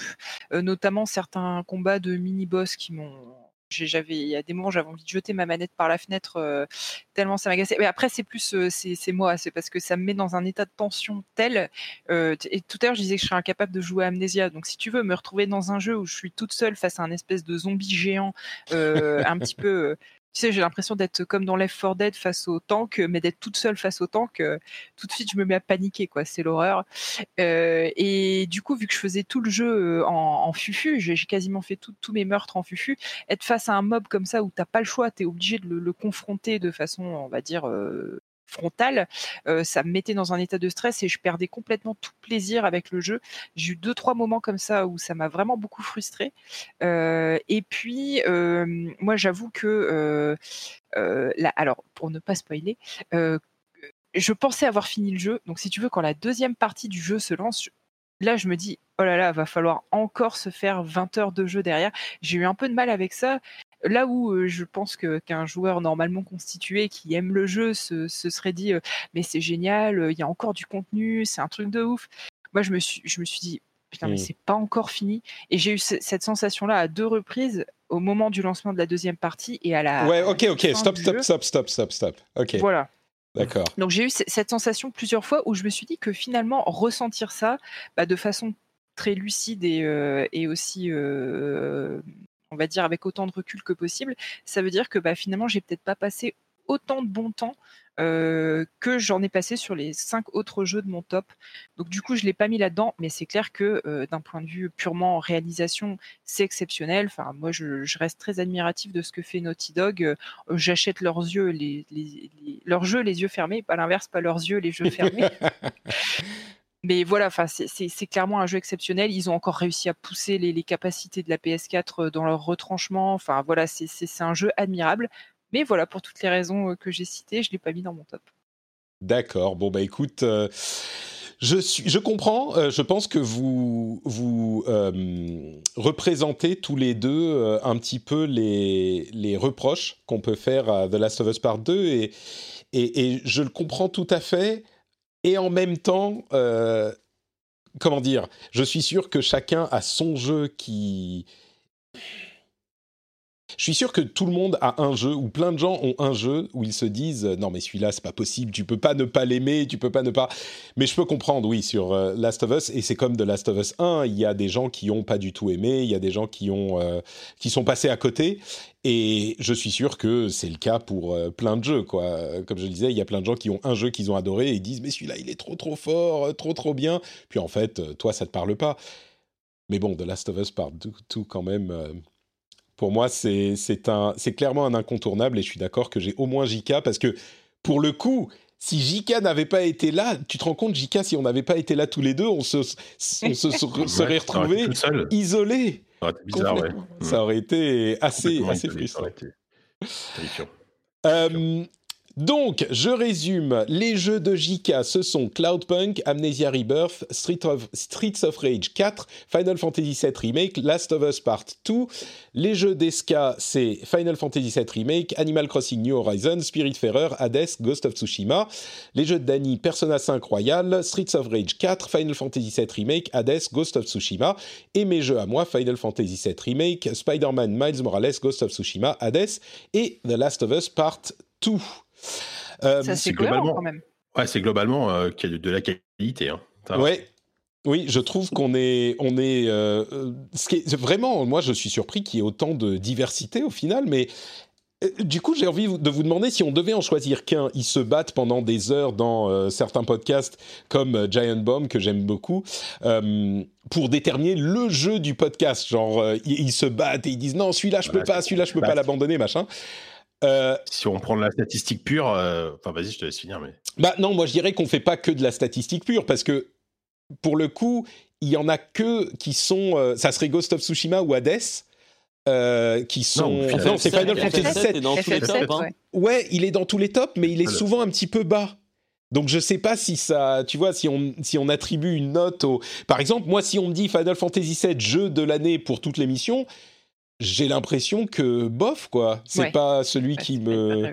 euh, notamment certains combats de mini-boss qui m'ont. J'avais, il y a des moments, j'avais envie de jeter ma manette par la fenêtre euh, tellement ça m'agaçait. Mais après, c'est plus, c'est moi, c'est parce que ça me met dans un état de tension tel. et tout à l'heure, je disais que je serais incapable de jouer à Amnesia. Donc, si tu veux me retrouver dans un jeu où je suis toute seule face à un espèce de zombie géant, un petit peu tu sais, j'ai l'impression d'être comme dans Left 4 Dead face au tank, mais d'être toute seule face au tank. Euh, tout de suite, je me mets à paniquer, quoi. C'est l'horreur. Euh, et du coup, vu que je faisais tout le jeu euh, en, fufu, j'ai quasiment fait tous mes meurtres en fufu. Être face à un mob comme ça où t'as pas le choix, t'es obligé de le, confronter de façon, on va dire, frontale, euh, ça me mettait dans un état de stress et je perdais complètement tout plaisir avec le jeu. J'ai eu deux trois moments comme ça où ça m'a vraiment beaucoup frustré. Euh, et puis euh, moi j'avoue que là, alors pour ne pas spoiler, je pensais avoir fini le jeu. Donc si tu veux, quand la deuxième partie du jeu se lance, là je me dis oh là là, va falloir encore se faire 20 heures de jeu derrière. J'ai eu un peu de mal avec ça là où je pense que qu'un joueur normalement constitué qui aime le jeu se, serait dit mais c'est génial, il y a encore du contenu, c'est un truc de ouf. Moi je me suis je me suis dit putain mais mmh. c'est pas encore fini et j'ai eu cette sensation là à deux reprises au moment du lancement de la deuxième partie et à la Ouais, OK OK, stop stop, stop stop stop stop OK. Voilà. D'accord. Donc j'ai eu cette sensation plusieurs fois où je me suis dit que finalement ressentir ça bah, de façon très lucide et, et aussi on va dire avec autant de recul que possible, ça veut dire que bah, finalement, j'ai peut-être pas passé autant de bon temps euh, que j'en ai passé sur les cinq autres jeux de mon top. Donc du coup, je l'ai pas mis là-dedans, mais c'est clair que euh, d'un point de vue purement réalisation, c'est exceptionnel. Enfin, moi, je, reste très admiratif de ce que fait Naughty Dog. Euh, j'achète leurs yeux, les, leurs jeux les yeux fermés, pas l'inverse, pas leurs yeux les yeux fermés. Mais voilà, c'est clairement un jeu exceptionnel. Ils ont encore réussi à pousser les, capacités de la PS4 euh, dans leur retranchement. Enfin, voilà, c'est un jeu admirable. Mais voilà, pour toutes les raisons euh, que j'ai citées, je ne l'ai pas mis dans mon top. D'accord. Bon, bah écoute. Euh, je, comprends, je pense que vous, représentez tous les deux un petit peu les, reproches qu'on peut faire à The Last of Us Part 2 et, et, et je le comprends tout à fait et en même temps, euh, comment dire, je suis sûr que chacun a son jeu qui... Je suis sûr que tout le monde a un jeu, ou plein de gens ont un jeu où ils se disent non mais celui-là c'est pas possible, tu peux pas ne pas l'aimer, tu peux pas ne pas. Mais je peux comprendre, oui, sur euh, Last of Us et c'est comme de Last of Us 1, il y a des gens qui ont pas du tout aimé, il y a des gens qui ont euh, qui sont passés à côté et je suis sûr que c'est le cas pour euh, plein de jeux, quoi. Comme je disais, il y a plein de gens qui ont un jeu qu'ils ont adoré et ils disent mais celui-là il est trop trop fort, euh, trop trop bien. Puis en fait, euh, toi ça te parle pas. Mais bon, The Last of Us Part tout quand même. Pour moi, c'est clairement un incontournable et je suis d'accord que j'ai au moins JK parce que pour le coup, si Jika n'avait pas été là, tu te rends compte, Jika, si on n'avait pas été là tous les deux, on se, on se serait retrouvés isolés. Ça aurait été bizarre, ouais. Ça aurait été assez, assez frustrant. Euh, donc, je résume. Les jeux de JK, ce sont Cloudpunk, Amnesia Rebirth, Streets of Rage 4, Final Fantasy VII Remake, Last of Us Part 2. Les jeux d'Eska, c'est Final Fantasy VII Remake, Animal Crossing New Horizons, Spiritfarer, Hades, Ghost of Tsushima. Les jeux de Dany, Persona 5 Royal, Streets of Rage 4, Final Fantasy VII Remake, Hades, Ghost of Tsushima. Et mes jeux à moi, Final Fantasy VII Remake, Spider-Man Miles Morales, Ghost of Tsushima, Hades et The Last of Us Part 2. Euh, ça c'est globalement quand même. Ouais, c'est globalement euh, qu'il y a de, la qualité. Hein. Ouais. Oui, je trouve qu'on est, on est, euh, ce qui est, vraiment, moi, je suis surpris qu'il y ait autant de diversité au final, mais du coup, j'ai envie de vous demander si on devait en choisir qu'un. Ils se battent pendant des heures dans certains podcasts comme Giant Bomb, que j'aime beaucoup, pour déterminer le jeu du podcast. Genre, ils, se battent et ils disent non, celui-là, je peux pas, celui-là, je peux pas l'abandonner, machin. Euh, si on prend la statistique pure, euh, enfin vas-y, je te laisse finir. Mais... Bah non, moi je dirais qu'on fait pas que de la statistique pure parce que pour le coup, il y en a que qui sont, euh, ça serait Ghost of Tsushima ou Hades. qui sont. Non, c'est Final Fantasy VII. Dans tous les tops, hein. ouais. il est dans tous les tops, mais il est souvent un petit peu bas. Donc je sais pas si ça, tu vois, si on si on attribue une note au, par exemple, moi si on me dit Final Fantasy VII jeu de l'année pour toute l'émission, j'ai l'impression que bof quoi. C'est pas celui qui me.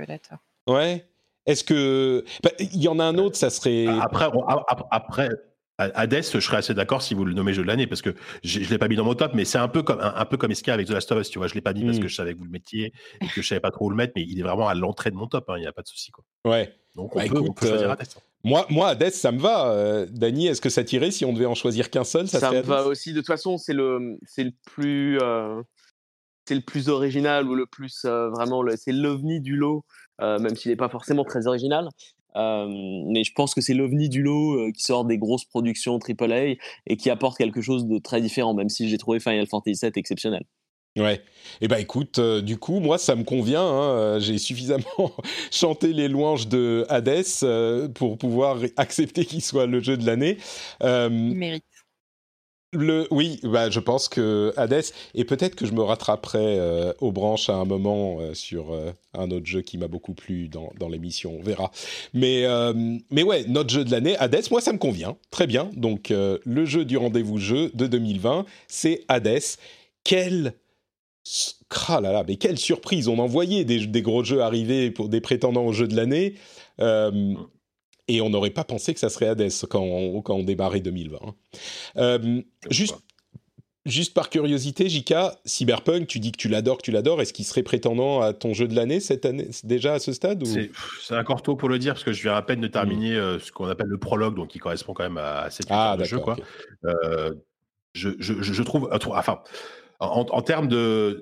Ouais. Est-ce que bah, il y en a un autre, ça serait. Après, après. Hades, je serais assez d'accord si vous le nommez jeu de l'année parce que je, ne l'ai pas mis dans mon top, mais c'est un peu comme un, peu comme Eska avec The Last of Us, tu vois. Je l'ai pas dit parce hmm. que je savais que vous le mettiez et que je savais pas trop où le mettre, mais il est vraiment à l'entrée de mon top. Hein, il n'y a pas de souci quoi. Ouais. Donc on, bah, peut, choisir euh, Hades. Hein. Moi, moi, Hades, ça me va. Euh, Dany, est-ce que ça tirait si on devait en choisir qu'un seul Ça, me va aussi. De toute façon, c'est le, c'est le plus, euh, c'est le plus original ou le plus euh, vraiment c'est l'ovni du lot, euh, même s'il n'est pas forcément très original. Euh, mais je pense que c'est l'ovni du lot qui sort des grosses productions AAA et qui apporte quelque chose de très différent, même si j'ai trouvé Final Fantasy VII exceptionnel. Ouais. Eh ben écoute, euh, du coup, moi ça me convient. hein, euh, J'ai suffisamment chanté les louanges de Hades euh, pour pouvoir accepter qu'il soit le jeu de l'année. Euh, Il mérite. Le, oui, bah, je pense que Hades, et peut-être que je me rattraperai euh, aux branches à un moment euh, sur euh, un autre jeu qui m'a beaucoup plu dans, dans l'émission, on verra. Mais, mais ouais, notre jeu de l'année, Hades, moi ça me convient, très bien. Donc le jeu du rendez-vous jeu de 2020, c'est Hades. Quelle... Ah là là, mais quelle surprise On en voyait des, des gros jeux arriver pour des prétendants au jeu de l'année. Et on n'aurait pas pensé que ça serait Hades quand on, quand on démarrait 2020. Euh, juste, juste par curiosité, Jika, Cyberpunk, tu dis que tu l'adores, que tu l'adores. Est-ce qu'il serait prétendant à ton jeu de l'année cette année, déjà à ce stade ou... C'est encore tôt pour le dire parce que je viens à peine de terminer euh, ce qu'on appelle le prologue, donc qui correspond quand même à, à cette Ah, de jeu. Quoi. Euh, je, je, je je trouve, enfin, en, en termes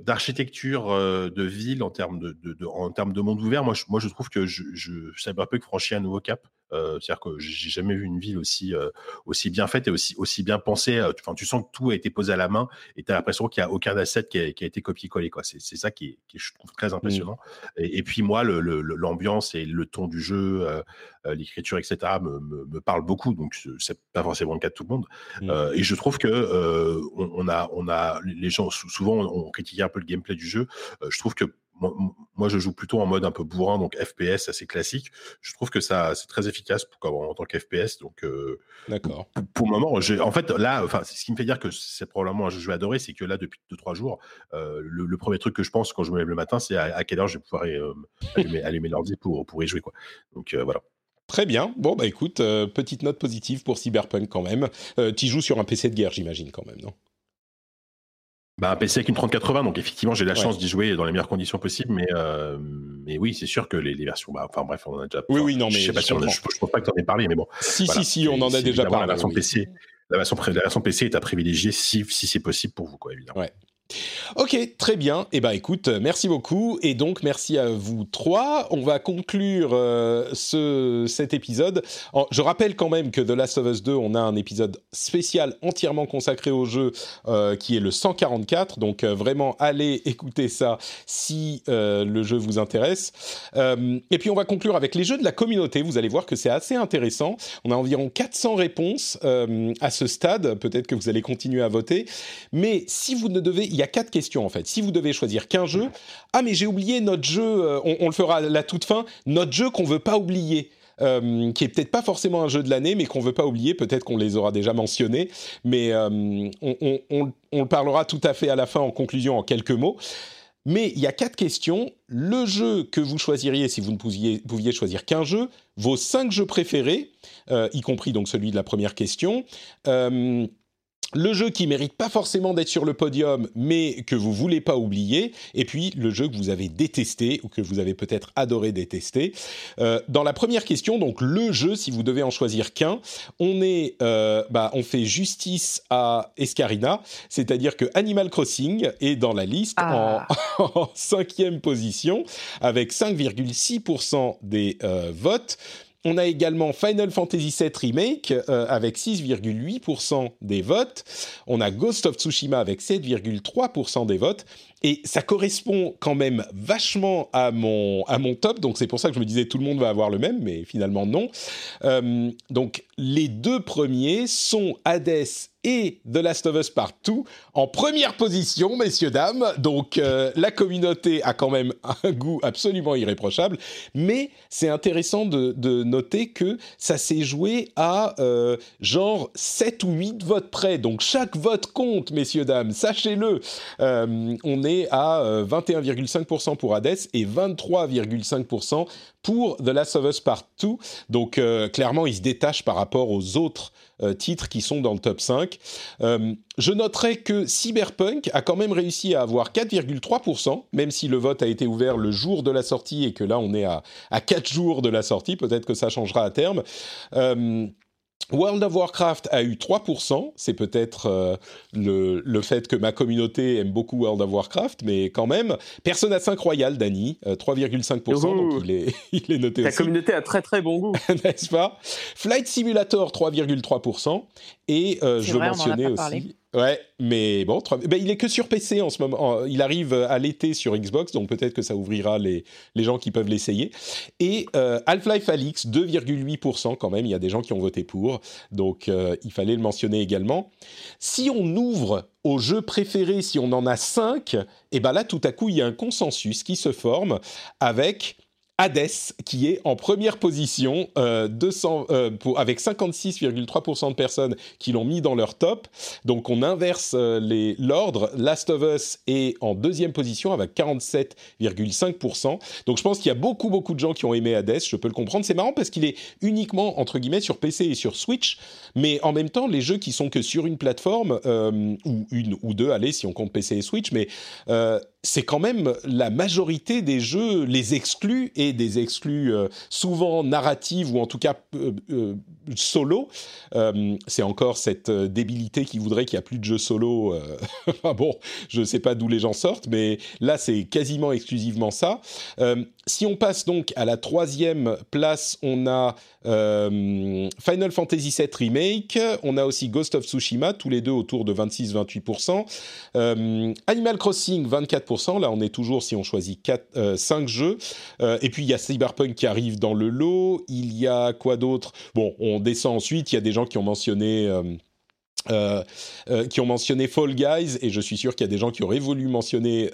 d'architecture euh, de ville, en termes de, en termes de monde ouvert, moi je, moi je trouve que je, je Cyberpunk franchit un nouveau cap. Euh, C'est-à-dire que j'ai jamais vu une ville aussi euh, aussi bien faite et aussi aussi bien pensée. Euh, Enfin, tu sens que tout a été posé à la main et tu as l'impression qu'il y a aucun asset qui a, qui a été copié-collé. C'est ça qui est, qui je trouve très impressionnant. Et, et puis moi, le- le- le- l'ambiance et le ton du jeu, l'écriture, etc. Me, me, me parlent beaucoup. Donc c'est- pas forcément le cas de tout le monde. Mm. Euh, et je trouve que euh, on, on a, on a, les gens sou- souvent on critiquait un peu le gameplay du jeu. Euh, je trouve que moi, je joue plutôt en mode un peu bourrin, donc FPS assez classique. Je trouve que ça c'est très efficace pour, en tant qu'FPS. Donc euh, D'accord. pour, pour le moment, j'ai- en fait là, enfin c'est ce qui me fait dire que c'est probablement un jeu que je vais adorer, c'est que là depuis 2-3 jours, euh, le, le premier truc que je pense quand je me lève le matin, c'est à, à quelle heure je vais pouvoir euh, allumer, allumer l'ordi pour pour y jouer quoi. Donc euh, voilà. Très bien. Bon, bah écoute, euh, petite note positive pour Cyberpunk quand même. Euh, tu joues sur un PC de guerre, j'imagine, quand même, non? Bah, un PC avec une 3080, donc effectivement, j'ai la Ouais. chance d'y jouer dans les meilleures conditions possibles, mais, euh, mais oui, c'est sûr que les, les versions, bah, enfin bref, on en a déjà. Oui, enfin, oui, non, mais je sais pas si on a- je, je pense pas que tu en aies parlé, mais bon. Si, Voilà. si, si, on en a déjà parlé. La version oui. PC, la version, pré- la version PC est à privilégier si, si c'est possible pour vous, quoi, évidemment. Ouais. Ok, très bien. Eh ben, écoute, euh, merci beaucoup. Et donc, merci à vous trois. On va conclure euh, ce, cet épisode. Je rappelle quand même que The Last of Us 2, on a un épisode spécial entièrement consacré au jeu euh, qui est le 144. Donc, vraiment, allez écouter ça si le jeu vous intéresse. Et puis, on va conclure avec les jeux de la communauté. Vous allez voir que c'est assez intéressant. On a environ 400 réponses à ce stade. Peut-être que vous allez continuer à voter. Mais si vous ne devez, y a quatre questions en fait. Si vous devez choisir qu'un jeu, ah mais j'ai oublié notre jeu, euh, on, le fera à la toute fin, notre jeu qu'on veut pas oublier. euh, qui est peut-être pas forcément un jeu de l'année, mais qu'on veut pas oublier. Peut-être qu'on les aura déjà mentionnés, mais euh, on, le parlera tout à fait à la fin en conclusion en quelques mots. Mais il y a quatre questions. Le jeu que vous choisiriez si vous ne pouviez, choisir qu'un jeu, vos cinq jeux préférés, y compris donc celui de la première question. Le jeu qui mérite pas forcément d'être sur le podium, mais que vous voulez pas oublier, et puis le jeu que vous avez détesté ou que vous avez peut-être adoré détester. Euh, dans la première question, donc le jeu, si vous devez en choisir qu'un, on est, euh, bah, on fait justice à Escarina, c'est-à-dire que Animal Crossing est dans la liste Ah. en, en cinquième position avec 5,6% des euh, votes. On a également Final Fantasy VII Remake euh, avec 6,8% des votes. On a Ghost of Tsushima avec 7,3% des votes. Et ça correspond quand même vachement à mon, à mon top. Donc c'est pour ça que je me disais tout le monde va avoir le même, mais finalement non. Euh, donc les deux premiers sont Hades et The Last of Us Part 2 en première position, messieurs, dames. Donc euh, la communauté a quand même un goût absolument irréprochable. Mais c'est intéressant de, noter que ça s'est joué à euh, genre 7 ou 8 votes près. Donc chaque vote compte, messieurs, dames. Sachez-le. Euh, on est à euh, 21,5% pour Hades et 23,5% pour The Last of Us Part 2. Donc clairement, il se détache par rapport aux autres titres qui sont dans le top 5. Euh, je noterai que Cyberpunk a quand même réussi à avoir 4,3%, même si le vote a été ouvert le jour de la sortie et que là on est à, à 4 jours de la sortie, peut-être que ça changera à terme. World of Warcraft a eu 3%, c'est peut-être euh, le, le fait que ma communauté aime beaucoup World of Warcraft, mais quand même. Persona 5 Royal, Dany, euh, 3,5%, Youhou. donc il est, il est noté Ta aussi communauté a très très bon goût. n'est-ce pas? Flight Simulator 3,3% et euh, je veux mentionner aussi parlé. Ouais, mais bon, il est que sur PC en ce moment. Il arrive à l'été sur Xbox, donc peut-être que ça ouvrira les, les gens qui peuvent l'essayer. Et euh, Half-Life Alix, 2,8% quand même, il y a des gens qui ont voté pour, donc euh, il fallait le mentionner également. Si on ouvre aux jeux préférés, si on en a 5, et ben là tout à coup il y a un consensus qui se forme avec Hades, qui est en première position, euh, 200, euh, avec 56,3% de personnes qui l'ont mis dans leur top. Donc on inverse euh, l'ordre. Last of Us est en deuxième position avec 47,5%. Donc je pense qu'il y a beaucoup, beaucoup de gens qui ont aimé Hades, je peux le comprendre. C'est marrant parce qu'il est uniquement, entre guillemets, sur PC et sur Switch, mais en même temps, les jeux qui sont que sur une plateforme, euh, ou une ou deux, allez, si on compte PC et Switch, mais c'est quand même la majorité des jeux, les exclus et des exclus euh, souvent narratives ou en tout cas euh, euh, solo. C'est encore cette débilité qui voudrait qu'il n'y a plus de jeux solo. bon, je ne sais pas d'où les gens sortent, mais là c'est quasiment exclusivement ça. Si on passe donc à la troisième place, on a euh, Final Fantasy VII Remake, on a aussi Ghost of Tsushima, tous les deux autour de 26-28%. Euh, Animal Crossing, 24%. Là, on est toujours, si on choisit 4, 5 jeux. Euh, et puis, il y a Cyberpunk qui arrive dans le lot. Il y a quoi d'autre? Bon, on descend ensuite. Il y a des gens qui ont mentionné... qui ont mentionné Fall Guys et je suis sûr qu'il y a des gens qui auraient voulu mentionner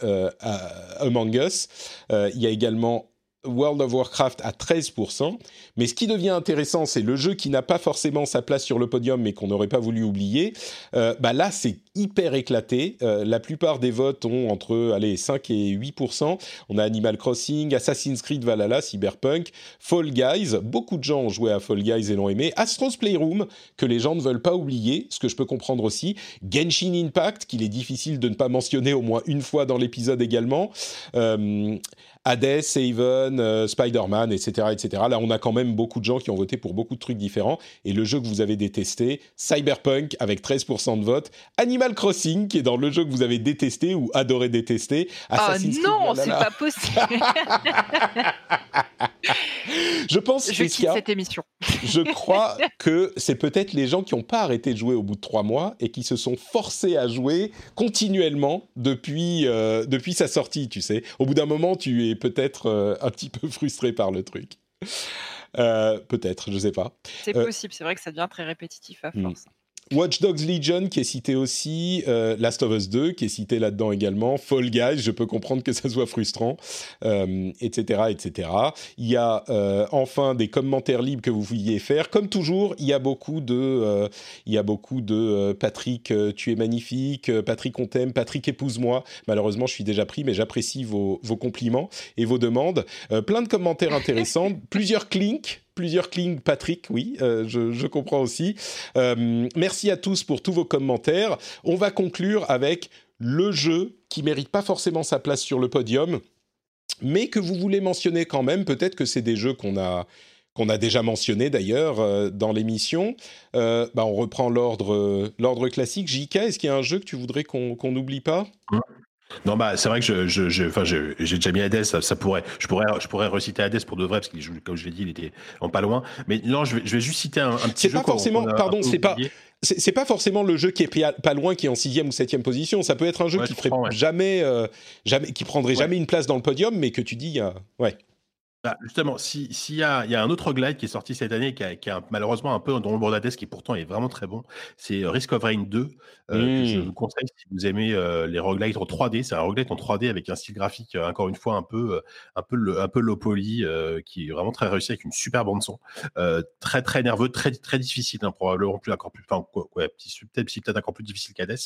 Among Us. Il y a également World of Warcraft à 13%. Mais ce qui devient intéressant, c'est le jeu qui n'a pas forcément sa place sur le podium, mais qu'on n'aurait pas voulu oublier. Euh, bah là, c'est hyper éclaté. Euh, la plupart des votes ont entre allez, 5 et 8%. On a Animal Crossing, Assassin's Creed Valhalla, Cyberpunk, Fall Guys. Beaucoup de gens ont joué à Fall Guys et l'ont aimé. Astro's Playroom, que les gens ne veulent pas oublier, ce que je peux comprendre aussi. Genshin Impact, qu'il est difficile de ne pas mentionner au moins une fois dans l'épisode également. Euh, Hades, Haven, euh, Spider-Man, etc., etc. Là, on a quand même beaucoup de gens qui ont voté pour beaucoup de trucs différents. Et le jeu que vous avez détesté, Cyberpunk avec 13% de vote, Animal Crossing qui est dans le jeu que vous avez détesté ou adoré détester, Ah Assassin's Creed non, c'est pas possible. Je pense, Je Prisca, cette émission. je crois que c'est peut-être les gens qui n'ont pas arrêté de jouer au bout de trois mois et qui se sont forcés à jouer continuellement depuis, euh, depuis sa sortie, tu sais. Au bout d'un moment, tu es peut-être euh, un petit peu frustré par le truc. Euh, peut-être, je sais pas. C'est possible, c'est vrai que ça devient très répétitif à Hmm. force. Watch Dogs Legion qui est cité aussi, euh, Last of Us 2 qui est cité là-dedans également, Fall Guys, je peux comprendre que ça soit frustrant, euh, etc., etc. Il y a euh, enfin des commentaires libres que vous vouliez faire. Comme toujours, il y a beaucoup de, euh, il y a beaucoup de euh, Patrick, euh, tu es magnifique, Patrick on t'aime, Patrick épouse-moi. Malheureusement, je suis déjà pris, mais j'apprécie vos, vos compliments et vos demandes. Plein de commentaires intéressants, plusieurs clinks. Plusieurs clinks, Patrick, oui, euh, je, comprends aussi. Euh, merci à tous pour tous vos commentaires. On va conclure avec le jeu qui mérite pas forcément sa place sur le podium, mais que vous voulez mentionner quand même. Peut-être que c'est des jeux qu'on a a déjà mentionné d'ailleurs euh, dans l'émission. Bah, on reprend l'ordre classique. JK, est-ce qu'il y a un jeu que tu voudrais qu'on n'oublie pas? Non, bah, c'est vrai que je, je, je- enfin, je- j'ai déjà mis Hades, ça, ça pourrait, je pourrais, je pourrais reciter Hades pour de vrai, parce que, comme je l'ai dit, il était en pas loin. Mais non, je vais, je vais juste citer un, un petit C'est jeu pas qu'on- forcément- a pardon, c'est pas-. C'est c'est pas forcément le jeu qui est pas pas loin, qui est en sixième ou septième position. Ça peut être un jeu Ouais, qui ferait ouais. jamais, euh, jamais, qui prendrait Ouais. jamais une place dans le podium, mais que tu dis, euh, ouais. Bah, justement, si- s'il y, a, y a un autre glide qui est sorti cette année, qui a, qui a malheureusement un peu dans l'ombre d'Hades, qui pourtant est vraiment très bon, c'est euh, Risk of Rain 2, euh, que je vous conseille si vous aimez euh, les roguelites en 3D. C'est un roguelite en 3D avec un style graphique, euh, encore une fois, un peu, un peu, le- un peu low poly, qui est vraiment très réussi avec une super bande son. Très, très nerveux, très, très difficile, hein, probablement plus, encore plus, enfin, ouais, peut-être peut encore plus difficile qu'Hades.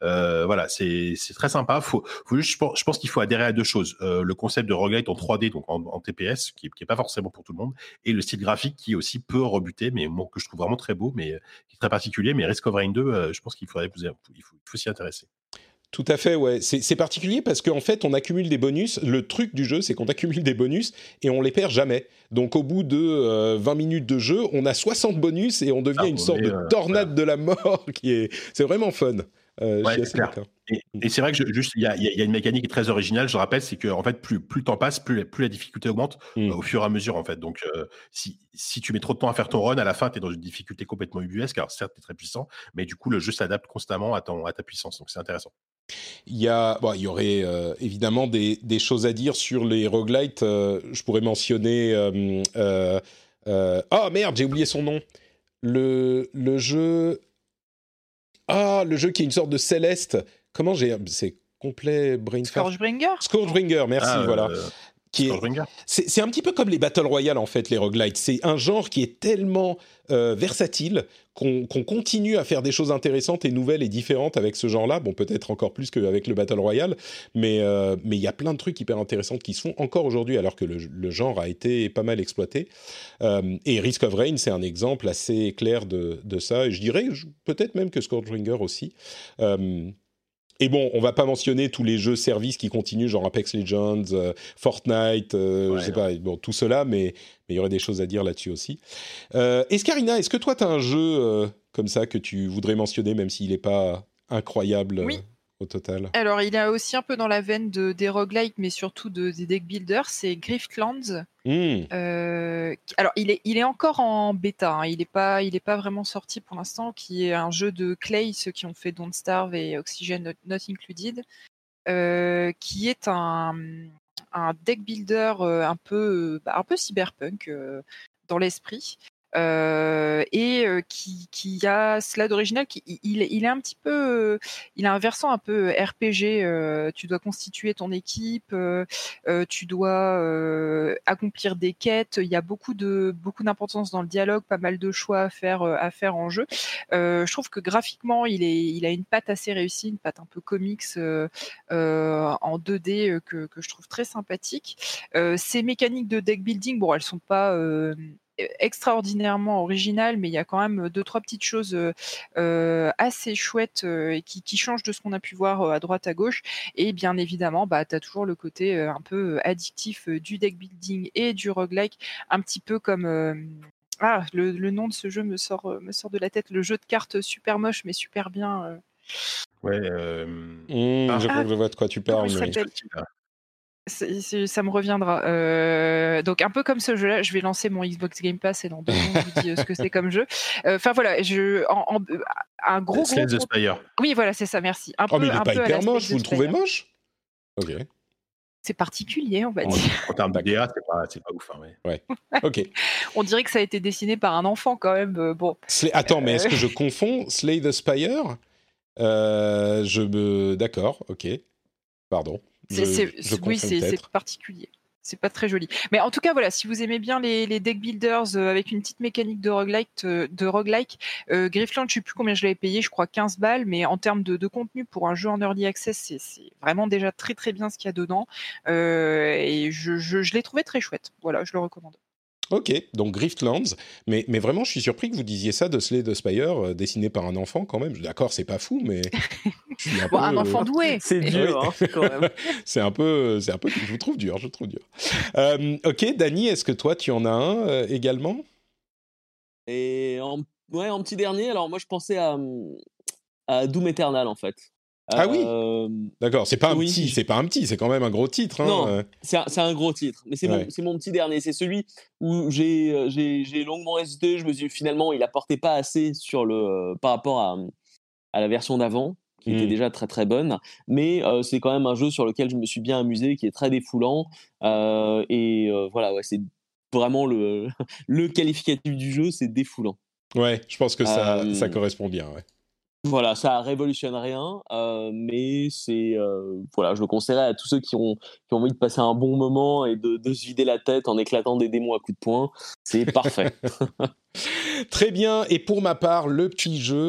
Voilà, c'est très sympa. Faut, faut juste, je pense, qu'il faut adhérer à deux choses. Le concept de roguelite en 3D, donc en, en TPS, qui, qui est pas forcément pour tout le monde, et le style graphique qui aussi peut rebuter, mais bon, que je trouve vraiment très beau, mais qui est très particulier. Mais Risk of Rain 2, euh, je pense qu'il faudrait vous, il faut, s'y intéresser. Tout à fait, ouais. C'est particulier parce qu'en fait, on accumule des bonus. Le truc du jeu, c'est qu'on accumule des bonus et on les perd jamais. Donc, au bout de euh, 20 minutes de jeu, on a 60 bonus et on devient Ah, une sorte est, de euh, tornade de la mort qui est. C'est vraiment fun. Euh, Ouais, je suis c'est assez clair. d'accord. Et, et c'est vrai que je- juste, il y a, y a- une mécanique très originale, je le rappelle, c'est que en fait, plus, plus le temps passe, plus, la- plus la difficulté augmente Mm. euh, au fur et à mesure, en fait. Donc, euh, si, si tu mets trop de temps à faire ton run, à la fin, tu es dans une difficulté complètement ubuesque. Alors, certes, tu es très puissant, mais du coup, le jeu s'adapte constamment à, ton, à ta puissance. Donc, c'est intéressant. Il y, a, bon, il y aurait euh, évidemment des, des choses à dire sur les roguelites. euh, je pourrais mentionner. euh, oh merde, j'ai oublié son nom. Le, le jeu. Ah, le jeu qui est une sorte de Céleste. Comment j'ai. C'est complet brain. Scourgebringer Scourgebringer, merci, Ah, voilà. euh. C'est c'est un petit peu comme les Battle Royale, en fait, les roguelites. C'est un genre qui est tellement euh, versatile qu'on continue à faire des choses intéressantes et nouvelles et différentes avec ce genre-là. Bon, peut-être encore plus qu'avec le Battle Royale, mais euh, mais il y a plein de trucs hyper intéressants qui se font encore aujourd'hui, alors que le, le genre a été pas mal exploité. Euh, et Risk of Rain, c'est un exemple assez clair de, de ça. Et je dirais peut-être même que Scourgebringer aussi. Et bon, on va pas mentionner tous les jeux services qui continuent, genre Apex Legends, euh, Fortnite, euh, Ouais, je sais non. pas, bon, tout cela, mais mais il y aurait des choses à dire là-dessus aussi. Euh, Escarina, est-ce que toi, tu as un jeu euh, comme ça que tu voudrais mentionner, même s'il n'est pas incroyable Oui. Au total Alors, il est aussi un peu dans la veine de, des roguelikes, mais surtout de, des deck builders, c'est Griftlands. Hmm, Euh, alors, il est, il est encore en bêta, hein, il n'est pas, il est pas vraiment sorti pour l'instant, qui est un jeu de Clay, ceux qui ont fait Don't Starve et Oxygen Not, Not Included, euh, qui est un, un deck builder euh, un peu, bah, un peu cyberpunk euh, dans l'esprit. Euh, et euh, qui, qui a cela d'original, il, il est un petit peu, il a un versant un peu RPG. euh, tu dois constituer ton équipe, tu dois accomplir des quêtes. Il y a beaucoup de beaucoup d'importance dans le dialogue, pas mal de choix à faire à faire en jeu. Je trouve que graphiquement, il est il a une patte assez réussie, une patte un peu comics en 2D euh, que, que je trouve très sympathique. Ces mécaniques de deck building, bon, elles sont pas extraordinairement originales, mais il y a quand même deux trois petites choses euh, euh, assez chouettes euh, et qui, qui changent de ce qu'on a pu voir euh, à droite à gauche. Et bien évidemment, bah, tu as toujours le côté euh, un peu euh, addictif euh, du deck building et du roguelike, un petit peu comme euh, ah, le, le nom de ce jeu me sort, euh, me sort de la tête, le jeu de cartes super moche mais super bien. euh. Ouais. euh, hmm, Ah. je crois que je vois de quoi tu parles. Ça me reviendra. Euh, donc un peu comme ce jeu-là, je vais lancer mon Xbox Game Pass et dans deux secondes, je vous dis euh, ce que c'est comme jeu. Euh, Enfin voilà, je, en, en- un gros, gros, Slay the Spire. Oui, voilà, c'est ça. Merci. Un Oh, mais il peu- n'est pas hyper l'aspect moche, vous le trouvez moche? Ok, C'est particulier, on va En, dire. en termes de DA, c'est pas, ouf. hein, ouais. ok. On dirait que ça a été dessiné par un enfant quand même. euh, Bon, Slay- Attends, mais est-ce que je confonds Slay the Spire? Je me... D'accord, ok. Pardon. Je- je oui, c'est particulier. C'est pas très joli. Mais en tout cas, voilà, si vous aimez bien les, les deck builders euh, avec une petite mécanique de roguelike, euh, de roguelike euh, Griffland, je sais plus combien je l'avais payé, je crois 15 balles, mais en termes de, de contenu pour un jeu en early access, c'est- c'est vraiment déjà très très bien ce qu'il y a dedans. Euh, et je, je, je l'ai trouvé très chouette. Voilà, je le recommande. Ok, donc Griftlands, mais, mais vraiment, je suis surpris que vous disiez ça de Slay the Spire, euh, dessiné par un enfant quand même. D'accord, c'est pas fou, mais je suis un Bon, peu, un euh, enfant doué. C'est dur, hein, quand même. c'est un peu, c'est un peu, je vous trouve dur, je vous trouve dur. Euh, ok, Dany, est-ce que toi tu en as un euh, également? Et en, ouais, en petit dernier, alors moi je pensais à, hum, à Doom Eternal en fait. Ah oui Euh, D'accord, c'est pas un petit, c'est pas un petit, c'est quand même un gros titre. Hein, Non. euh. C'est un, gros titre, mais c'est Ouais. mon, petit dernier. C'est celui où j'ai euh, longuement hésité. Je me suis dit, finalement, il apportait pas assez sur le, par rapport à, à la version d'avant, qui était Mm. déjà très très bonne. Mais euh, c'est quand même un jeu sur lequel je me suis bien amusé, qui est très défoulant. Euh, et euh, voilà, ouais, c'est vraiment le, le qualificatif du jeu, c'est défoulant. Ouais, je pense que ça, ça correspond bien. Ouais. Voilà, ça révolutionne rien, euh, mais c'est euh, voilà, je le conseillerais à tous ceux qui ont qui ont envie de passer un bon moment et de, de se vider la tête en éclatant des démos à coups de poing. C'est parfait. Très bien. Et pour ma part, le petit jeu.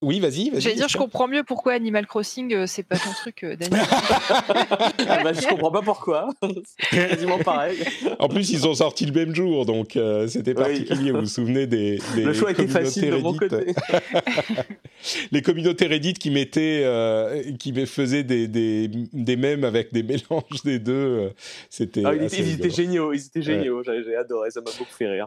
Oui, vas-y, vas-y. J'allais dire, je comprends mieux pourquoi Animal Crossing, euh, c'est pas ton truc, euh, Daniel. ah bah, je comprends pas pourquoi. C'est quasiment pareil. En plus, ils ont sorti le même jour, donc euh, c'était Oui. particulier. Vous vous souvenez des, des Le choix était facile de mon Reddit côté. Les communautés Reddit qui mettaient, euh, qui me- faisaient des, des, des mèmes avec des mélanges des deux. euh, C'était Ah, ils, étaient, ils étaient rigolo. géniaux, ils étaient géniaux. J'ai adoré, ça m'a beaucoup fait rire.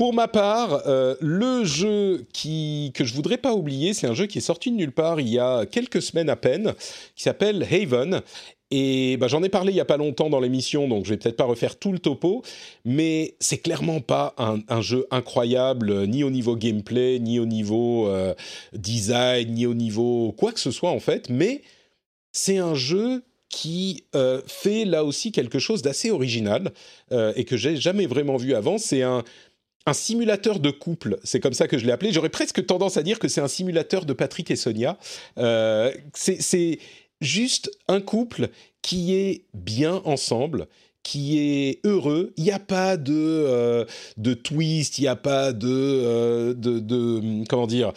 Pour ma part, euh, le jeu qui, que je voudrais pas oublier, c'est un jeu qui est sorti de nulle part il y a quelques semaines à peine, qui s'appelle Haven. Et bah, j'en ai parlé il y a pas longtemps dans l'émission, donc je vais peut-être pas refaire tout le topo, mais c'est clairement pas un, jeu incroyable, ni au niveau gameplay, ni au niveau euh, design, ni au niveau quoi que ce soit en fait. Mais c'est un jeu qui euh, fait là aussi quelque chose d'assez original euh, et que j'ai jamais vraiment vu avant. C'est un, un simulateur de couple, c'est comme ça que je l'ai appelé. J'aurais presque tendance à dire que c'est un simulateur de Patrick et Sonia. Euh, c'est juste un couple qui est bien ensemble, qui est heureux. Il n'y a pas de, euh, de twist, il n'y a pas euh, de, de, comment dire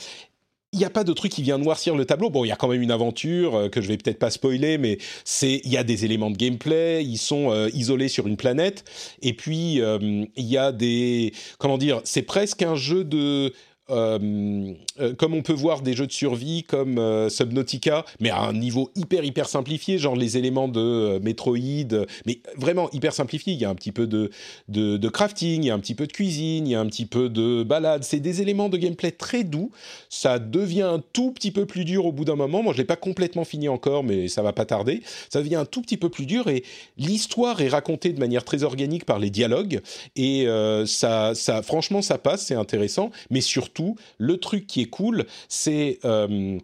il n'y a pas de truc qui vient noircir le tableau. Bon, il y a quand même une aventure euh, que je vais peut-être pas spoiler, mais c'est il y a des éléments de gameplay. Ils sont euh, isolés sur une planète, et puis il y a des comment dire. C'est presque un jeu de euh, euh, comme on peut voir des jeux de survie comme euh, Subnautica, mais à un niveau hyper hyper simplifié, genre les éléments de Metroid, mais vraiment hyper simplifié. Il y a un petit peu de, de, crafting, il y a un petit peu de cuisine, il y a un petit peu de balade. C'est des éléments de gameplay très doux. Ça devient un tout petit peu plus dur au bout d'un moment. Moi, je l'ai pas complètement fini encore, mais ça va pas tarder. Ça devient un tout petit peu plus dur et l'histoire est racontée de manière très organique par les dialogues et ça, ça, franchement, ça passe, c'est intéressant, mais surtout le truc qui est cool, c'est euh,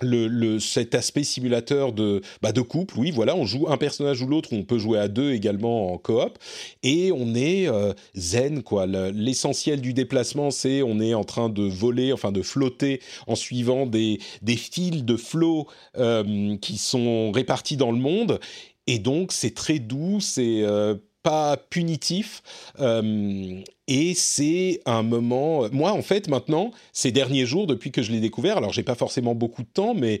le, cet aspect simulateur de, bah de couple, oui, voilà, on joue un personnage ou l'autre, on peut jouer à deux également en coop, et on est euh, zen, quoi. L'essentiel du déplacement, c'est on est en train de voler, enfin de flotter en suivant des, des fils de flot euh, qui sont répartis dans le monde, et donc c'est très doux, c'est pas punitif. Euh, et c'est un moment. Moi, en fait, maintenant, ces derniers jours, depuis que je l'ai découvert, alors j'ai pas forcément beaucoup de temps, mais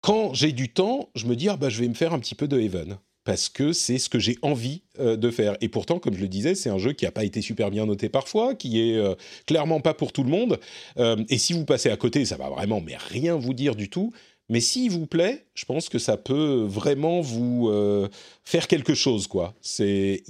quand j'ai du temps, je me dis ah bah je vais me faire un petit peu de Heaven parce que c'est ce que j'ai envie euh, de faire. Et pourtant, comme je le disais, c'est un jeu qui n'a pas été super bien noté parfois, qui est euh, clairement pas pour tout le monde. et si vous passez à côté, ça va vraiment mais rien vous dire du tout. Mais s'il vous plaît, je pense que ça peut vraiment vous euh, faire quelque chose, quoi. C'est,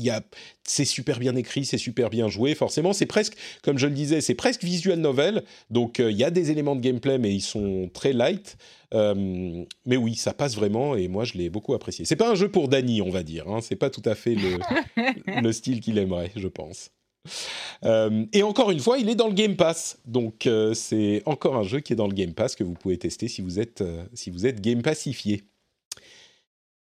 c'est super bien écrit, c'est super bien joué. Forcément, c'est presque, comme je le disais, c'est presque visual novel. Donc, euh, il y a des éléments de gameplay, mais ils sont très light. Euh, mais oui, ça passe vraiment, et moi, je l'ai beaucoup apprécié. C'est pas un jeu pour Danny, on va dire. Hein. C'est pas tout à fait le, le style qu'il aimerait, je pense. Euh, et encore une fois, il est dans le Game Pass. Donc, euh, c'est encore un jeu qui est dans le Game Pass que vous pouvez tester si vous êtes, euh, si vous êtes Game Passifié.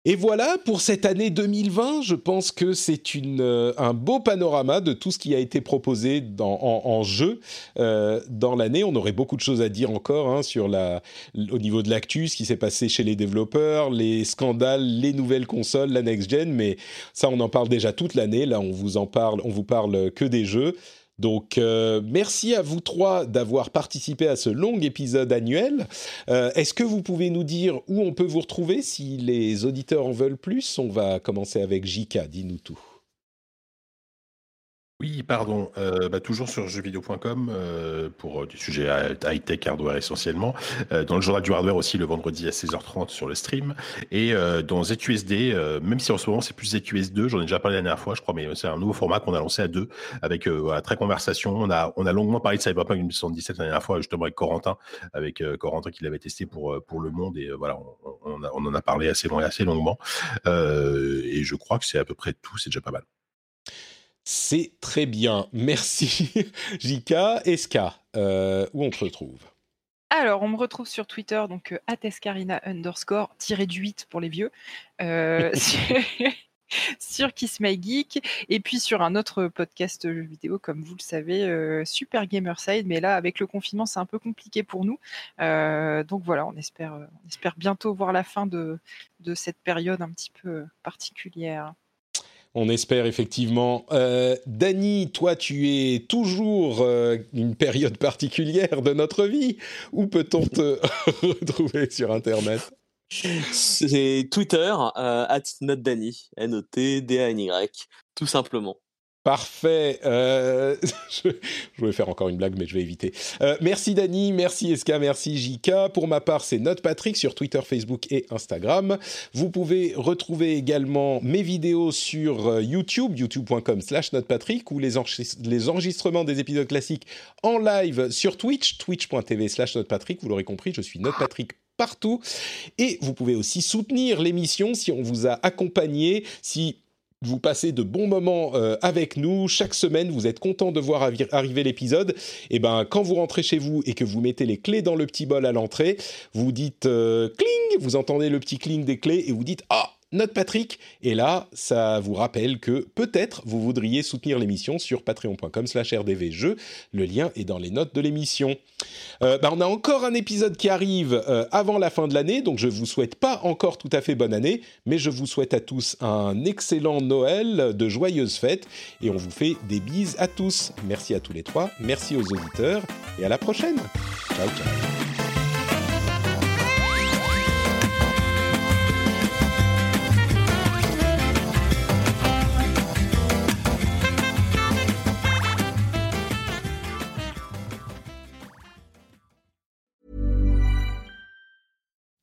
Et voilà, pour cette année 2020, je pense que c'est euh, un beau panorama de tout ce qui a été proposé en, jeu euh, dans l'année. On aurait beaucoup de choses à dire encore hein, sur la, au niveau de l'actu, ce qui s'est passé chez les développeurs, les scandales, les nouvelles consoles, la next-gen, mais ça, on en parle déjà toute l'année. Là, on vous en parle, on vous parle que des jeux. Donc, euh, merci à vous trois d'avoir participé à ce long épisode annuel. Euh, est-ce que vous pouvez nous dire où on peut vous retrouver si les auditeurs en veulent plus? On va commencer avec Jika, dis-nous tout. Oui, pardon. Euh, bah, toujours sur jeuxvideo.com euh, pour du sujet high-tech hardware essentiellement. Euh, dans le journal du hardware aussi le vendredi à 16h30 sur le stream. Et dans ZUSD, même si en ce moment c'est plus ZUS2, j'en ai déjà parlé la dernière fois, je crois, mais c'est un nouveau format qu'on a lancé à deux avec très conversation. On a, on a longuement parlé de Cyberpunk 2077 la dernière fois, justement avec Corentin, avec Corentin qui l'avait testé pour, Le Monde. Et voilà, on, en a parlé assez, assez longuement. et je crois que c'est à peu près tout, c'est déjà pas mal. C'est très bien. Merci. Jika, Eska, euh, où on te retrouve? Alors, on me retrouve sur Twitter, donc euh, atescarina underscore, tiré du 8 pour les vieux, euh, sur Kiss My Geek, et puis sur un autre podcast jeux vidéo, comme vous le savez, Super Gamerside, mais là, avec le confinement, c'est un peu compliqué pour nous. donc voilà, on espère, on espère bientôt voir la fin de, de cette période un petit peu particulière. On espère effectivement. Euh, Dany, toi, tu es toujours euh, une période particulière de notre vie. Où peut-on te retrouver sur Internet? C'est Twitter, euh, at NotDany, tout simplement. Parfait. Euh, je, voulais faire encore une blague, mais je vais éviter. Euh, merci Dani, merci Eska, merci Jika. Pour ma part, c'est Note Patrick sur Twitter, Facebook et Instagram. Vous pouvez retrouver également mes vidéos sur euh, YouTube, youtube.com slash notepatrick, ou les, enregistrements des épisodes classiques en live sur Twitch, twitch.tv slash notepatrick. Vous l'aurez compris, je suis Notepatrick partout. Et vous pouvez aussi soutenir l'émission si on vous a accompagné, si vous passez de bons moments euh, avec nous chaque semaine. Vous êtes content de voir arriver l'épisode. Et ben, quand vous rentrez chez vous et que vous mettez les clés dans le petit bol à l'entrée, vous dites euh, cling, vous entendez le petit cling des clés et vous dites ah notre Patrick. Et là, ça vous rappelle que peut-être vous voudriez soutenir l'émission sur patreon.com slash rdvjeux. Le lien est dans les notes de l'émission. Euh, bah, on a encore un épisode qui arrive euh, avant la fin de l'année, donc je vous souhaite pas encore tout à fait bonne année, mais je vous souhaite à tous un excellent Noël, de joyeuses fêtes, et on vous fait des bises à tous. Merci à tous les trois, merci aux auditeurs, et à la prochaine. Ciao, ciao.